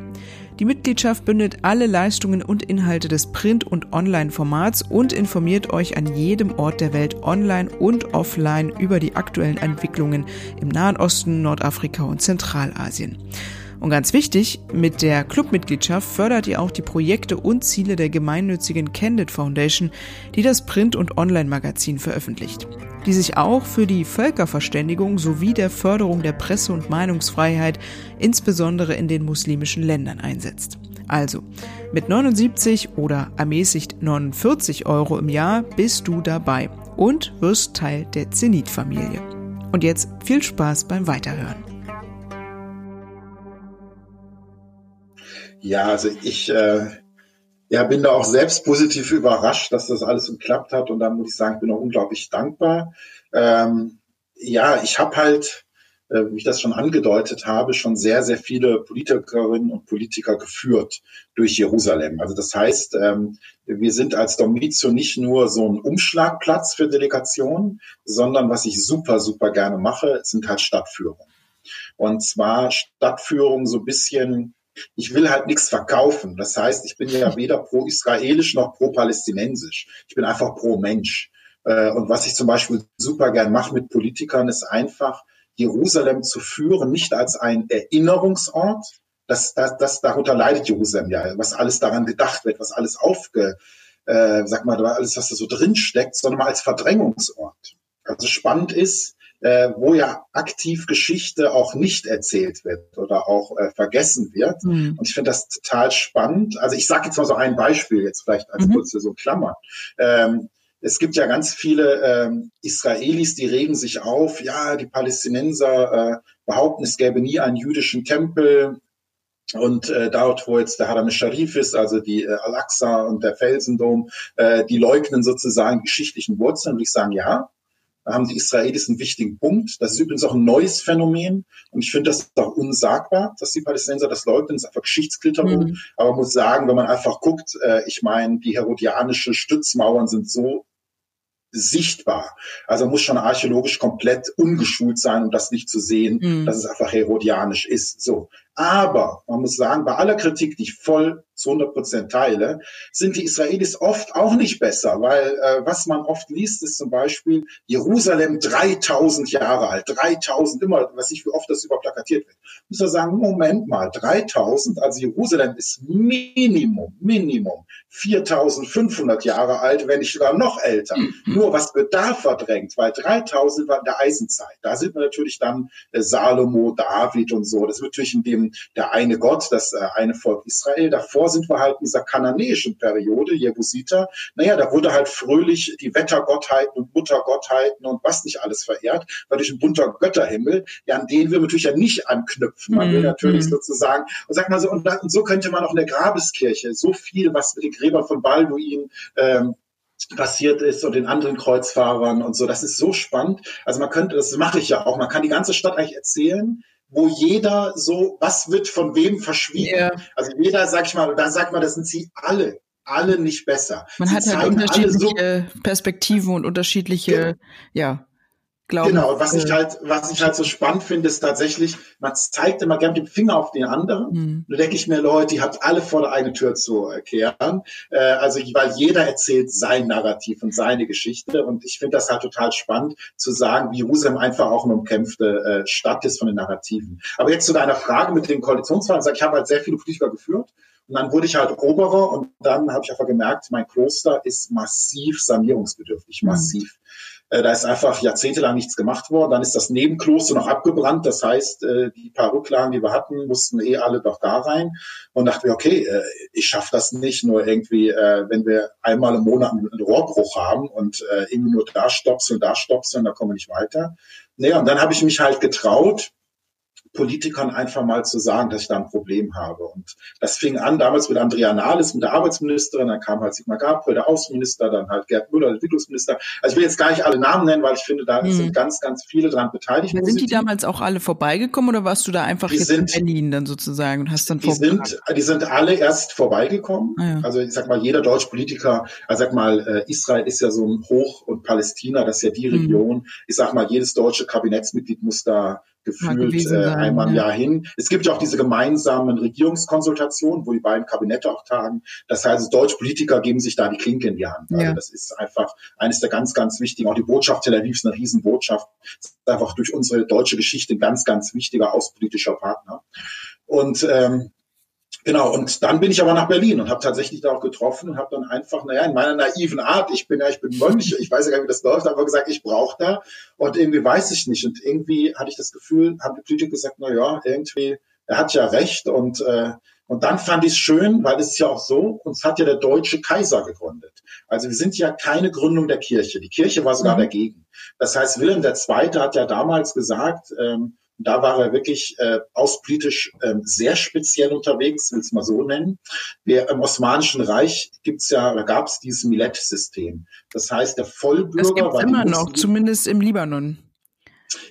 Die Mitgliedschaft bündelt alle Leistungen und Inhalte des Print- und Online-Formats und informiert euch an jedem Ort der Welt online und offline über die aktuellen Entwicklungen im Nahen Osten, Nordafrika und Zentralasien. Und ganz wichtig, mit der Clubmitgliedschaft fördert ihr auch die Projekte und Ziele der gemeinnützigen Candid Foundation, die das Print- und Online-Magazin veröffentlicht, die sich auch für die Völkerverständigung sowie der Förderung der Presse- und Meinungsfreiheit, insbesondere in den muslimischen Ländern, einsetzt. Also, mit 79 oder ermäßigt 49 Euro im Jahr bist du dabei und wirst Teil der Zenit-Familie. Und jetzt viel Spaß beim Weiterhören. Ja, also ich äh, ja, bin da auch selbst positiv überrascht, dass das alles geklappt hat. Und da muss ich sagen, ich bin auch unglaublich dankbar. Ähm, ja, ich habe halt, äh, wie ich das schon angedeutet habe, schon sehr, sehr viele Politikerinnen und Politiker geführt durch Jerusalem. Also das heißt, ähm, wir sind als Domizio nicht nur so ein Umschlagplatz für Delegationen, sondern was ich super, super gerne mache, sind halt Stadtführungen. Und zwar Stadtführungen so ein bisschen ich will halt nichts verkaufen. Das heißt, ich bin ja weder pro-israelisch noch pro-palästinensisch. Ich bin einfach pro-Mensch. Äh, und was ich zum Beispiel super gern mache mit Politikern, ist einfach, Jerusalem zu führen, nicht als ein Erinnerungsort. Das, das, das, darunter leidet Jerusalem ja, was alles daran gedacht wird, was alles aufge, äh, sag mal, alles, was da so drin steckt, sondern mal als Verdrängungsort. Also spannend ist, äh, wo ja aktiv Geschichte auch nicht erzählt wird oder auch äh, vergessen wird. Mhm. Und ich finde das total spannend. Also ich sage jetzt mal so ein Beispiel, jetzt vielleicht als mhm. kurze so Klammer. Ähm, es gibt ja ganz viele ähm, Israelis, die regen sich auf, ja, die Palästinenser äh, behaupten, es gäbe nie einen jüdischen Tempel. Und äh, dort, wo jetzt der Haram Sharif ist, also die äh, Al-Aqsa und der Felsendom, äh, die leugnen sozusagen geschichtlichen Wurzeln. Und ich sagen, ja, da haben die Israelis einen wichtigen Punkt. Das ist übrigens auch ein neues Phänomen. Und ich finde das auch unsagbar, dass die Palästinenser das leugnen. Das ist einfach Geschichtsklitterung. Mhm. Aber man muss sagen, wenn man einfach guckt, äh, ich meine, die herodianische Stützmauern sind so sichtbar. Also muss schon archäologisch komplett ungeschult sein, um das nicht zu sehen, mhm. dass es einfach herodianisch ist. So. Aber man muss sagen, bei aller Kritik, die ich voll zu 100 Prozent teile, sind die Israelis oft auch nicht besser, weil äh, was man oft liest, ist zum Beispiel Jerusalem 3000 Jahre alt, 3000, immer, was ich, wie oft das überplakatiert wird. Muss man sagen, Moment mal, 3000, also Jerusalem ist Minimum, Minimum 4500 Jahre alt, wenn nicht sogar noch älter. Mhm. Nur was wird da verdrängt? Weil 3000 war in der Eisenzeit. Da sind wir natürlich dann äh, Salomo, David und so. Das wird natürlich in dem der eine Gott, das äh, eine Volk Israel. Davor sind wir halt in dieser kananäischen Periode, Jebusiter. Naja, da wurde halt fröhlich die Wettergottheiten und Muttergottheiten und was nicht alles verehrt, weil durch ein bunter Götterhimmel, ja, an den will man natürlich ja nicht anknüpfen. Man will mhm. natürlich mhm. sozusagen, und sag mal so, und, und, so könnte man auch in der Grabeskirche so viel, was mit den Gräbern von Balduin, ähm, passiert ist und den anderen Kreuzfahrern und so. Das ist so spannend. Also man könnte, das mache ich ja auch, man kann die ganze Stadt eigentlich erzählen, wo jeder so, was wird von wem verschwiegen. Yeah. Also jeder, sag ich mal, da sagt man, das sind sie alle, alle nicht besser. Man sie hat halt unterschiedliche so, Perspektiven und unterschiedliche, ja. Ja. Glauben, genau, was ich halt, was ich halt so spannend finde, ist tatsächlich, man zeigt immer gerne den Finger auf den anderen. Mhm. Da denke ich mir, Leute, die habt alle vor der eigenen Tür zu erklären. Äh, also, weil jeder erzählt sein Narrativ und seine Geschichte. Und ich finde das halt total spannend zu sagen, wie Jerusalem einfach auch eine umkämpfte äh, Stadt ist von den Narrativen. Aber jetzt zu deiner Frage mit den Koalitionsverhandlungen. Ich habe halt sehr viele Politiker geführt. Und dann wurde ich halt Oberer und dann habe ich einfach gemerkt, mein Kloster ist massiv sanierungsbedürftig, mhm. Äh, da ist einfach jahrzehntelang nichts gemacht worden. Dann ist das Nebenkloster noch abgebrannt. Das heißt, äh, die paar Rücklagen, die wir hatten, mussten eh alle doch da rein. Und dachte mir, okay, äh, ich schaffe das nicht. Nur irgendwie, wenn wir einmal im Monat einen Rohrbruch haben und irgendwie nur da stopseln, da stopseln, da kommen wir nicht weiter. Nee, und dann habe ich mich halt getraut, Politikern einfach mal zu sagen, dass ich da ein Problem habe. Und das fing an damals mit Andrea Nahles, mit der Arbeitsministerin, dann kam halt Sigmar Gabriel, der Außenminister, dann halt Gerd Müller, der Entwicklungsminister. Also ich will jetzt gar nicht alle Namen nennen, weil ich finde, da mhm. sind ganz, ganz viele dran beteiligt. Sind die damals auch alle vorbeigekommen oder warst du da einfach die jetzt sind, in Berlin dann sozusagen und hast dann die sind, die sind alle erst vorbeigekommen. Ah, ja. Also ich sag mal, jeder deutsche Politiker, also sag mal, äh, Israel ist ja so ein Hoch- und Palästina, das ist ja die mhm. Region. Ich sag mal, jedes deutsche Kabinettsmitglied muss da gefühlt äh, einmal im ja. Jahr hin. Es gibt ja auch diese gemeinsamen Regierungskonsultationen, wo die beiden Kabinette auch tagen. Das heißt, deutsche Politiker geben sich da die Klinke in die Hand. Also ja. das ist einfach eines der ganz, ganz wichtigen. Auch die Botschaft Tel Aviv ist eine Riesenbotschaft. Das ist einfach durch unsere deutsche Geschichte ein ganz, ganz wichtiger außenpolitischer Partner. Und ähm, Genau, und dann bin ich aber nach Berlin und habe tatsächlich da auch getroffen und habe dann einfach, naja, in meiner naiven Art, ich bin ja, ich bin Mönch, ich weiß ja gar nicht, wie das läuft, aber gesagt, ich brauche da und irgendwie weiß ich nicht. Und irgendwie hatte ich das Gefühl, haben die Politiker gesagt, na ja, irgendwie, er hat ja recht und äh, und dann fand ich es schön, weil es ist ja auch so, uns hat ja der deutsche Kaiser gegründet. Also wir sind ja keine Gründung der Kirche. Die Kirche war sogar mhm. dagegen. Das heißt, Wilhelm II. hat ja damals gesagt, ähm, da war er wirklich äh, außenpolitisch äh, sehr speziell unterwegs, will es mal so nennen. Wir, Im Osmanischen Reich gibt's ja, gab es dieses Millet-System. Das heißt, der Vollbürger das gibt's war immer noch, zumindest im Libanon.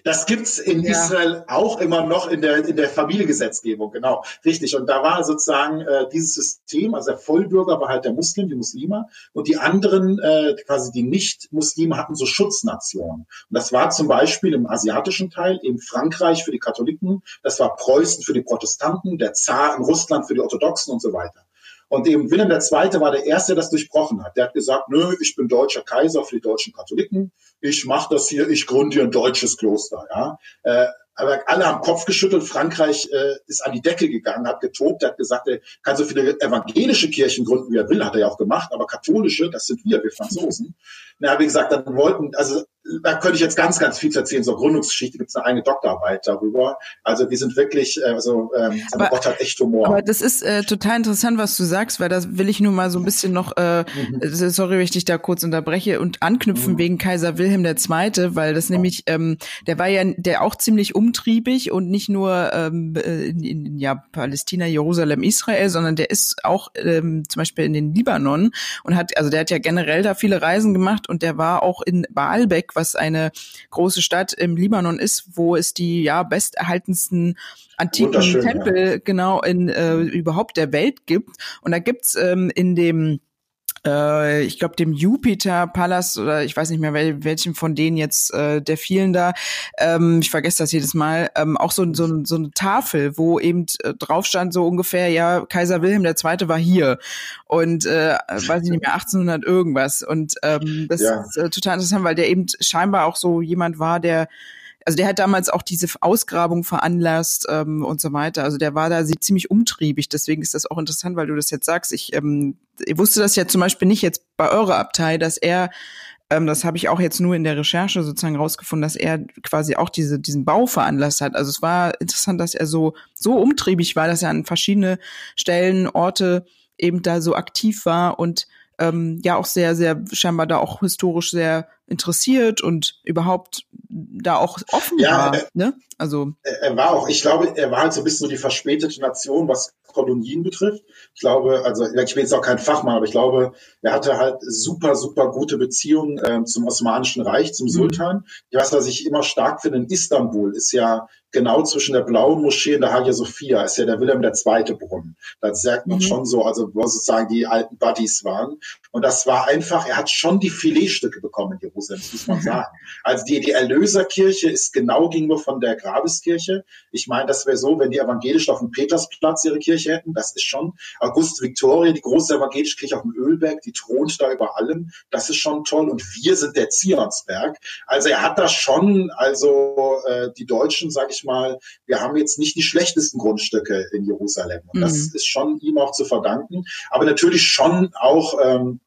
Das gibt's in ja. Israel auch immer noch in der, in der Familiengesetzgebung, genau, richtig. Und da war sozusagen äh, dieses System, also der Vollbürger war halt der Muslim, die Muslime, und die anderen, äh, quasi die Nicht-Muslime, hatten so Schutznationen. Und das war zum Beispiel im asiatischen Teil eben Frankreich für die Katholiken, das war Preußen für die Protestanten, der Zar in Russland für die Orthodoxen und so weiter. Und eben Wilhelm II. war der Erste, der das durchbrochen hat. Der hat gesagt, nö, ich bin deutscher Kaiser für die deutschen Katholiken. Ich mache das hier, ich gründe hier ein deutsches Kloster. Ja. Äh, aber alle haben Kopf geschüttelt. Frankreich äh, ist an die Decke gegangen, hat getobt, hat gesagt, er kann so viele evangelische Kirchen gründen, wie er will, hat er ja auch gemacht, aber katholische, das sind wir, wir Franzosen. Na, wie gesagt, dann wollten, also da könnte ich jetzt ganz, ganz viel erzählen. So Gründungsgeschichte gibt es eine eigene Doktorarbeit darüber. Also wir sind wirklich, äh, also ähm, aber, Gott hat echt Humor. Aber das ist äh, total interessant, was du sagst, weil das will ich nur mal so ein bisschen noch, äh, mhm. sorry, wenn ich dich da kurz unterbreche und anknüpfen mhm. wegen Kaiser Wilhelm II., weil das nämlich, ähm, der war ja der auch ziemlich umtriebig und nicht nur ähm, äh, in, in ja, Palästina, Jerusalem, Israel, sondern der ist auch ähm, zum Beispiel in den Libanon und hat, also der hat ja generell da viele Reisen gemacht und der war auch in Baalbek, was eine große Stadt im Libanon ist, wo es die ja besterhaltensten antiken Tempel ja. genau in äh, überhaupt der Welt gibt. Und da gibt's ähm, in dem äh, ich glaube dem Jupiter Palast oder ich weiß nicht mehr wel welchen von denen jetzt äh, der vielen da, ähm, ich vergesse das jedes Mal, ähm, auch so, so, so eine Tafel, wo eben äh, drauf stand so ungefähr, ja, Kaiser Wilhelm II. war hier und äh, weiß ich nicht mehr, 1800 irgendwas und ähm, das ja. ist äh, total interessant, weil der eben scheinbar auch so jemand war, der also der hat damals auch diese Ausgrabung veranlasst ähm, und so weiter. Also der war da ziemlich umtriebig. Deswegen ist das auch interessant, weil du das jetzt sagst. Ich, ähm, ich wusste das ja zum Beispiel nicht jetzt bei eurer Abtei, dass er ähm, das habe ich auch jetzt nur in der Recherche sozusagen rausgefunden, dass er quasi auch diese, diesen Bau veranlasst hat. Also es war interessant, dass er so, so umtriebig war, dass er an verschiedene Stellen, Orte eben da so aktiv war und ähm, ja auch sehr, sehr scheinbar da auch historisch sehr interessiert und überhaupt da auch offen ja, war. Er, ne? Also er war auch, ich glaube, er war halt so ein bisschen so die verspätete Nation, was Kolonien betrifft. Ich glaube, also ich bin jetzt auch kein Fachmann, aber ich glaube, er hatte halt super, super gute Beziehungen äh, zum Osmanischen Reich, zum mhm. Sultan. Ich weiß, was ich immer stark finde, in Istanbul ist ja genau zwischen der blauen Moschee und der Hagia Sophia ist ja der Wilhelm der zweite Brunnen. Da sagt man mhm. schon so, also wo sozusagen die alten Buddies waren. Und das war einfach, er hat schon die Filetstücke bekommen in Jerusalem, das muss man sagen. Also die, die Erlöserkirche ist genau gegenüber von der Grabeskirche. Ich meine, das wäre so, wenn die Evangelischen auf dem Petersplatz ihre Kirche hätten, das ist schon August Victoria, die große evangelische Kirche auf dem Ölberg, die thront da über allem. Das ist schon toll. Und wir sind der Zionsberg. Also er hat da schon, also äh, die Deutschen, sage ich mal, wir haben jetzt nicht die schlechtesten Grundstücke in Jerusalem. Und mhm. das ist schon ihm auch zu verdanken. Aber natürlich schon auch ähm,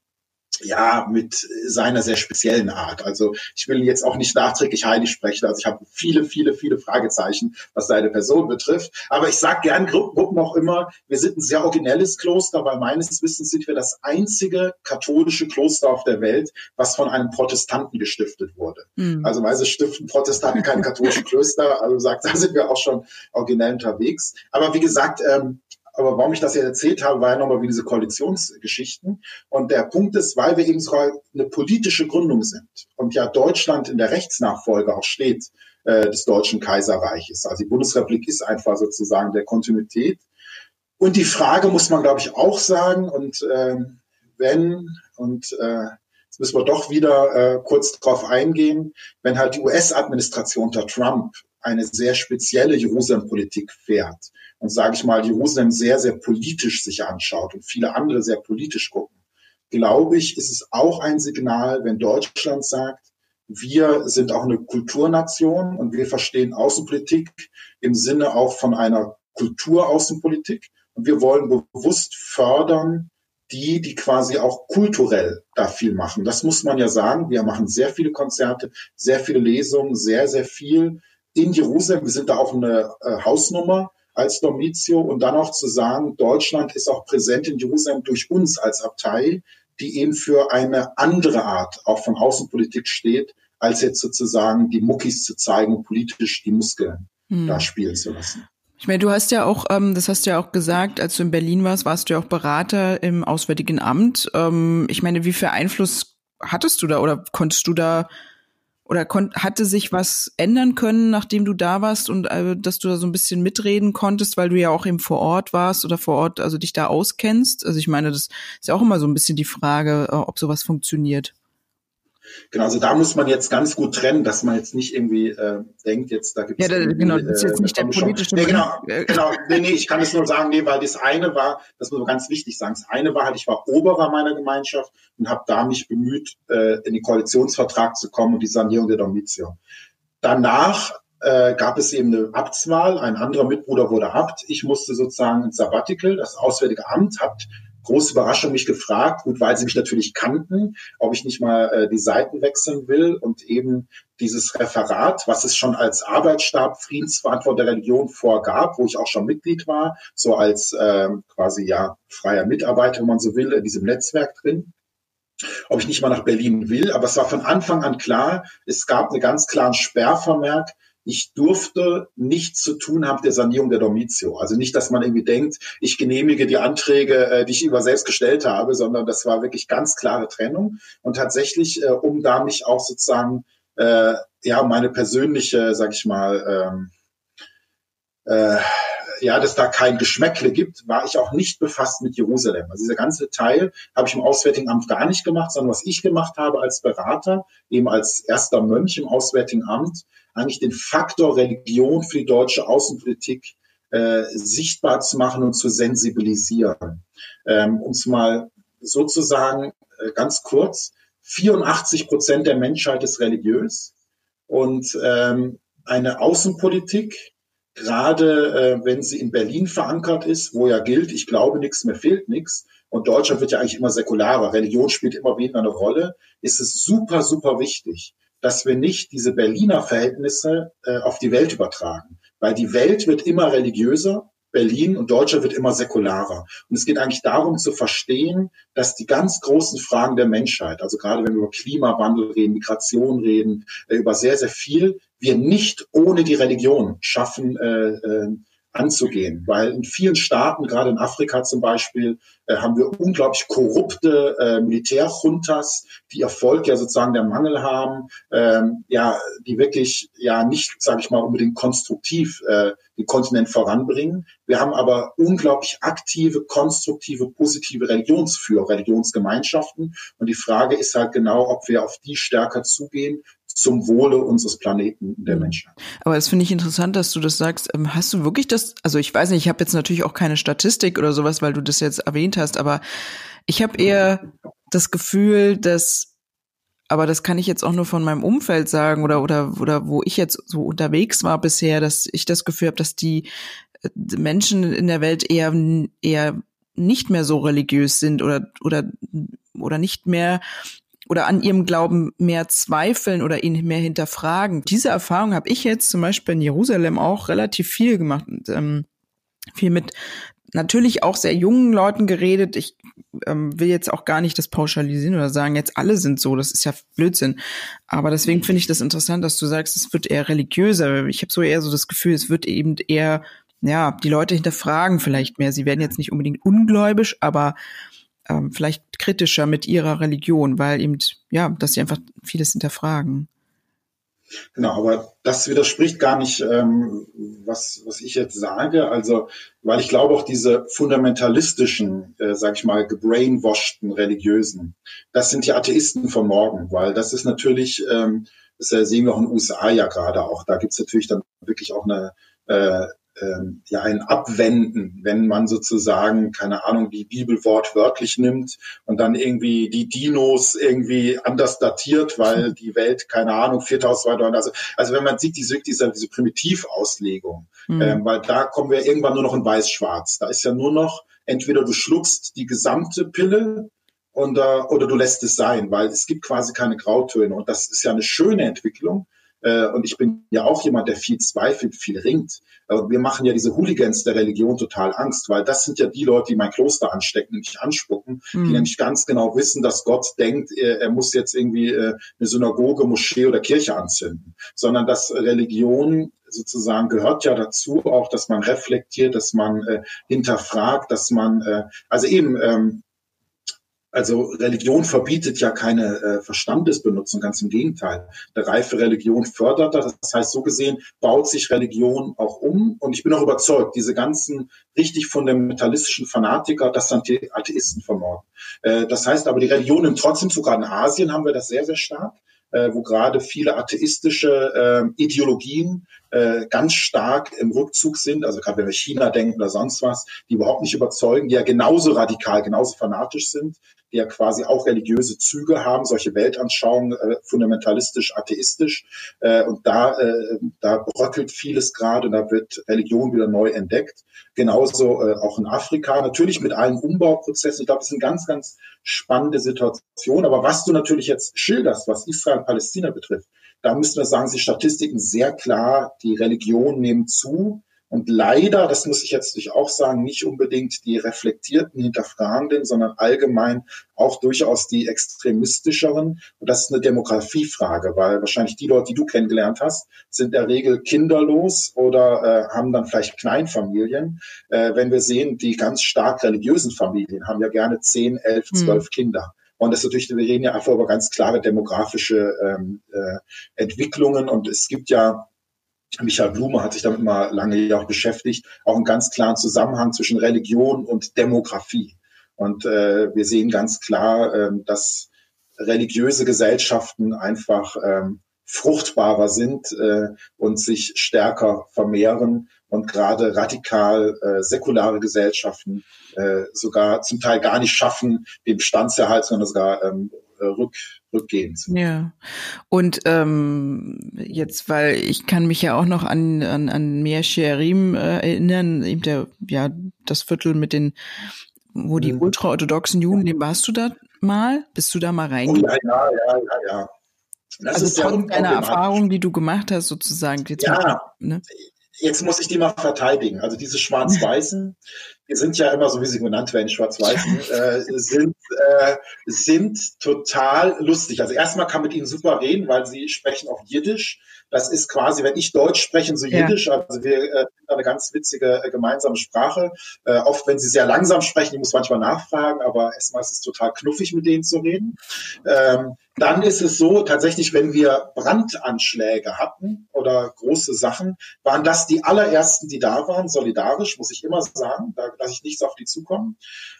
ja, mit seiner sehr speziellen Art. Also ich will jetzt auch nicht nachträglich heilig sprechen. Also ich habe viele, viele, viele Fragezeichen, was seine Person betrifft. Aber ich sage gern Gruppen auch immer, wir sind ein sehr originelles Kloster, weil meines Wissens sind wir das einzige katholische Kloster auf der Welt, was von einem Protestanten gestiftet wurde. Mhm. Also meistens stiften Protestanten keine katholischen Klöster. Also sagt, da sind wir auch schon originell unterwegs. Aber wie gesagt, ähm, aber warum ich das ja erzählt habe, war ja nochmal wie diese Koalitionsgeschichten. Und der Punkt ist, weil wir eben sogar eine politische Gründung sind und ja Deutschland in der Rechtsnachfolge auch steht äh, des Deutschen Kaiserreiches. Also die Bundesrepublik ist einfach sozusagen der Kontinuität. Und die Frage muss man, glaube ich, auch sagen, und äh, wenn, und äh, jetzt müssen wir doch wieder äh, kurz drauf eingehen, wenn halt die US-Administration unter Trump eine sehr spezielle Jerusalem-Politik fährt, und sage ich mal, Jerusalem sehr, sehr politisch sich anschaut und viele andere sehr politisch gucken, glaube ich, ist es auch ein Signal, wenn Deutschland sagt, wir sind auch eine Kulturnation und wir verstehen Außenpolitik im Sinne auch von einer Kulturaußenpolitik und wir wollen bewusst fördern, die, die quasi auch kulturell da viel machen. Das muss man ja sagen. Wir machen sehr viele Konzerte, sehr viele Lesungen, sehr, sehr viel in Jerusalem. Wir sind da auch eine äh, Hausnummer als Domizio und dann auch zu sagen, Deutschland ist auch präsent in Jerusalem durch uns als Abtei, die eben für eine andere Art auch von Außenpolitik steht, als jetzt sozusagen die Muckis zu zeigen und politisch die Muskeln hm. da spielen zu lassen. Ich meine, du hast ja auch, ähm, das hast du ja auch gesagt, als du in Berlin warst, warst du ja auch Berater im Auswärtigen Amt. Ähm, ich meine, wie viel Einfluss hattest du da oder konntest du da oder hatte sich was ändern können, nachdem du da warst und äh, dass du da so ein bisschen mitreden konntest, weil du ja auch eben vor Ort warst oder vor Ort, also dich da auskennst? Also ich meine, das ist ja auch immer so ein bisschen die Frage, äh, ob sowas funktioniert. Genau, also da muss man jetzt ganz gut trennen, dass man jetzt nicht irgendwie äh, denkt, jetzt da gibt es. Ja, da, genau, das ist jetzt äh, nicht der politische. Nee, genau, genau. Nee, nee, ich kann es nur sagen, nee, weil das eine war, das muss man ganz wichtig sagen, das eine war halt, ich war Oberer meiner Gemeinschaft und habe da mich bemüht, äh, in den Koalitionsvertrag zu kommen und die Sanierung der Domitium. Danach äh, gab es eben eine Abtswahl, ein anderer Mitbruder wurde Abt. Ich musste sozusagen ins Sabbatical, das Auswärtige Amt hat große Überraschung mich gefragt, gut, weil sie mich natürlich kannten, ob ich nicht mal äh, die Seiten wechseln will und eben dieses Referat, was es schon als Arbeitsstab Friedensverantwortung der Religion vorgab, wo ich auch schon Mitglied war, so als äh, quasi ja freier Mitarbeiter, wenn man so will, in diesem Netzwerk drin ob ich nicht mal nach Berlin will. Aber es war von Anfang an klar, es gab einen ganz klaren Sperrvermerk, ich durfte nichts zu tun haben mit der Sanierung der Domitio. Also nicht, dass man irgendwie denkt, ich genehmige die Anträge, äh, die ich über selbst gestellt habe, sondern das war wirklich ganz klare Trennung. Und tatsächlich, äh, um da mich auch sozusagen, äh, ja, meine persönliche, sag ich mal, ähm, äh, ja, dass da kein Geschmäckle gibt, war ich auch nicht befasst mit Jerusalem. Also dieser ganze Teil habe ich im Auswärtigen Amt gar nicht gemacht, sondern was ich gemacht habe als Berater, eben als erster Mönch im Auswärtigen Amt, eigentlich den Faktor Religion für die deutsche Außenpolitik äh, sichtbar zu machen und zu sensibilisieren. Ähm, um es mal sozusagen äh, ganz kurz, 84 Prozent der Menschheit ist religiös und ähm, eine Außenpolitik, gerade äh, wenn sie in Berlin verankert ist, wo ja gilt, ich glaube nichts, mir fehlt nichts, und Deutschland wird ja eigentlich immer säkularer, Religion spielt immer weniger eine Rolle, ist es super, super wichtig, dass wir nicht diese Berliner Verhältnisse äh, auf die Welt übertragen. Weil die Welt wird immer religiöser, Berlin und Deutschland wird immer säkularer. Und es geht eigentlich darum zu verstehen, dass die ganz großen Fragen der Menschheit, also gerade wenn wir über Klimawandel reden, Migration reden, äh, über sehr, sehr viel, wir nicht ohne die Religion schaffen, äh, äh, anzugehen. Weil in vielen Staaten, gerade in Afrika zum Beispiel, äh, haben wir unglaublich korrupte äh, Militärjuntas, die Erfolg ja sozusagen der Mangel haben, ähm, ja, die wirklich ja nicht, sage ich mal, unbedingt konstruktiv äh, den Kontinent voranbringen. Wir haben aber unglaublich aktive, konstruktive, positive Religionsführer, Religionsgemeinschaften. Und die Frage ist halt genau, ob wir auf die stärker zugehen zum Wohle unseres Planeten der Menschen. Aber es finde ich interessant, dass du das sagst. Ähm, hast du wirklich das, also ich weiß nicht, ich habe jetzt natürlich auch keine Statistik oder sowas, weil du das jetzt erwähnt hast, aber ich habe eher das Gefühl, dass, aber das kann ich jetzt auch nur von meinem Umfeld sagen oder, oder, oder wo ich jetzt so unterwegs war bisher, dass ich das Gefühl habe, dass die äh, Menschen in der Welt eher, eher nicht mehr so religiös sind oder, oder oder nicht mehr oder an ihrem Glauben mehr zweifeln oder ihn mehr hinterfragen. Diese Erfahrung habe ich jetzt zum Beispiel in Jerusalem auch relativ viel gemacht. Und, ähm, viel mit natürlich auch sehr jungen Leuten geredet. Ich ähm, will jetzt auch gar nicht das pauschalisieren oder sagen, jetzt alle sind so. Das ist ja Blödsinn. Aber deswegen finde ich das interessant, dass du sagst, es wird eher religiöser. Ich habe so eher so das Gefühl, es wird eben eher, ja, die Leute hinterfragen vielleicht mehr. Sie werden jetzt nicht unbedingt ungläubisch, aber ähm, vielleicht kritischer mit ihrer Religion, weil eben, ja, dass sie einfach vieles hinterfragen. Genau, aber das widerspricht gar nicht, ähm, was, was ich jetzt sage. Also, weil ich glaube auch diese fundamentalistischen, äh, sage ich mal, gebrainwasheden Religiösen, das sind die Atheisten von morgen, weil das ist natürlich, ähm, das sehen wir auch in den USA ja gerade auch. Da gibt's natürlich dann wirklich auch eine äh, ähm, ja ein Abwenden, wenn man sozusagen, keine Ahnung, die Bibel wortwörtlich nimmt und dann irgendwie die Dinos irgendwie anders datiert, weil die Welt, keine Ahnung, 4200, also, also wenn man sieht, diese, diese, diese Primitivauslegung, mhm. ähm, weil da kommen wir irgendwann nur noch in weiß-schwarz. Da ist ja nur noch, entweder du schluckst die gesamte Pille und, äh, oder du lässt es sein, weil es gibt quasi keine Grautöne und das ist ja eine schöne Entwicklung, äh, und ich bin ja auch jemand, der viel zweifelt, viel ringt. Aber wir machen ja diese Hooligans der Religion total Angst, weil das sind ja die Leute, die mein Kloster anstecken und mich anspucken, mhm. die nämlich ganz genau wissen, dass Gott denkt, er, er muss jetzt irgendwie äh, eine Synagoge, Moschee oder Kirche anzünden, sondern dass Religion sozusagen gehört ja dazu auch, dass man reflektiert, dass man äh, hinterfragt, dass man, äh, also eben, ähm, also Religion verbietet ja keine äh, Verstandesbenutzung, ganz im Gegenteil. Eine reife Religion fördert das. Das heißt, so gesehen baut sich Religion auch um. Und ich bin auch überzeugt, diese ganzen richtig fundamentalistischen Fanatiker, das sind die Atheisten von morgen. Äh, das heißt aber, die Religion nimmt trotzdem, sogar in Asien haben wir das sehr, sehr stark äh, wo gerade viele atheistische äh, Ideologien äh, ganz stark im Rückzug sind, also gerade wenn wir China denken oder sonst was, die überhaupt nicht überzeugen, die ja genauso radikal, genauso fanatisch sind, ja quasi auch religiöse Züge haben, solche Weltanschauungen, äh, fundamentalistisch, atheistisch. Äh, und da, äh, da bröckelt vieles gerade, da wird Religion wieder neu entdeckt. Genauso äh, auch in Afrika, natürlich mit allen Umbauprozessen. Ich glaube, es ist eine ganz, ganz spannende Situation. Aber was du natürlich jetzt schilderst, was Israel und Palästina betrifft, da müssen wir sagen, die Statistiken sehr klar, die Religion nehmen zu. Und leider, das muss ich jetzt auch sagen, nicht unbedingt die reflektierten, hinterfragenden, sondern allgemein auch durchaus die extremistischeren. Und das ist eine Demografiefrage, weil wahrscheinlich die Leute, die du kennengelernt hast, sind in der Regel kinderlos oder äh, haben dann vielleicht Kleinfamilien. Äh, wenn wir sehen, die ganz stark religiösen Familien haben ja gerne zehn, elf, hm. zwölf. Kinder. Und das ist natürlich, wir reden ja einfach über ganz klare demografische ähm, äh, Entwicklungen. Und es gibt ja Michael Blume hat sich damit mal lange auch beschäftigt, auch einen ganz klaren Zusammenhang zwischen Religion und Demografie. Und äh, wir sehen ganz klar, äh, dass religiöse Gesellschaften einfach ähm, fruchtbarer sind äh, und sich stärker vermehren und gerade radikal äh, säkulare Gesellschaften äh, sogar zum Teil gar nicht schaffen, den Bestandserhalt, sondern sogar ähm, rück, rückgehend sind. Ja. Und ähm, jetzt, weil ich kann mich ja auch noch an, an, an Meer Sherim äh, erinnern, eben der, ja, das Viertel mit den, wo die mhm. ultraorthodoxen Juden, dem warst du da mal? Bist du da mal reingegangen? Oh, ja, ja, ja, ja. Das also trotz deiner Erfahrung, die du gemacht hast, sozusagen. Jetzt ja, mal, ne? jetzt muss ich die mal verteidigen. Also diese Schwarz-Weißen, sind ja immer so, wie sie genannt werden, Schwarz-Weißen, äh, sind, äh, sind total lustig. Also erstmal kann mit ihnen super reden, weil sie sprechen auch Jiddisch. Das ist quasi, wenn ich Deutsch spreche, so Jiddisch. Ja. Also wir äh, eine ganz witzige äh, gemeinsame Sprache. Äh, oft, wenn sie sehr langsam sprechen, ich muss manchmal nachfragen, aber erstmal ist es total knuffig, mit denen zu reden. Ähm, dann ist es so, tatsächlich, wenn wir Brandanschläge hatten oder große Sachen, waren das die allerersten, die da waren, solidarisch, muss ich immer sagen, da lasse ich nichts auf die zukommen.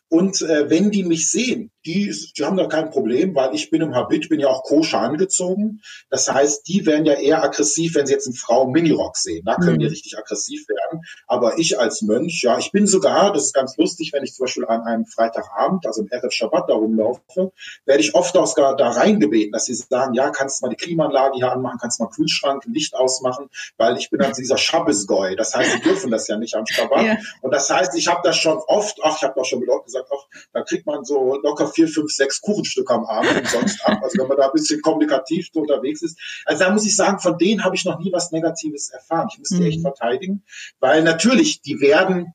Und äh, wenn die mich sehen, die, die haben da kein Problem, weil ich bin im Habit, bin ja auch koscher angezogen. Das heißt, die werden ja eher aggressiv, wenn sie jetzt eine Frau im Minirock sehen. Da können mhm. die richtig aggressiv werden. Aber ich als Mönch, ja, ich bin sogar, das ist ganz lustig, wenn ich zum Beispiel an einem Freitagabend, also im RF Shabbat da rumlaufe, werde ich oft auch da reingebeten, dass sie sagen, ja, kannst du mal die Klimaanlage hier anmachen, kannst du mal Kühlschrank, Licht ausmachen, weil ich bin dann dieser Shabbos-Goy. Das heißt, sie dürfen das ja nicht am Shabbat. Ja. Und das heißt, ich habe das schon oft, ach, ich habe doch schon mit Leuten gesagt, ach, da kriegt man so locker vier, fünf, sechs Kuchenstücke am Abend umsonst ab. Also wenn man da ein bisschen kommunikativ unterwegs ist. Also da muss ich sagen, von denen habe ich noch nie was Negatives erfahren. Ich muss die mhm. echt verteidigen, weil natürlich, die werden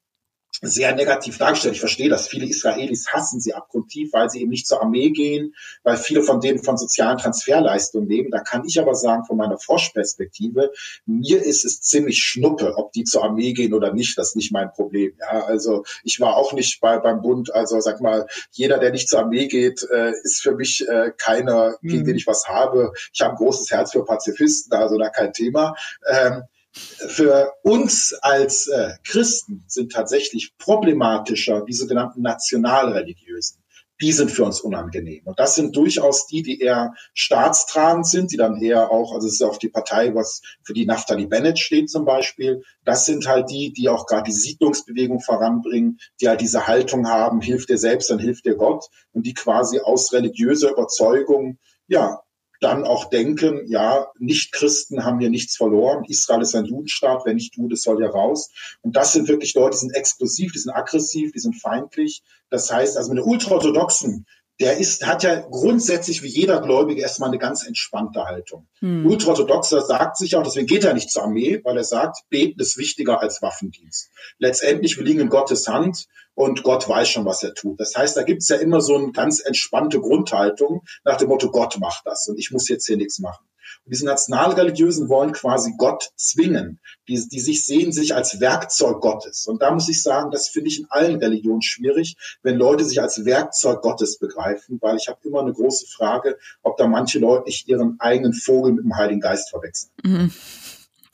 sehr negativ dargestellt. Ich verstehe das. Viele Israelis hassen sie abgrundtief, weil sie eben nicht zur Armee gehen, weil viele von denen von sozialen Transferleistungen leben. Da kann ich aber sagen, von meiner Forschperspektive, mir ist es ziemlich schnuppe, ob die zur Armee gehen oder nicht. Das ist nicht mein Problem. Ja, also ich war auch nicht bei, beim Bund. Also sag mal, jeder, der nicht zur Armee geht, äh, ist für mich äh, keiner, gegen mhm. den ich was habe. Ich habe ein großes Herz für Pazifisten, also da kein Thema. Ähm, für uns als äh, Christen sind tatsächlich problematischer die sogenannten Nationalreligiösen. Die sind für uns unangenehm. Und das sind durchaus die, die eher staatstragend sind, die dann eher auch, also es ist auch die Partei, was für die Naftali Bennett steht zum Beispiel. Das sind halt die, die auch gerade die Siedlungsbewegung voranbringen, die halt diese Haltung haben, hilft dir selbst, dann hilft dir Gott. Und die quasi aus religiöser Überzeugung, ja, dann auch denken, ja, Nicht-Christen haben hier nichts verloren. Israel ist ein Judenstaat. Wer nicht das soll ja raus. Und das sind wirklich Leute, die sind explosiv, die sind aggressiv, die sind feindlich. Das heißt, also mit den Ultraorthodoxen, der ist, hat ja grundsätzlich wie jeder Gläubige erstmal eine ganz entspannte Haltung. Hm. Ultraorthodoxer sagt sich auch, deswegen geht er nicht zur Armee, weil er sagt, beten ist wichtiger als Waffendienst. Letztendlich, wir liegen in Gottes Hand und Gott weiß schon, was er tut. Das heißt, da gibt's ja immer so eine ganz entspannte Grundhaltung nach dem Motto, Gott macht das und ich muss jetzt hier nichts machen. Und diese Nationalreligiösen wollen quasi Gott zwingen, die, die sich sehen sich als Werkzeug Gottes. Und da muss ich sagen, das finde ich in allen Religionen schwierig, wenn Leute sich als Werkzeug Gottes begreifen, weil ich habe immer eine große Frage, ob da manche Leute nicht ihren eigenen Vogel mit dem Heiligen Geist verwechseln. Mhm.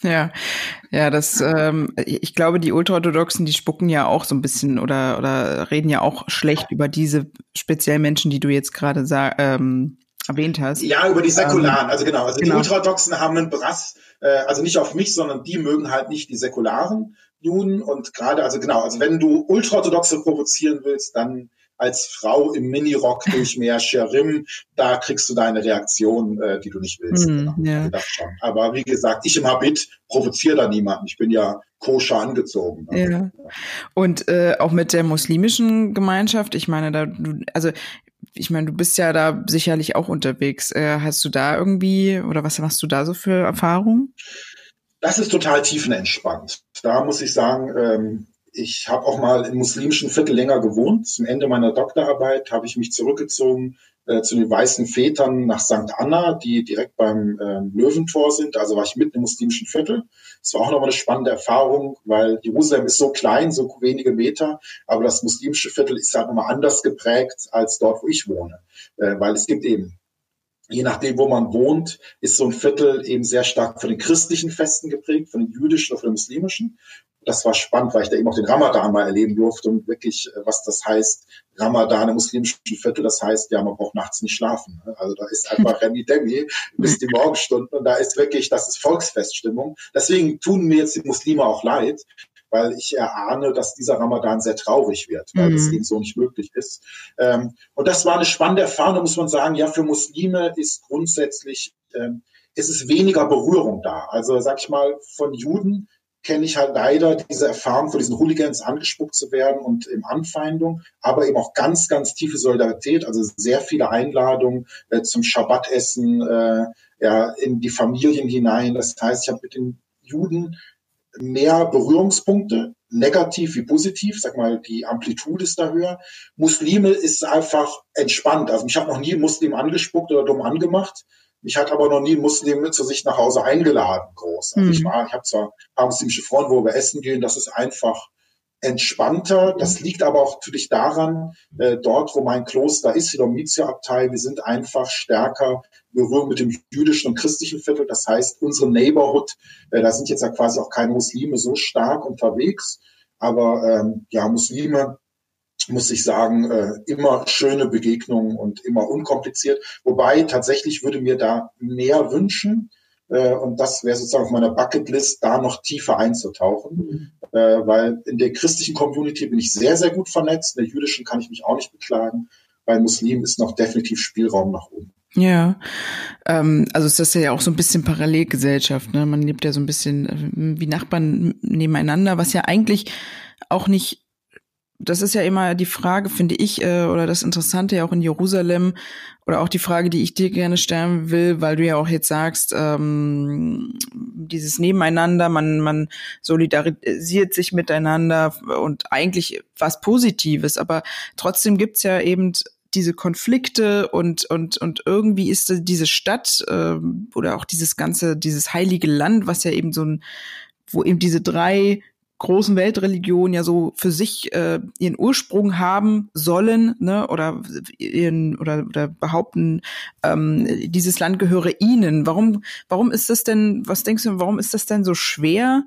Ja, ja, das, ähm, ich glaube, die Ultraorthodoxen, die spucken ja auch so ein bisschen oder, oder reden ja auch schlecht über diese speziellen Menschen, die du jetzt gerade ähm, erwähnt hast. Ja, über die Säkularen, ähm, also genau. Also genau. die Ultraorthodoxen haben einen Brass, äh, also nicht auf mich, sondern die mögen halt nicht die säkularen Juden und gerade, also genau, also wenn du Ultraorthodoxe provozieren willst, dann als Frau im Minirock durch mehr Sherim, da kriegst du deine Reaktion, äh, die du nicht willst. Mm, genau. ja. Aber wie gesagt, ich im Habit provoziere da niemanden. Ich bin ja koscher angezogen. Ne? Ja. Und äh, auch mit der muslimischen Gemeinschaft, ich meine, da du, also ich meine, du bist ja da sicherlich auch unterwegs. Äh, hast du da irgendwie oder was machst du da so für Erfahrungen? Das ist total tiefenentspannt. Da muss ich sagen, ähm, ich habe auch mal im muslimischen Viertel länger gewohnt. Zum Ende meiner Doktorarbeit habe ich mich zurückgezogen äh, zu den weißen Vätern nach St. Anna, die direkt beim äh, Löwentor sind. Also war ich mitten im muslimischen Viertel. Es war auch nochmal eine spannende Erfahrung, weil Jerusalem ist so klein, so wenige Meter, aber das muslimische Viertel ist halt nochmal anders geprägt als dort, wo ich wohne. Äh, weil es gibt eben je nachdem, wo man wohnt, ist so ein Viertel eben sehr stark von den christlichen Festen geprägt, von den jüdischen oder von den muslimischen das war spannend, weil ich da eben auch den Ramadan mal erleben durfte und wirklich, äh, was das heißt, Ramadan im muslimischen Viertel, das heißt, ja, man braucht nachts nicht schlafen. Ne? Also da ist einfach Remi Demi bis die Morgenstunden und da ist wirklich, das ist Volksfeststimmung. Deswegen tun mir jetzt die Muslime auch leid, weil ich erahne, dass dieser Ramadan sehr traurig wird, weil mhm. das eben so nicht möglich ist. Ähm, und das war eine spannende Erfahrung, muss man sagen, ja, für Muslime ist grundsätzlich, ähm, ist es weniger Berührung da. Also sag ich mal, von Juden kenne ich halt leider diese Erfahrung, von diesen Hooligans angespuckt zu werden und im Anfeindung, aber eben auch ganz, ganz tiefe Solidarität, also sehr viele Einladungen äh, zum Schabbatessen, äh, ja, in die Familien hinein. Das heißt, ich habe mit den Juden mehr Berührungspunkte, negativ wie positiv, sag mal, die Amplitude ist da höher. Muslime ist einfach entspannt. Also mich hat noch nie Muslim angespuckt oder dumm angemacht. Mich hat aber noch nie ein Muslim zu sich nach Hause eingeladen, groß. Also mhm. ich war, ich habe zwar ein paar muslimische Freunde, wo wir essen gehen, das ist einfach entspannter. Das liegt aber auch natürlich daran, äh, dort, wo mein Kloster ist, die Domizio-Abtei, wir sind einfach stärker Berührung mit dem jüdischen und christlichen Viertel. Das heißt, unsere Neighborhood, äh, da sind jetzt ja quasi auch keine Muslime so stark unterwegs. Aber ähm, ja, Muslime muss ich sagen, äh, immer schöne Begegnungen und immer unkompliziert. Wobei tatsächlich würde mir da mehr wünschen. Äh, und das wäre sozusagen auf meiner Bucketlist, da noch tiefer einzutauchen. Mhm. Äh, weil in der christlichen Community bin ich sehr, sehr gut vernetzt. In der jüdischen kann ich mich auch nicht beklagen. Bei Muslimen ist noch definitiv Spielraum nach oben. Ja, ähm, also ist das ja auch so ein bisschen Parallelgesellschaft. Ne? Man lebt ja so ein bisschen äh, wie Nachbarn nebeneinander, was ja eigentlich auch nicht das ist ja immer die Frage, finde ich, äh, oder das Interessante ja auch in Jerusalem, oder auch die Frage, die ich dir gerne stellen will, weil du ja auch jetzt sagst, ähm, dieses Nebeneinander, man, man solidarisiert sich miteinander und eigentlich was Positives, aber trotzdem gibt's ja eben diese Konflikte und und und irgendwie ist diese Stadt äh, oder auch dieses ganze dieses heilige Land, was ja eben so ein wo eben diese drei großen Weltreligionen ja so für sich äh, ihren Ursprung haben sollen, ne, oder ihren oder oder behaupten, ähm, dieses Land gehöre ihnen. Warum warum ist das denn? Was denkst du? Warum ist das denn so schwer,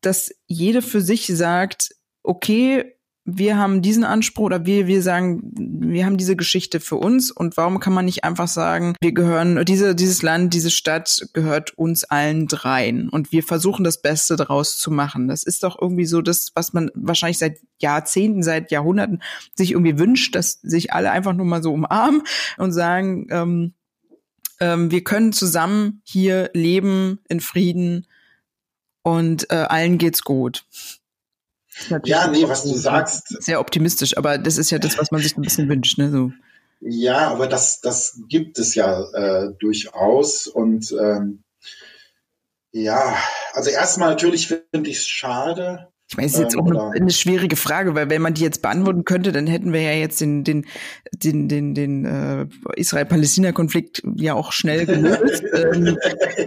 dass jede für sich sagt, okay, wir haben diesen Anspruch oder wir, wir sagen, wir haben diese Geschichte für uns und warum kann man nicht einfach sagen, wir gehören, diese, dieses Land, diese Stadt gehört uns allen dreien und wir versuchen das Beste daraus zu machen. Das ist doch irgendwie so das, was man wahrscheinlich seit Jahrzehnten, seit Jahrhunderten sich irgendwie wünscht, dass sich alle einfach nur mal so umarmen und sagen, ähm, ähm, wir können zusammen hier leben in Frieden und äh, allen geht's gut. Ja, nee, was du sagst. Sehr optimistisch, aber das ist ja das, was man sich ein bisschen wünscht, ne? So. Ja, aber das, das gibt es ja äh, durchaus. Und ähm, ja, also erstmal natürlich finde ich es schade. Ich meine, es ist jetzt ähm, auch eine, eine, schwierige Frage, weil wenn man die jetzt beantworten könnte, dann hätten wir ja jetzt den, den, den, den, den äh, Israel-Palästina-Konflikt ja auch schnell gelöst. ähm,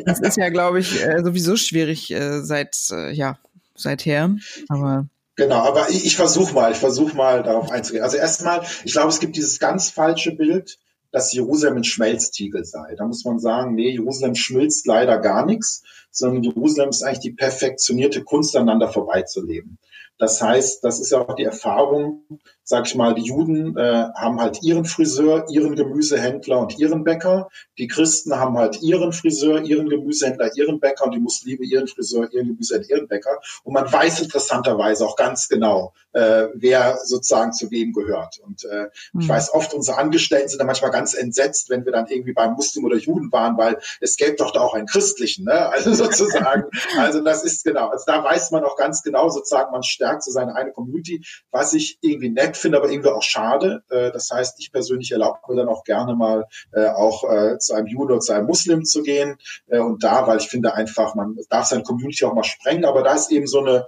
das ist ja, glaube ich, äh, sowieso schwierig äh, seit, äh, ja, seither. Aber Genau, aber ich, ich versuche mal, ich versuche mal darauf einzugehen. Also erstmal, ich glaube, es gibt dieses ganz falsche Bild, dass Jerusalem ein Schmelztiegel sei. Da muss man sagen, nee, Jerusalem schmilzt leider gar nichts, sondern Jerusalem ist eigentlich die perfektionierte Kunst, aneinander vorbeizuleben. Das heißt, das ist ja auch die Erfahrung, sag ich mal, die Juden äh, haben halt ihren Friseur, ihren Gemüsehändler und ihren Bäcker. Die Christen haben halt ihren Friseur, ihren Gemüsehändler, ihren Bäcker und die Muslime ihren Friseur, ihren Gemüsehändler, ihren Bäcker. Und man weiß interessanterweise auch ganz genau, äh, wer sozusagen zu wem gehört. Und äh, mhm. ich weiß oft, unsere Angestellten sind dann manchmal ganz entsetzt, wenn wir dann irgendwie beim Muslim oder Juden waren, weil es gäbe doch da auch einen christlichen, ne? Also sozusagen. also das ist genau. Also da weiß man auch ganz genau sozusagen, man stärkt so seine eine Community, was ich irgendwie nett nett finde, aber irgendwie auch schade. Äh, das heißt, ich persönlich erlaube mir dann auch gerne mal äh, auch äh, zu einem Jude oder zu einem Muslim zu gehen. und da, weil ich finde einfach, man darf seine Community auch mal sprengen, aber da ist eben so eine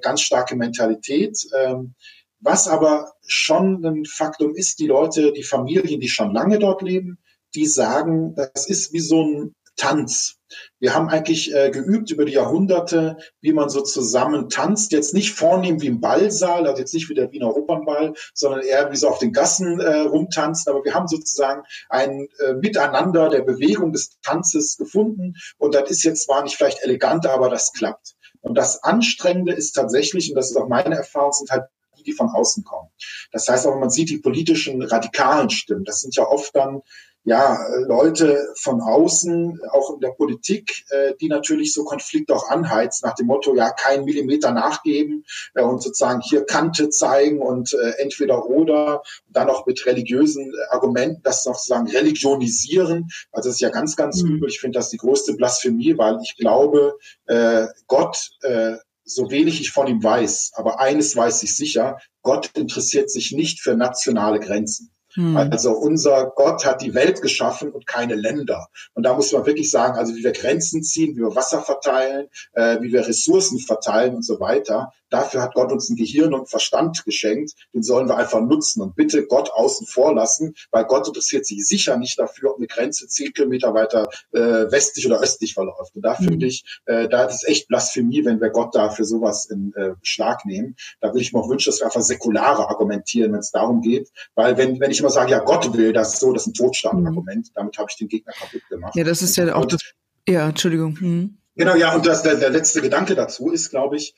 ganz starke Mentalität. Ähm, was aber schon ein Faktum ist, die Leute, die Familien, die schon lange dort leben, die sagen, das ist wie so ein Tanz. Wir haben eigentlich äh, geübt über die Jahrhunderte, wie man so zusammen tanzt. Jetzt nicht vornehm wie im Ballsaal, also jetzt nicht wie der Wiener Opernball, sondern eher wie so auf den Gassen äh, rumtanzen. Aber wir haben sozusagen ein äh, Miteinander der Bewegung des Tanzes gefunden. Und das ist jetzt zwar nicht vielleicht eleganter, aber das klappt. Und das Anstrengende ist tatsächlich, und das ist auch meine Erfahrung, sind halt die, die von außen kommen. Das heißt aber, man sieht die politischen radikalen Stimmen. Das sind ja oft dann ja, Leute von außen, auch in der Politik, äh, die natürlich so Konflikte auch anheizen, nach dem Motto, ja, kein Millimeter nachgeben äh, und sozusagen hier Kante zeigen und äh, entweder oder, und dann auch mit religiösen Argumenten das noch sozusagen religionisieren. Also das ist ja ganz, ganz mhm. übel. Ich finde das die größte Blasphemie, weil ich glaube, äh, Gott, äh, so wenig ich von ihm weiß, aber eines weiß ich sicher, Gott interessiert sich nicht für nationale Grenzen. Hm. Also unser Gott hat die Welt geschaffen und keine Länder. Und da muss man wirklich sagen, also wie wir Grenzen ziehen, wie wir Wasser verteilen, äh, wie wir Ressourcen verteilen und so weiter, Dafür hat Gott uns ein Gehirn und Verstand geschenkt. Den sollen wir einfach nutzen und bitte Gott außen vor lassen, weil Gott interessiert sich sicher nicht dafür, ob eine Grenze zehn Kilometer weiter äh, westlich oder östlich verläuft. Und da mhm. finde ich, äh, da ist echt Blasphemie, wenn wir Gott da für sowas in äh, Schlag nehmen. Da würde ich mir auch wünschen, dass wir einfach säkulare argumentieren, wenn es darum geht. Weil wenn, wenn ich immer sage, ja, Gott will das so, das ist ein Totstandargument, mhm. damit habe ich den Gegner kaputt gemacht. Ja, das ist ja auch das. Ja, Entschuldigung. Mhm. Genau, ja, und das, der, der letzte Gedanke dazu ist, glaube ich,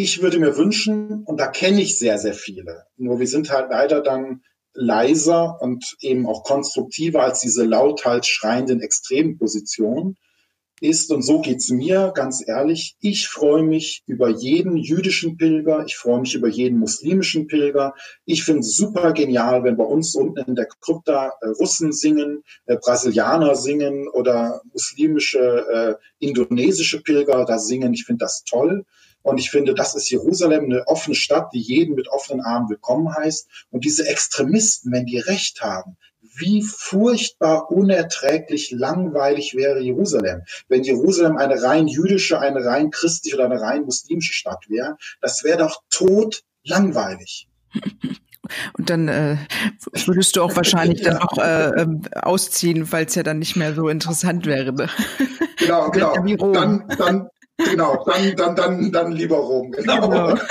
ich würde mir wünschen, und da kenne ich sehr, sehr viele, nur wir sind halt leider dann leiser und eben auch konstruktiver als diese lauthals schreienden Extrempositionen, ist, und so geht's mir, ganz ehrlich, ich freue mich über jeden jüdischen Pilger, ich freue mich über jeden muslimischen Pilger. Ich finde es super genial, wenn bei uns unten in der Krypta äh, Russen singen, äh, Brasilianer singen oder muslimische, äh, indonesische Pilger da singen. Ich finde das toll. Und ich finde, das ist Jerusalem, eine offene Stadt, die jeden mit offenen Armen willkommen heißt. Und diese Extremisten, wenn die Recht haben, wie furchtbar unerträglich langweilig wäre Jerusalem. Wenn Jerusalem eine rein jüdische, eine rein christliche oder eine rein muslimische Stadt wäre, das wäre doch tot langweilig. Und dann äh, würdest du auch wahrscheinlich dann auch äh, ähm, ausziehen, weil es ja dann nicht mehr so interessant wäre. Ne? Genau, genau. Dann, dann, genau, dann, dann, dann, dann lieber Rom. Genau. genau.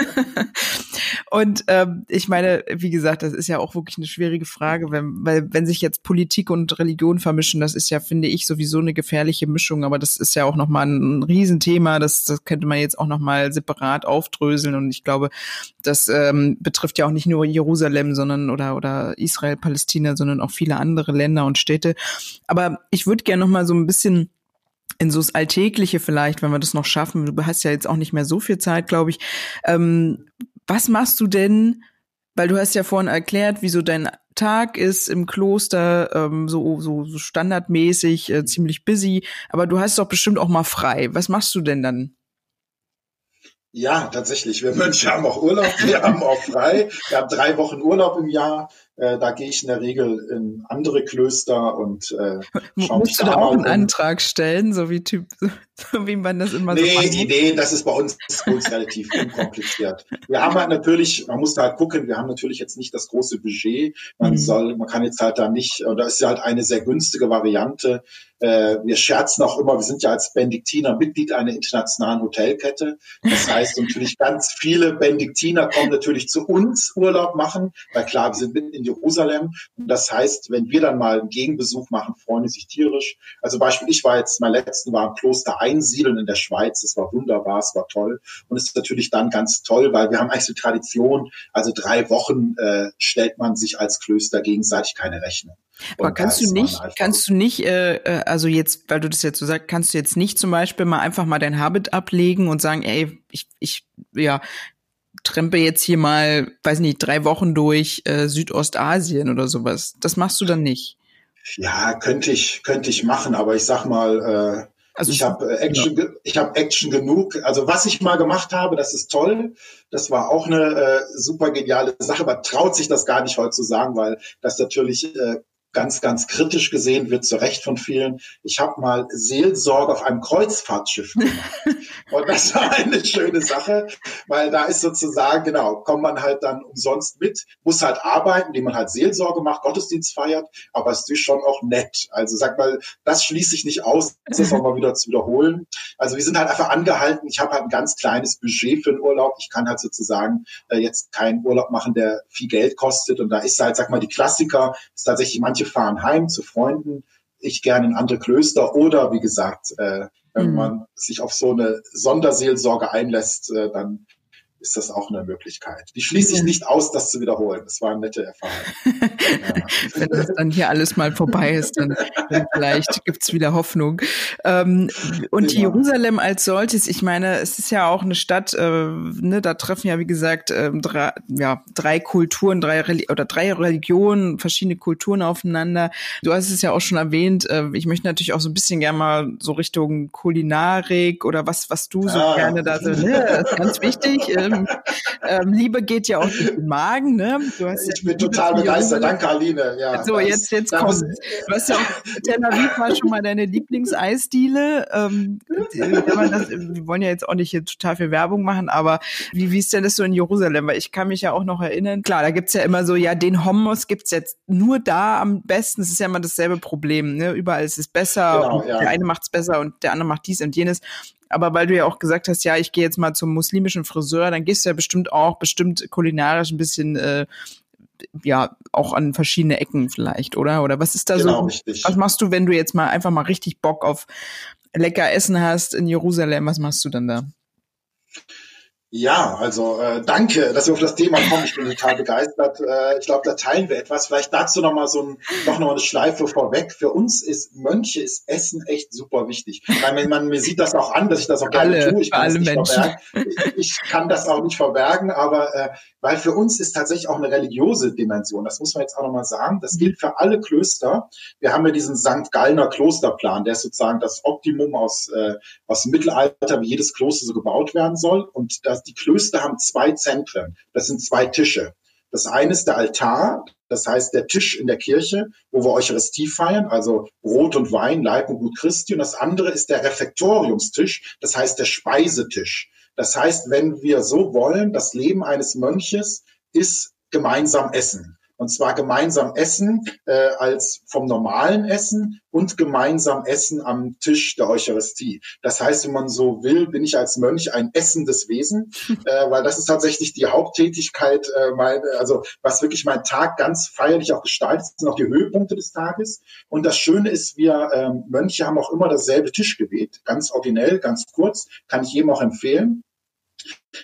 Und ähm, ich meine, wie gesagt, das ist ja auch wirklich eine schwierige Frage, wenn, weil wenn sich jetzt Politik und Religion vermischen, das ist ja, finde ich, sowieso eine gefährliche Mischung. Aber das ist ja auch nochmal ein Riesenthema. Das, das könnte man jetzt auch nochmal separat aufdröseln. Und ich glaube, das ähm, betrifft ja auch nicht nur Jerusalem, sondern oder oder Israel, Palästina, sondern auch viele andere Länder und Städte. Aber ich würde gerne nochmal so ein bisschen in so das Alltägliche vielleicht, wenn wir das noch schaffen. Du hast ja jetzt auch nicht mehr so viel Zeit, glaube ich. Ähm, was machst du denn, weil du hast ja vorhin erklärt, wie so dein Tag ist im Kloster, ähm, so, so, so standardmäßig, äh, ziemlich busy, aber du hast doch bestimmt auch mal frei. Was machst du denn dann? Ja, tatsächlich. Wir Mönche haben auch Urlaub, wir haben auch frei. Wir haben drei Wochen Urlaub im Jahr. Äh, da gehe ich in der Regel in andere Klöster und äh, schaue Musst du da auch einen um. Antrag stellen, so wie Typ, wie man das immer nee, so macht? Nee, das ist bei uns, bei uns relativ unkompliziert. Wir haben halt natürlich, man muss da halt gucken, wir haben natürlich jetzt nicht das große Budget. Man mhm. soll, man kann jetzt halt da nicht, oder ist ja halt eine sehr günstige Variante, äh, wir scherzen auch immer, wir sind ja als Benediktiner Mitglied einer internationalen Hotelkette. Das heißt natürlich ganz viele Benediktiner kommen natürlich zu uns Urlaub machen, weil klar, wir sind mitten in Jerusalem. Und das heißt, wenn wir dann mal einen Gegenbesuch machen, freuen sie sich tierisch. Also Beispiel, ich war jetzt, mein letzten war im Kloster Einsiedeln in der Schweiz. Das war wunderbar, es war toll. Und es ist natürlich dann ganz toll, weil wir haben eigentlich so Tradition, also drei Wochen äh, stellt man sich als Klöster gegenseitig keine Rechnung. Aber kannst du nicht, kannst du nicht, äh, äh, also jetzt, weil du das jetzt so sagst, kannst du jetzt nicht zum Beispiel mal einfach mal dein Habit ablegen und sagen, ey, ich, ich, ja, trempe jetzt hier mal, weiß nicht, drei Wochen durch äh, Südostasien oder sowas. Das machst du dann nicht. Ja, könnte ich, könnte ich machen, aber ich sag mal, äh, also ich habe äh, Action, ja. ich habe Action genug. Also was ich mal gemacht habe, das ist toll. Das war auch eine äh, super geniale Sache, aber traut sich das gar nicht heute zu sagen, weil das natürlich äh, ganz, ganz kritisch gesehen wird, zu Recht von vielen. Ich habe mal Seelsorge auf einem Kreuzfahrtschiff gemacht. Und das war eine schöne Sache, weil da ist sozusagen, genau, kommt man halt dann umsonst mit, muss halt arbeiten, indem man halt Seelsorge macht, Gottesdienst feiert, aber es ist schon auch nett. Also sag mal, das schließe ich nicht aus, das auch mal wieder zu wiederholen. Also wir sind halt einfach angehalten, ich habe halt ein ganz kleines Budget für den Urlaub. Ich kann halt sozusagen äh, jetzt keinen Urlaub machen, der viel Geld kostet. Und da ist halt, sag mal, die Klassiker, ist tatsächlich manche manche fahren heim zu Freunden, ich gerne in andere Klöster oder wie gesagt, äh, wenn mhm. man sich auf so eine Sonderseelsorge einlässt, äh, dann ist das auch eine Möglichkeit. Die schließe ich nicht aus, das zu wiederholen. Das war eine nette Erfahrung. ja. Wenn das dann hier alles mal vorbei ist, dann, dann vielleicht gibt's wieder Hoffnung. Ähm, und genau. Jerusalem als solches, ich meine, es ist ja auch eine Stadt, äh, ne, da treffen ja, wie gesagt, äh, drei, ja, drei Kulturen, drei Reli oder drei Religionen, verschiedene Kulturen aufeinander. Du hast es ja auch schon erwähnt, äh, ich möchte natürlich auch so ein bisschen gerne mal so Richtung Kulinarik oder was, was du so ah. gerne da so, ne, das ist ganz wichtig. Äh, ähm, Liebe geht ja auch durch den Magen, ne? Hast ich bin total begeistert. Danke, Aline. Ja, so, jetzt, jetzt kommt. Du hast ja auch, Tel Aviv war schon mal deine Lieblingseisdiele. Ähm, das, wir wollen ja jetzt auch nicht hier total viel Werbung machen, aber wie, wie ist denn das so in Jerusalem? Weil ich kann mich ja auch noch erinnern, klar, da gibt's ja immer so, ja, den Homos gibt's jetzt nur da am besten. Es ist ja immer dasselbe Problem, ne? Überall ist es besser genau, ja. der eine macht's besser und der andere macht dies und jenes. Aber weil du ja auch gesagt hast, ja, ich gehe jetzt mal zum muslimischen Friseur, dann gehst du ja bestimmt auch bestimmt kulinarisch ein bisschen äh, ja auch an verschiedene Ecken vielleicht, oder? Oder was ist da genau, so? Richtig. Was machst du, wenn du jetzt mal einfach mal richtig Bock auf lecker Essen hast in Jerusalem? Was machst du dann da? Ja, also äh, danke, dass wir auf das Thema kommen. Ich bin total begeistert. Äh, ich glaube, da teilen wir etwas. Vielleicht dazu noch mal so ein, noch noch eine Schleife vorweg. Für uns ist Mönche ist Essen echt super wichtig. Weil man mir sieht das auch an, dass ich das auch gerne alle, tue. Ich kann, alle Menschen. Ich, ich, kann das auch nicht verbergen, aber äh, weil für uns ist tatsächlich auch eine religiöse Dimension. Das muss man jetzt auch noch mal sagen. Das gilt für alle Klöster. Wir haben ja diesen St. Gallner Klosterplan, der ist sozusagen das Optimum aus äh, aus dem Mittelalter, wie jedes Kloster so gebaut werden soll. Und das die Klöster haben zwei Zentren. Das sind zwei Tische. Das eine ist der Altar, das heißt der Tisch in der Kirche, wo wir Eucharistie feiern, also Brot und Wein, Leib und Gut Christi. Und das andere ist der Refektoriumstisch, das heißt der Speisetisch. Das heißt, wenn wir so wollen, das Leben eines Mönches ist gemeinsam essen. Und zwar gemeinsam essen äh, als vom normalen Essen und gemeinsam essen am Tisch der Eucharistie. Das heißt, wenn man so will, bin ich als Mönch ein essendes Wesen, äh, weil das ist tatsächlich die Haupttätigkeit, äh, meine, also was wirklich mein Tag ganz feierlich auch gestaltet, sind auch die Höhepunkte des Tages. Und das Schöne ist, wir ähm, Mönche haben auch immer dasselbe Tischgebet, ganz originell, ganz kurz, kann ich jedem auch empfehlen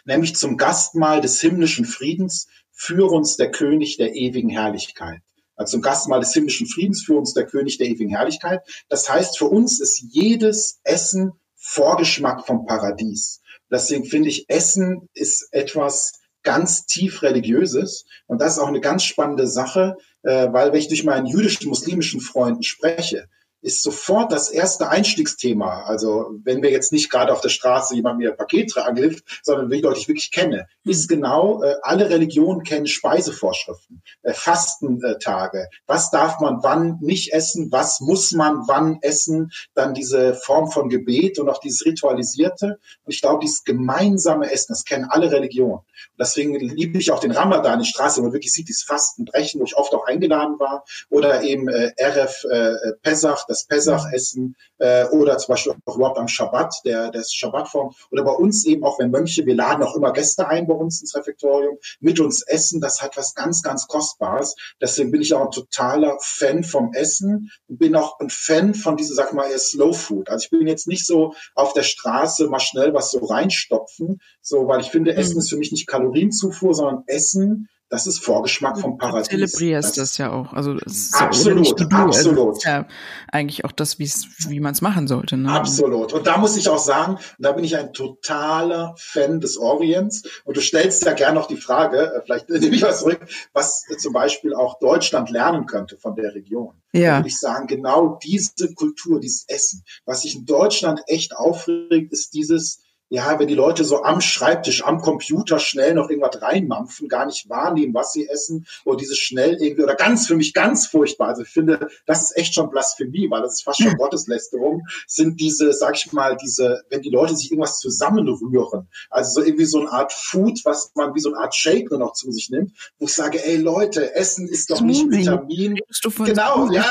nämlich zum Gastmahl des himmlischen Friedens für uns der König der ewigen Herrlichkeit. Also zum Gastmahl des himmlischen Friedens für uns der König der ewigen Herrlichkeit. Das heißt, für uns ist jedes Essen Vorgeschmack vom Paradies. Deswegen finde ich, Essen ist etwas ganz tief religiöses. Und das ist auch eine ganz spannende Sache, äh, weil wenn ich durch meinen jüdisch-muslimischen Freunden spreche, ist sofort das erste Einstiegsthema. Also wenn wir jetzt nicht gerade auf der Straße jemand mir ein Paket tragen hilft, sondern wie Leute ich wirklich kenne, ist genau, äh, alle Religionen kennen Speisevorschriften, äh, Fastentage, was darf man wann nicht essen, was muss man wann essen, dann diese Form von Gebet und auch dieses Ritualisierte. Und ich glaube, dieses gemeinsame Essen, das kennen alle Religionen. Und deswegen liebe ich auch den Ramadan, die Straße, wo man wirklich sieht, dieses Fastenbrechen, wo ich oft auch eingeladen war, oder eben äh, RF äh, Pesach, das Pesach-Essen äh, oder zum Beispiel auch überhaupt am Schabbat, der das Schabbatform oder bei uns eben auch, wenn Mönche, wir laden auch immer Gäste ein bei uns ins Refektorium, mit uns essen, das hat was ganz, ganz Kostbares. Deswegen bin ich auch ein totaler Fan vom Essen und bin auch ein Fan von dieser, sag mal, Slow Food. Also ich bin jetzt nicht so auf der Straße mal schnell was so reinstopfen, so, weil ich finde, Essen mhm. ist für mich nicht Kalorienzufuhr, sondern Essen das ist Vorgeschmack vom Paradies. Du zelebrierst das, das ja auch. Also das ist absolut, ja, absolut. Das ist ja eigentlich auch das, wie man es machen sollte. Ne? Absolut. Und da muss ich auch sagen, da bin ich ein totaler Fan des Orients. Und du stellst ja gerne noch die Frage, äh, vielleicht nehme ich was zurück, was zum Beispiel auch Deutschland lernen könnte von der Region. Ja. Da würde ich sagen, genau diese Kultur, dieses Essen. Was sich in Deutschland echt aufregt, ist dieses ja, wenn die Leute so am Schreibtisch, am Computer schnell noch irgendwas reinmampfen, gar nicht wahrnehmen, was sie essen, oder dieses schnell irgendwie, oder ganz für mich ganz furchtbar. Also ich finde, das ist echt schon Blasphemie, weil das ist fast schon hm. Gotteslästerung, sind diese, sag ich mal, diese, wenn die Leute sich irgendwas zusammenrühren, also so irgendwie so eine Art Food, was man wie so eine Art Shake nur noch zu sich nimmt, wo ich sage, ey Leute, Essen ist doch nicht Vitamin. Genau, ja.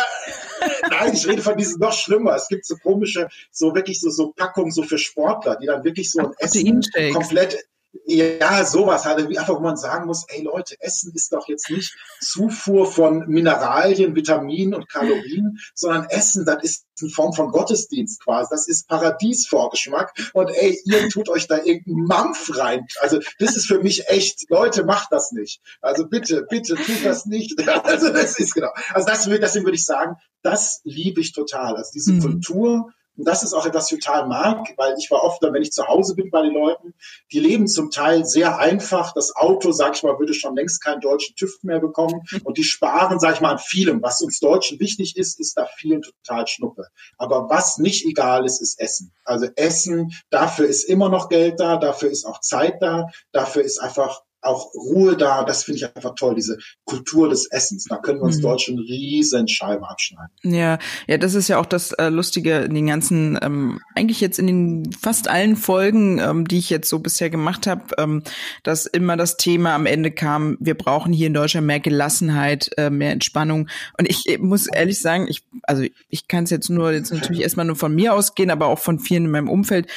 Nein, ich rede von diesen noch schlimmer. Es gibt so komische, so wirklich so, so Packungen so für Sportler, die dann wirklich so ein Essen komplett ja, sowas halt, einfach, wo man sagen muss, ey Leute, Essen ist doch jetzt nicht Zufuhr von Mineralien, Vitaminen und Kalorien, sondern Essen, das ist eine Form von Gottesdienst quasi. Das ist Paradiesvorgeschmack. Und ey, ihr tut euch da irgendeinen Mampf rein. Also, das ist für mich echt, Leute, macht das nicht. Also bitte, bitte, tut das nicht. Also, das ist genau. Also, das, deswegen würde ich sagen, das liebe ich total. Also, diese mhm. Kultur, und das ist auch etwas, was ich total mag, weil ich war oft, wenn ich zu Hause bin bei den Leuten, die leben zum Teil sehr einfach. Das Auto, sag ich mal, würde schon längst keinen deutschen TÜV mehr bekommen. Und die sparen, sag ich mal, an vielem. Was uns Deutschen wichtig ist, ist da vielen total Schnuppe. Aber was nicht egal ist, ist Essen. Also Essen, dafür ist immer noch Geld da, dafür ist auch Zeit da, dafür ist einfach auch Ruhe da. Das finde ich einfach toll, diese Kultur des Essens. Da können wir uns mhm. Deutschen riesen Scheibe abschneiden. Ja, ja, das ist ja auch das äh, Lustige in den ganzen, ähm, eigentlich jetzt in den fast allen Folgen, ähm, die ich jetzt so bisher gemacht habe, ähm, dass immer das Thema am Ende kam, wir brauchen hier in Deutschland mehr Gelassenheit, äh, mehr Entspannung. Und ich, ich muss ehrlich sagen, ich, also ich kann es jetzt nur jetzt natürlich erstmal nur von mir ausgehen, aber auch von vielen in meinem Umfeld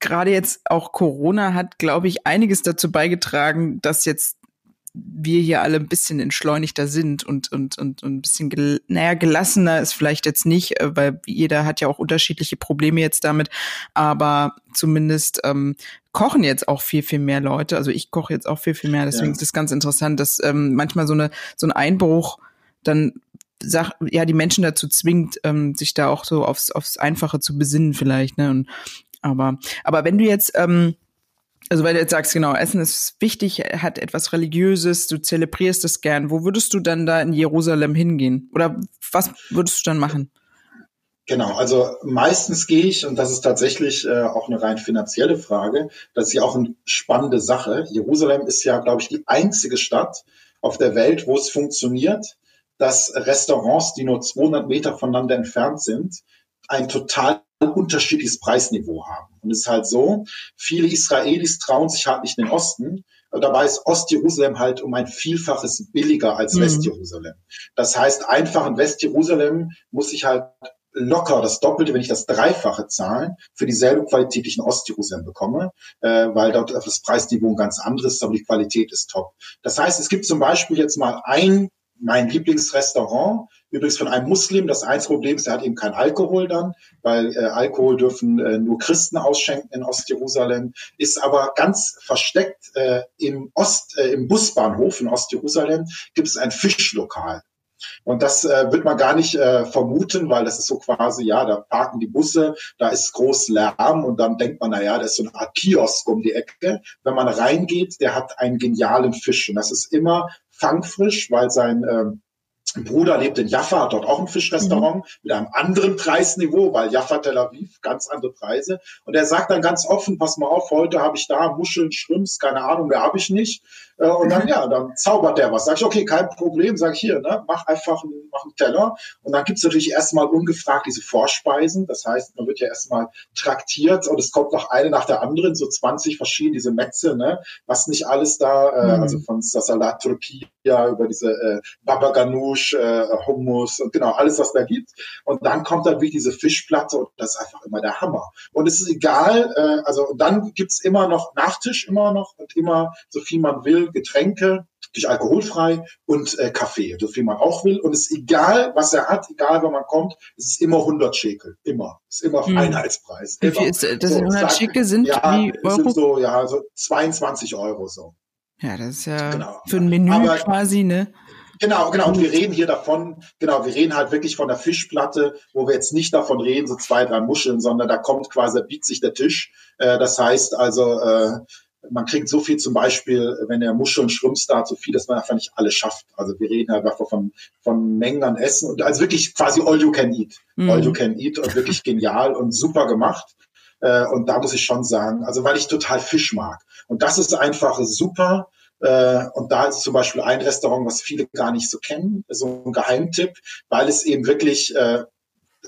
gerade jetzt auch Corona hat, glaube ich, einiges dazu beigetragen, dass jetzt wir hier alle ein bisschen entschleunigter sind und, und, und, und ein bisschen, gel naja, gelassener ist vielleicht jetzt nicht, äh, weil jeder hat ja auch unterschiedliche Probleme jetzt damit, aber zumindest ähm, kochen jetzt auch viel, viel mehr Leute. Also ich koche jetzt auch viel, viel mehr, deswegen ja. ist es ganz interessant, dass ähm, manchmal so eine so ein Einbruch dann sag, ja, die Menschen dazu zwingt, ähm, sich da auch so aufs, aufs Einfache zu besinnen vielleicht, ne? Und aber, aber wenn du jetzt, ähm, also weil du jetzt sagst, genau, Essen ist wichtig, hat etwas Religiöses, du zelebrierst es gern. Wo würdest du dann da in Jerusalem hingehen? Oder was würdest du dann machen? Genau, also meistens gehe ich, und das ist tatsächlich äh, auch eine rein finanzielle Frage, das ist ja auch eine spannende Sache. Jerusalem ist ja, glaube ich, die einzige Stadt auf der Welt, wo es funktioniert, dass Restaurants, die nur 200 Meter voneinander entfernt sind, ein total unterschiedliches Preisniveau haben. Und es ist halt so, viele Israelis trauen sich halt nicht in den Osten. Dabei ist Ostjerusalem halt um ein Vielfaches billiger als mhm. Westjerusalem. Das heißt, einfach in Westjerusalem muss ich halt locker das Doppelte, wenn ich das Dreifache zahlen, für dieselbe Qualität, die ich in Ostjerusalem bekomme, äh, weil dort das Preisniveau ein ganz anderes ist, aber die Qualität ist top. Das heißt, es gibt zum Beispiel jetzt mal ein mein Lieblingsrestaurant, übrigens von einem Muslim. Das einzige Problem ist, er hat eben kein Alkohol dann, weil äh, Alkohol dürfen äh, nur Christen ausschenken in Ostjerusalem, ist aber ganz versteckt äh, im Ost, äh, im Busbahnhof in Ostjerusalem gibt es ein Fischlokal. Und das äh, wird man gar nicht äh, vermuten, weil das ist so quasi, ja, da parken die Busse, da ist groß Lärm und dann denkt man, na ja, da ist so eine Art Kiosk um die Ecke. Wenn man reingeht, der hat einen genialen Fisch und das ist immer fangfrisch, weil sein ähm, Bruder lebt in Jaffa, hat dort auch ein Fischrestaurant mhm. mit einem anderen Preisniveau, weil Jaffa, Tel Aviv, ganz andere Preise. Und er sagt dann ganz offen, pass mal auf, heute habe ich da Muscheln, Schrimps, keine Ahnung, mehr habe ich nicht. Äh, und dann, ja, dann zaubert der was. Sag ich, okay, kein Problem, sag ich hier, ne, mach einfach einen, mach einen Teller. Und dann gibt's natürlich erstmal ungefragt diese Vorspeisen. Das heißt, man wird ja erstmal traktiert und es kommt noch eine nach der anderen, so 20 verschiedene, diese Metze, ne, was nicht alles da, äh, mhm. also von Salat Turkia über diese äh, Baba Ganoush, äh, Hummus und genau, alles, was da gibt. Und dann kommt dann wie diese Fischplatte und das ist einfach immer der Hammer. Und es ist egal, äh, also dann gibt's immer noch Nachtisch, immer noch und immer so viel man will Getränke, natürlich alkoholfrei und äh, Kaffee, so viel man auch will. Und es ist egal, was er hat, egal, wo man kommt, es ist immer 100 Schekel, immer. Es ist immer hm. Einheitspreis. Wie viel ist das? So, 100 Schekel sind ja, wie Euro? Sind so, ja, so 22 Euro so. Ja, das ist ja genau. für ein Menü Aber, quasi, ne? Genau, genau. Und wir reden hier davon, genau, wir reden halt wirklich von der Fischplatte, wo wir jetzt nicht davon reden, so zwei, drei Muscheln, sondern da kommt quasi, da biegt sich der Tisch. Äh, das heißt also, äh, man kriegt so viel zum Beispiel, wenn der Muscheln, Schrimps da so viel, dass man einfach nicht alles schafft. Also wir reden einfach von, von Mengen an Essen und also wirklich quasi all you can eat. Mhm. All you can eat und wirklich genial und super gemacht. Äh, und da muss ich schon sagen, also weil ich total Fisch mag. Und das ist einfach super. Äh, und da ist zum Beispiel ein Restaurant, was viele gar nicht so kennen, so ein Geheimtipp, weil es eben wirklich äh,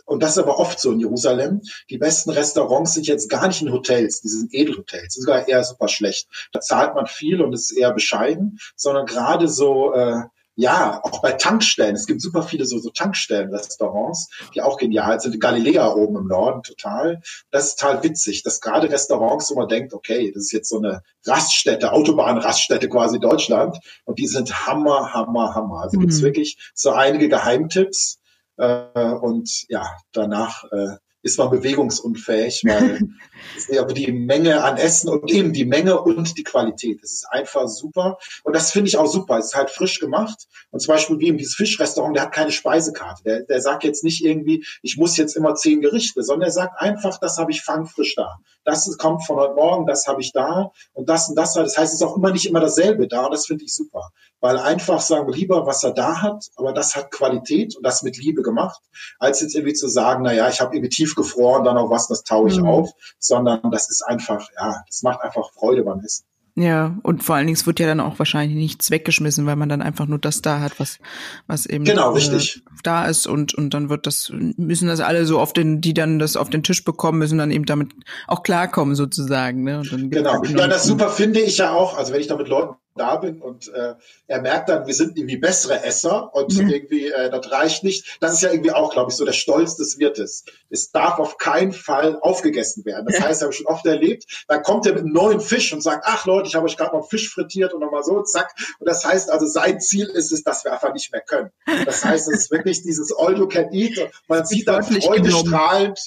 und das ist aber oft so in Jerusalem, die besten Restaurants sind jetzt gar nicht in Hotels, die sind Edelhotels, sind sogar eher super schlecht. Da zahlt man viel und ist eher bescheiden, sondern gerade so, äh, ja, auch bei Tankstellen. Es gibt super viele so, so Tankstellen-Restaurants, die auch genial sind. Galiläa oben im Norden total. Das ist total witzig, dass gerade Restaurants, wo man denkt, okay, das ist jetzt so eine Raststätte, Autobahnraststätte quasi Deutschland. Und die sind Hammer, Hammer, Hammer. Also mhm. gibt's wirklich so einige Geheimtipps. Äh, und ja, danach äh, ist man bewegungsunfähig, weil aber die Menge an Essen und eben die Menge und die Qualität. Das ist einfach super. Und das finde ich auch super. Es ist halt frisch gemacht. Und zum Beispiel wie eben dieses Fischrestaurant, der hat keine Speisekarte. Der, der sagt jetzt nicht irgendwie, ich muss jetzt immer zehn Gerichte, sondern er sagt einfach, das habe ich fangfrisch da. Das kommt von heute Morgen, das habe ich da und das und das. Das heißt, es ist auch immer nicht immer dasselbe da. Und das finde ich super. Weil einfach sagen wir lieber, was er da hat, aber das hat Qualität und das mit Liebe gemacht, als jetzt irgendwie zu sagen, na ja, ich habe irgendwie tiefgefroren, dann noch was, das taue ich mhm. auf, sondern das ist einfach, ja, das macht einfach Freude beim Essen. Ja, und vor allen Dingen, es wird ja dann auch wahrscheinlich nichts weggeschmissen, weil man dann einfach nur das da hat, was, was eben genau. Äh, da ist und, und dann wird das, müssen das alle so auf den, die dann das auf den Tisch bekommen, müssen dann eben damit auch klarkommen sozusagen. Ne? Genau, ja, das super finde ich ja auch, also wenn ich da mit Leuten da bin und äh, er merkt dann, wir sind irgendwie bessere Esser und mhm. irgendwie äh, das reicht nicht. Das ist ja irgendwie auch, glaube ich, so der Stolz des Wirtes. Es darf auf keinen Fall aufgegessen werden. Das heißt, habe ich schon oft erlebt, dann kommt er mit einem neuen Fisch und sagt, ach Leute, ich habe euch gerade noch Fisch frittiert und nochmal so, zack. Und das heißt also, sein Ziel ist es, dass wir einfach nicht mehr können. Das heißt, es ist wirklich dieses All you can eat. Man sieht dann freudestrahlend,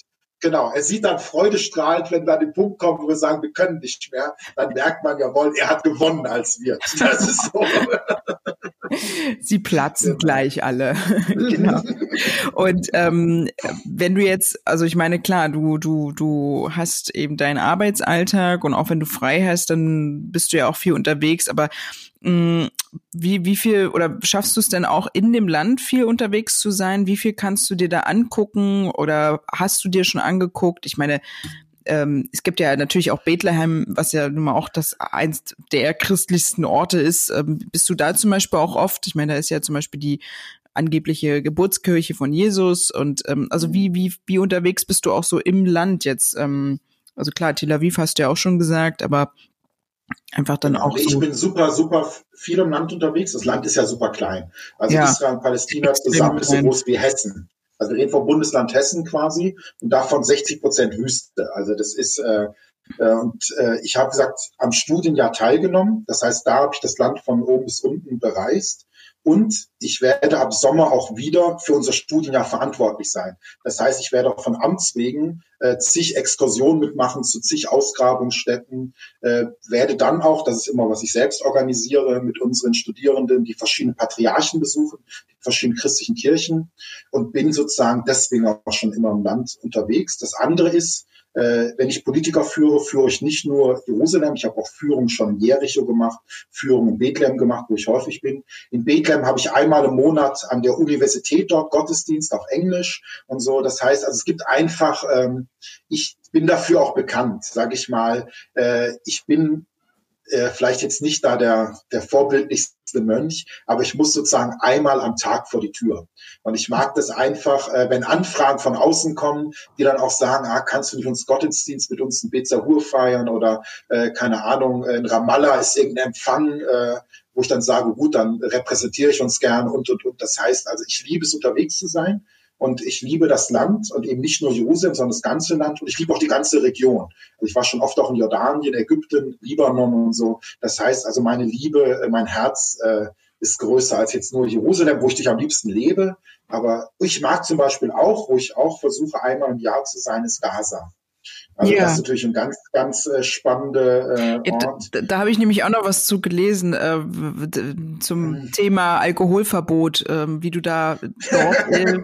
Genau, er sieht dann freudestrahlend, wenn wir an den Punkt kommen, wo wir sagen, wir können nicht mehr, dann merkt man, jawohl, er hat gewonnen als wir. Das ist so. Sie platzen ja. gleich alle. genau. Und ähm, wenn du jetzt, also ich meine, klar, du, du, du hast eben deinen Arbeitsalltag und auch wenn du frei hast, dann bist du ja auch viel unterwegs, aber wie, wie viel oder schaffst du es denn auch in dem Land viel unterwegs zu sein? Wie viel kannst du dir da angucken oder hast du dir schon angeguckt? Ich meine, ähm, es gibt ja natürlich auch Bethlehem, was ja nun mal auch das eins der christlichsten Orte ist. Ähm, bist du da zum Beispiel auch oft? Ich meine, da ist ja zum Beispiel die angebliche Geburtskirche von Jesus und ähm, also wie wie wie unterwegs bist du auch so im Land jetzt? Ähm, also klar, Tel Aviv hast du ja auch schon gesagt, aber einfach dann genau, auch. Ich so bin super, super viel im Land unterwegs. Das Land ist ja super klein. Also ja. Israel und Palästina zusammen ist so groß wie Hessen. Also wir reden vom Bundesland Hessen quasi und davon 60 Prozent Wüste. Also das ist äh, äh, und äh, ich habe gesagt am Studienjahr teilgenommen. Das heißt, da habe ich das Land von oben bis unten bereist und ich werde ab Sommer auch wieder für unser Studienjahr verantwortlich sein. Das heißt, ich werde auch von Amts wegen äh, zig Exkursionen mitmachen zu zig Ausgrabungsstätten, äh, werde dann auch, das ist immer, was ich selbst organisiere, mit unseren Studierenden die verschiedenen Patriarchen besuchen, die verschiedenen christlichen Kirchen und bin sozusagen deswegen auch schon immer im Land unterwegs. Das andere ist, äh, wenn ich Politiker führe, führe ich nicht nur Jerusalem, ich habe auch Führung schon in Jericho gemacht, Führung in Bethlehem gemacht, wo ich häufig bin. In Bethlehem habe ich einmal im Monat an der Universität dort Gottesdienst auf Englisch und so. Das heißt, also es gibt einfach, ähm, ich bin dafür auch bekannt, sage ich mal. Äh, ich bin äh, vielleicht jetzt nicht da der, der vorbildlichste Mönch, aber ich muss sozusagen einmal am Tag vor die Tür. Und ich mag das einfach, äh, wenn Anfragen von außen kommen, die dann auch sagen, ah, kannst du nicht uns Gottesdienst mit uns in Bezahur feiern oder äh, keine Ahnung, in Ramallah ist irgendein Empfang, äh, wo ich dann sage, gut, dann repräsentiere ich uns gern und, und, und. Das heißt, also ich liebe es, unterwegs zu sein. Und ich liebe das Land und eben nicht nur Jerusalem, sondern das ganze Land. Und ich liebe auch die ganze Region. Also ich war schon oft auch in Jordanien, Ägypten, Libanon und so. Das heißt also, meine Liebe, äh, mein Herz äh, ist größer als jetzt nur Jerusalem, wo ich dich am liebsten lebe. Aber ich mag zum Beispiel auch, wo ich auch versuche, einmal im Jahr zu sein, ist Gaza. Also ja. das ist natürlich ein ganz, ganz äh, spannende äh, Ort. Da, da habe ich nämlich auch noch was zu gelesen äh, zum mhm. Thema Alkoholverbot, äh, wie du da äh,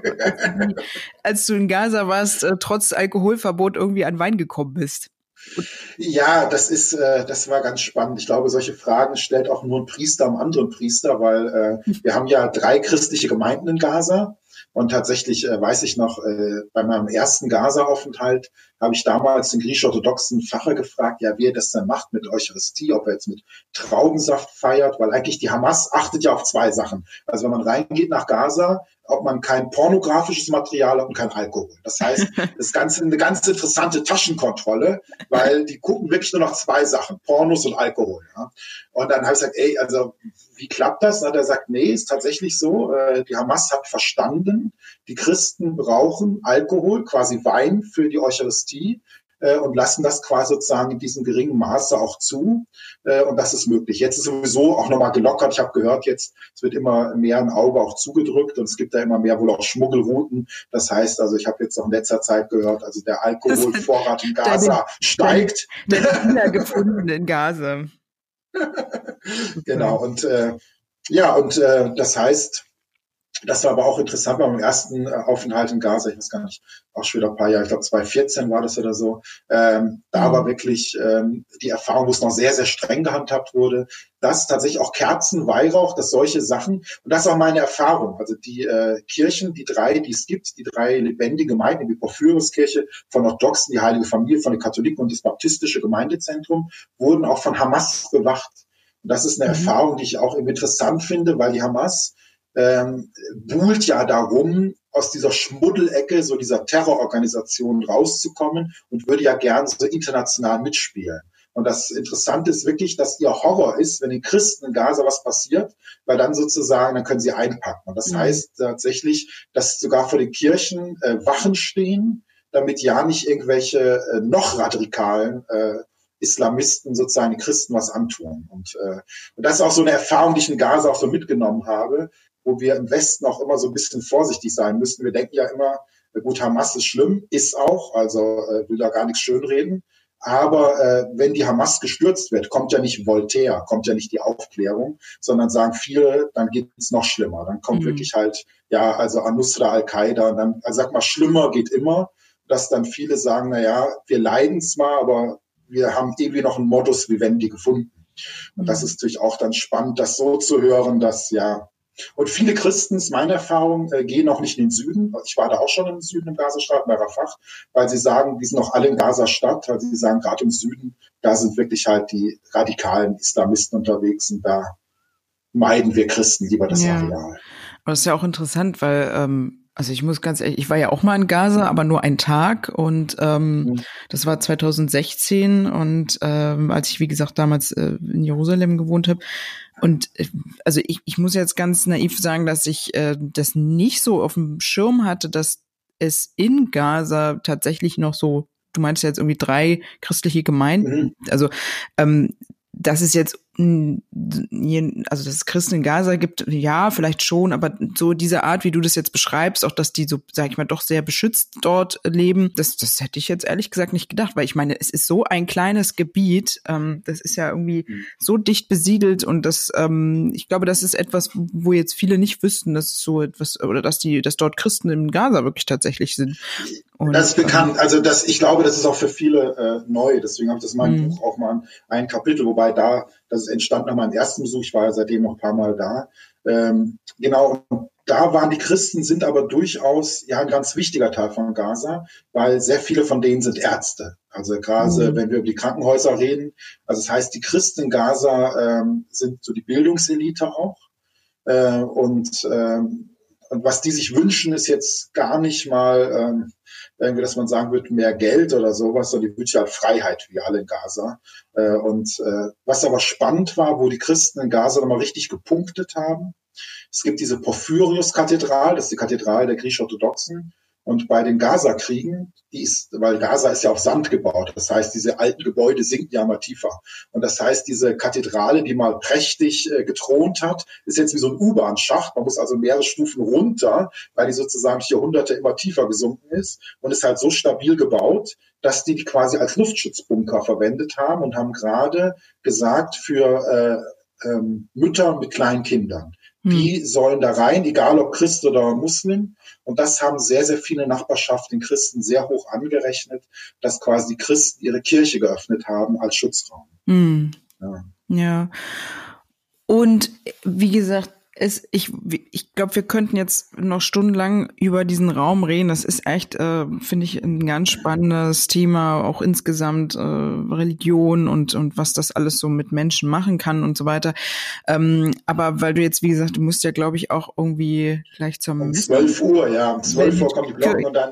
als du in Gaza warst, äh, trotz Alkoholverbot irgendwie an Wein gekommen bist. Ja, das ist, äh, das war ganz spannend. Ich glaube, solche Fragen stellt auch nur ein Priester am anderen Priester, weil äh, wir haben ja drei christliche Gemeinden in Gaza. Und tatsächlich äh, weiß ich noch, äh, bei meinem ersten Gaza-Aufenthalt habe ich damals den griechisch-orthodoxen Pfarrer gefragt, ja, wie er das dann macht mit Eucharistie, ob er jetzt mit Traubensaft feiert, weil eigentlich die Hamas achtet ja auf zwei Sachen. Also wenn man reingeht nach Gaza, ob man kein pornografisches Material hat und kein Alkohol. Das heißt, das Ganze eine ganz interessante Taschenkontrolle, weil die gucken wirklich nur noch zwei Sachen, Pornos und Alkohol. Ja. Und dann habe ich gesagt, ey, also wie klappt das? Dann hat er gesagt, nee, ist tatsächlich so. Äh, die Hamas hat verstanden, die Christen brauchen Alkohol, quasi Wein für die Eucharistie äh, und lassen das quasi sozusagen in diesem geringen Maße auch zu. Äh, und das ist möglich. Jetzt ist sowieso auch nochmal gelockert. Ich habe gehört, jetzt es wird immer mehr ein Auge auch zugedrückt und es gibt da immer mehr wohl auch Schmuggelrouten. Das heißt, also ich habe jetzt auch in letzter Zeit gehört, also der Alkoholvorrat in Gaza deine, steigt. Der Dealer gefunden in Gaza. genau. Und äh, ja, und äh, das heißt, das war aber auch interessant beim ersten äh, Aufenthalt in Gaza, ich weiß gar nicht, auch schon wieder ein paar Jahre, ich glaube 2014 war das oder so. Ähm, da mhm. war wirklich ähm, die Erfahrung, wo es noch sehr, sehr streng gehandhabt wurde, dass tatsächlich auch Kerzen, Weihrauch, dass solche Sachen, und das war meine Erfahrung, also die äh, Kirchen, die drei, die es gibt, die drei lebendige Gemeinden, die Porphyruskirche von Orthodoxen, die Heilige Familie von den Katholiken und das Baptistische Gemeindezentrum, wurden auch von Hamas bewacht. Und das ist eine mhm. Erfahrung, die ich auch interessant finde, weil die Hamas ähm, buhlt ja darum, aus dieser Schmuddelecke, so dieser Terrororganisation rauszukommen und würde ja gern so international mitspielen. Und das Interessante ist wirklich, dass ihr Horror ist, wenn den Christen in Gaza was passiert, weil dann sozusagen, dann können sie einpacken. Und das mhm. heißt tatsächlich, dass sogar vor den Kirchen äh, Wachen stehen, damit ja nicht irgendwelche äh, noch radikalen äh, Islamisten sozusagen die Christen was antun. Und, äh, und das ist auch so eine Erfahrung, die ich in Gaza auch so mitgenommen habe, wo wir im Westen auch immer so ein bisschen vorsichtig sein müssen. Wir denken ja immer, gut, Hamas ist schlimm, ist auch, also äh, will da gar nichts schönreden. Aber äh, wenn die Hamas gestürzt wird, kommt ja nicht Voltaire, kommt ja nicht die Aufklärung, sondern sagen viele, dann geht es noch schlimmer. Dann kommt mhm. wirklich halt, ja, also Anusra, Al-Qaida, und dann, also sag mal, schlimmer geht immer, dass dann viele sagen, na ja, wir leiden zwar, aber wir haben irgendwie noch einen Modus vivendi gefunden. Und das mhm. ist natürlich auch dann spannend, das so zu hören, dass ja, und viele Christen, ist meine Erfahrung, äh, gehen auch nicht in den Süden. Ich war da auch schon im Süden im Gazastadt, bei Rafah, weil sie sagen, die sind noch alle in Gazastadt, weil sie sagen, gerade im Süden, da sind wirklich halt die radikalen Islamisten unterwegs und da meiden wir Christen lieber das ja. Areal. Aber das ist ja auch interessant, weil ähm, also ich muss ganz ehrlich, ich war ja auch mal in Gaza, aber nur einen Tag und ähm, mhm. das war 2016 und ähm, als ich wie gesagt damals äh, in Jerusalem gewohnt habe und äh, also ich, ich muss jetzt ganz naiv sagen, dass ich äh, das nicht so auf dem Schirm hatte, dass es in Gaza tatsächlich noch so du meinst jetzt irgendwie drei christliche Gemeinden. Mhm. Also ähm, dass es jetzt also dass es Christen in Gaza gibt, ja, vielleicht schon, aber so diese Art, wie du das jetzt beschreibst, auch dass die so, sag ich mal, doch sehr beschützt dort leben, das, das hätte ich jetzt ehrlich gesagt nicht gedacht, weil ich meine, es ist so ein kleines Gebiet, ähm, das ist ja irgendwie mhm. so dicht besiedelt und das, ähm, ich glaube, das ist etwas, wo jetzt viele nicht wüssten, dass so etwas, oder dass die, dass dort Christen in Gaza wirklich tatsächlich sind. Und, das ist bekannt. Ähm, also das, ich glaube, das ist auch für viele äh, neu. Deswegen habe ich das in meinem mhm. Buch auch mal ein Kapitel, wobei da, das ist entstanden nach meinem ersten Besuch. Ich war ja seitdem noch ein paar Mal da. Ähm, genau. Da waren die Christen, sind aber durchaus ja ein ganz wichtiger Teil von Gaza, weil sehr viele von denen sind Ärzte. Also gerade mhm. wenn wir über die Krankenhäuser reden, also das heißt, die Christen in Gaza ähm, sind so die Bildungselite auch. Äh, und ähm, und was die sich wünschen, ist jetzt gar nicht mal ähm, irgendwie, dass man sagen wird, mehr Geld oder sowas, sondern die wünschen halt Freiheit, wie alle in Gaza. Äh, und äh, was aber spannend war, wo die Christen in Gaza nochmal richtig gepunktet haben, es gibt diese Porphyrius-Kathedrale, das ist die Kathedrale der griechisch-orthodoxen. Und bei den Gaza-Kriegen, die ist, weil Gaza ist ja auf Sand gebaut. Das heißt, diese alten Gebäude sinken ja immer tiefer. Und das heißt, diese Kathedrale, die mal prächtig äh, gethront hat, ist jetzt wie so ein U-Bahn-Schacht. Man muss also mehrere Stufen runter, weil die sozusagen Jahrhunderte immer tiefer gesunken ist und ist halt so stabil gebaut, dass die die quasi als Luftschutzbunker verwendet haben und haben gerade gesagt, für äh, ähm, Mütter mit kleinen Kindern die hm. sollen da rein, egal ob Christ oder Muslim. Und das haben sehr, sehr viele Nachbarschaften Christen sehr hoch angerechnet, dass quasi die Christen ihre Kirche geöffnet haben als Schutzraum. Mhm. Ja. ja. Und wie gesagt, es, ich, ich glaube, wir könnten jetzt noch stundenlang über diesen Raum reden. Das ist echt, äh, finde ich, ein ganz spannendes Thema, auch insgesamt äh, Religion und, und was das alles so mit Menschen machen kann und so weiter. Ähm, aber weil du jetzt, wie gesagt, du musst ja, glaube ich, auch irgendwie gleich zum... Um 12 Uhr, ja. Um 12 Uhr kommen die Glocken und dann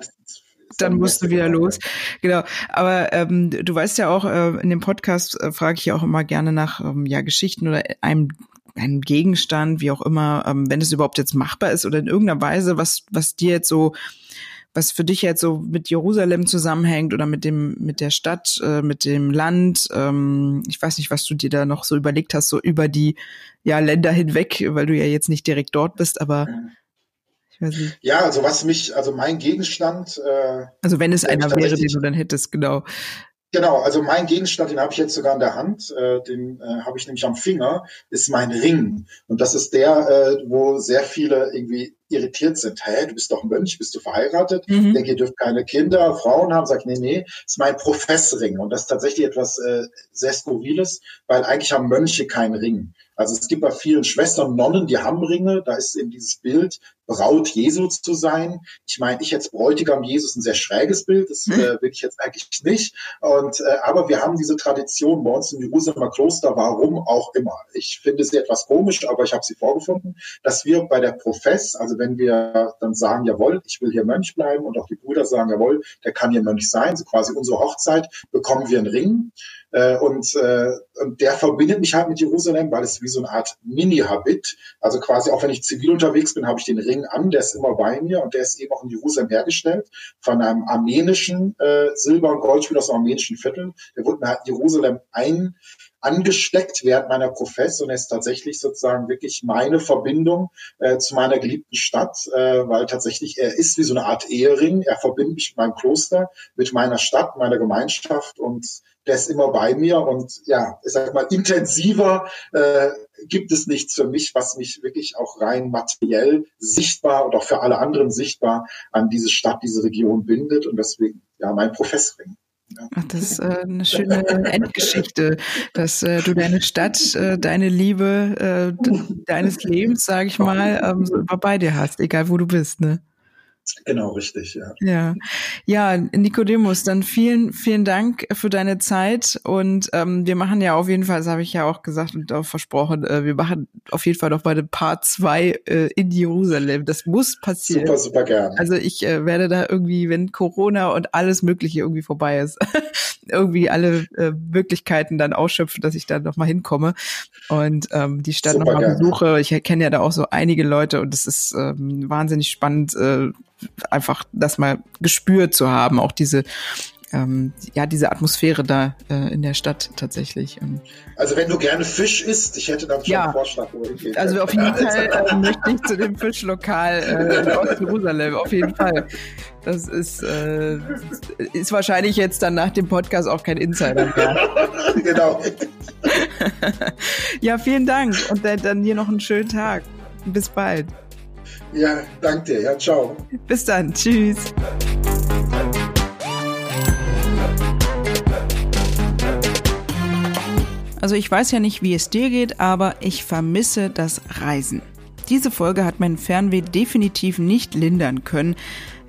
dann musst du wieder los. Genau. Aber ähm, du weißt ja auch, äh, in dem Podcast äh, frage ich ja auch immer gerne nach ähm, ja, Geschichten oder einem einem Gegenstand, wie auch immer, ähm, wenn es überhaupt jetzt machbar ist oder in irgendeiner Weise, was, was dir jetzt so, was für dich jetzt so mit Jerusalem zusammenhängt oder mit dem, mit der Stadt, äh, mit dem Land. Ähm, ich weiß nicht, was du dir da noch so überlegt hast, so über die ja, Länder hinweg, weil du ja jetzt nicht direkt dort bist, aber ich weiß nicht. Ja, also was mich, also mein Gegenstand. Äh, also wenn es einer wäre, den du dann hättest, genau. Genau, also mein Gegenstand, den habe ich jetzt sogar in der Hand, äh, den äh, habe ich nämlich am Finger, ist mein Ring. Und das ist der, äh, wo sehr viele irgendwie irritiert sind. Hä, du bist doch Mönch, bist du verheiratet? Mhm. Denke, ihr dürft keine Kinder, Frauen haben. Sagt, nee, nee, ist mein Professring. Und das ist tatsächlich etwas äh, sehr Skurriles, weil eigentlich haben Mönche keinen Ring. Also es gibt bei vielen Schwestern, Nonnen, die haben Ringe, da ist eben dieses Bild, Braut Jesu zu sein. Ich meine, ich jetzt Bräutigam Jesus ein sehr schräges Bild, das hm. äh, will ich jetzt eigentlich nicht. Und äh, aber wir haben diese Tradition bei uns im Jerusalemer Kloster, warum auch immer. Ich finde sie etwas komisch, aber ich habe sie vorgefunden, dass wir bei der Profess, also wenn wir dann sagen, jawohl, ich will hier Mönch bleiben und auch die Brüder sagen, jawohl, der kann hier Mönch sein, so quasi unsere Hochzeit, bekommen wir einen Ring. Äh, und, äh, und der verbindet mich halt mit Jerusalem, weil es wie so eine Art Mini-Habit. Also quasi auch wenn ich zivil unterwegs bin, habe ich den Ring an, der ist immer bei mir und der ist eben auch in Jerusalem hergestellt von einem armenischen äh, Silber- und Goldspiel aus einem armenischen Viertel. Der wurde in Jerusalem ein angesteckt während meiner Profess und ist tatsächlich sozusagen wirklich meine Verbindung äh, zu meiner geliebten Stadt, äh, weil tatsächlich er ist wie so eine Art Ehering. Er verbindet mich mit meinem Kloster, mit meiner Stadt, meiner Gemeinschaft und der ist immer bei mir und ja, ich sag mal, intensiver äh, gibt es nichts für mich, was mich wirklich auch rein materiell sichtbar und auch für alle anderen sichtbar an diese Stadt, diese Region bindet und deswegen ja mein Professoring. Ja. Ach, das ist äh, eine schöne Endgeschichte, dass äh, du deine Stadt, äh, deine Liebe äh, deines Lebens, sage ich mal, ähm, so immer bei dir hast, egal wo du bist, ne? Genau, richtig, ja. Ja, ja Nikodemus, dann vielen, vielen Dank für deine Zeit und ähm, wir machen ja auf jeden Fall, das habe ich ja auch gesagt und auch versprochen, äh, wir machen auf jeden Fall noch mal eine Part 2 äh, in Jerusalem. Das muss passieren. Super, super gerne. Also ich äh, werde da irgendwie, wenn Corona und alles Mögliche irgendwie vorbei ist, irgendwie alle äh, Möglichkeiten dann ausschöpfen, dass ich da noch mal hinkomme und ähm, die Stadt super noch mal besuche. Ich kenne ja da auch so einige Leute und es ist ähm, wahnsinnig spannend, äh, einfach das mal gespürt zu haben, auch diese ähm, ja, diese Atmosphäre da äh, in der Stadt tatsächlich. Also wenn du gerne Fisch isst, ich hätte dann schon ja. einen Vorschlag. Also auf jeden Fall äh, möchte ich zu dem Fischlokal äh, in Ost-Jerusalem, auf jeden Fall. Das ist, äh, ist wahrscheinlich jetzt dann nach dem Podcast auch kein Insider mehr. genau. ja, vielen Dank und dann hier noch einen schönen Tag. Bis bald. Ja, danke dir. Ja, ciao. Bis dann. Tschüss. Also ich weiß ja nicht, wie es dir geht, aber ich vermisse das Reisen. Diese Folge hat mein Fernweh definitiv nicht lindern können,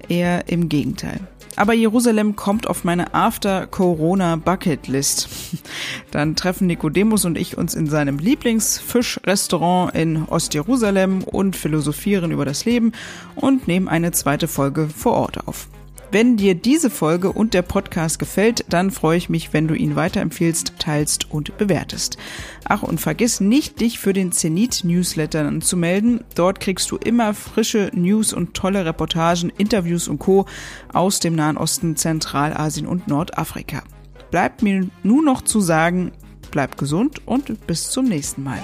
eher im Gegenteil. Aber Jerusalem kommt auf meine After-Corona-Bucket-List. Dann treffen Nikodemus und ich uns in seinem Lieblingsfischrestaurant in Ostjerusalem und philosophieren über das Leben und nehmen eine zweite Folge vor Ort auf. Wenn dir diese Folge und der Podcast gefällt, dann freue ich mich, wenn du ihn weiterempfiehlst, teilst und bewertest. Ach, und vergiss nicht, dich für den Zenit Newsletter anzumelden. Dort kriegst du immer frische News und tolle Reportagen, Interviews und Co. aus dem Nahen Osten, Zentralasien und Nordafrika. Bleibt mir nur noch zu sagen, bleib gesund und bis zum nächsten Mal.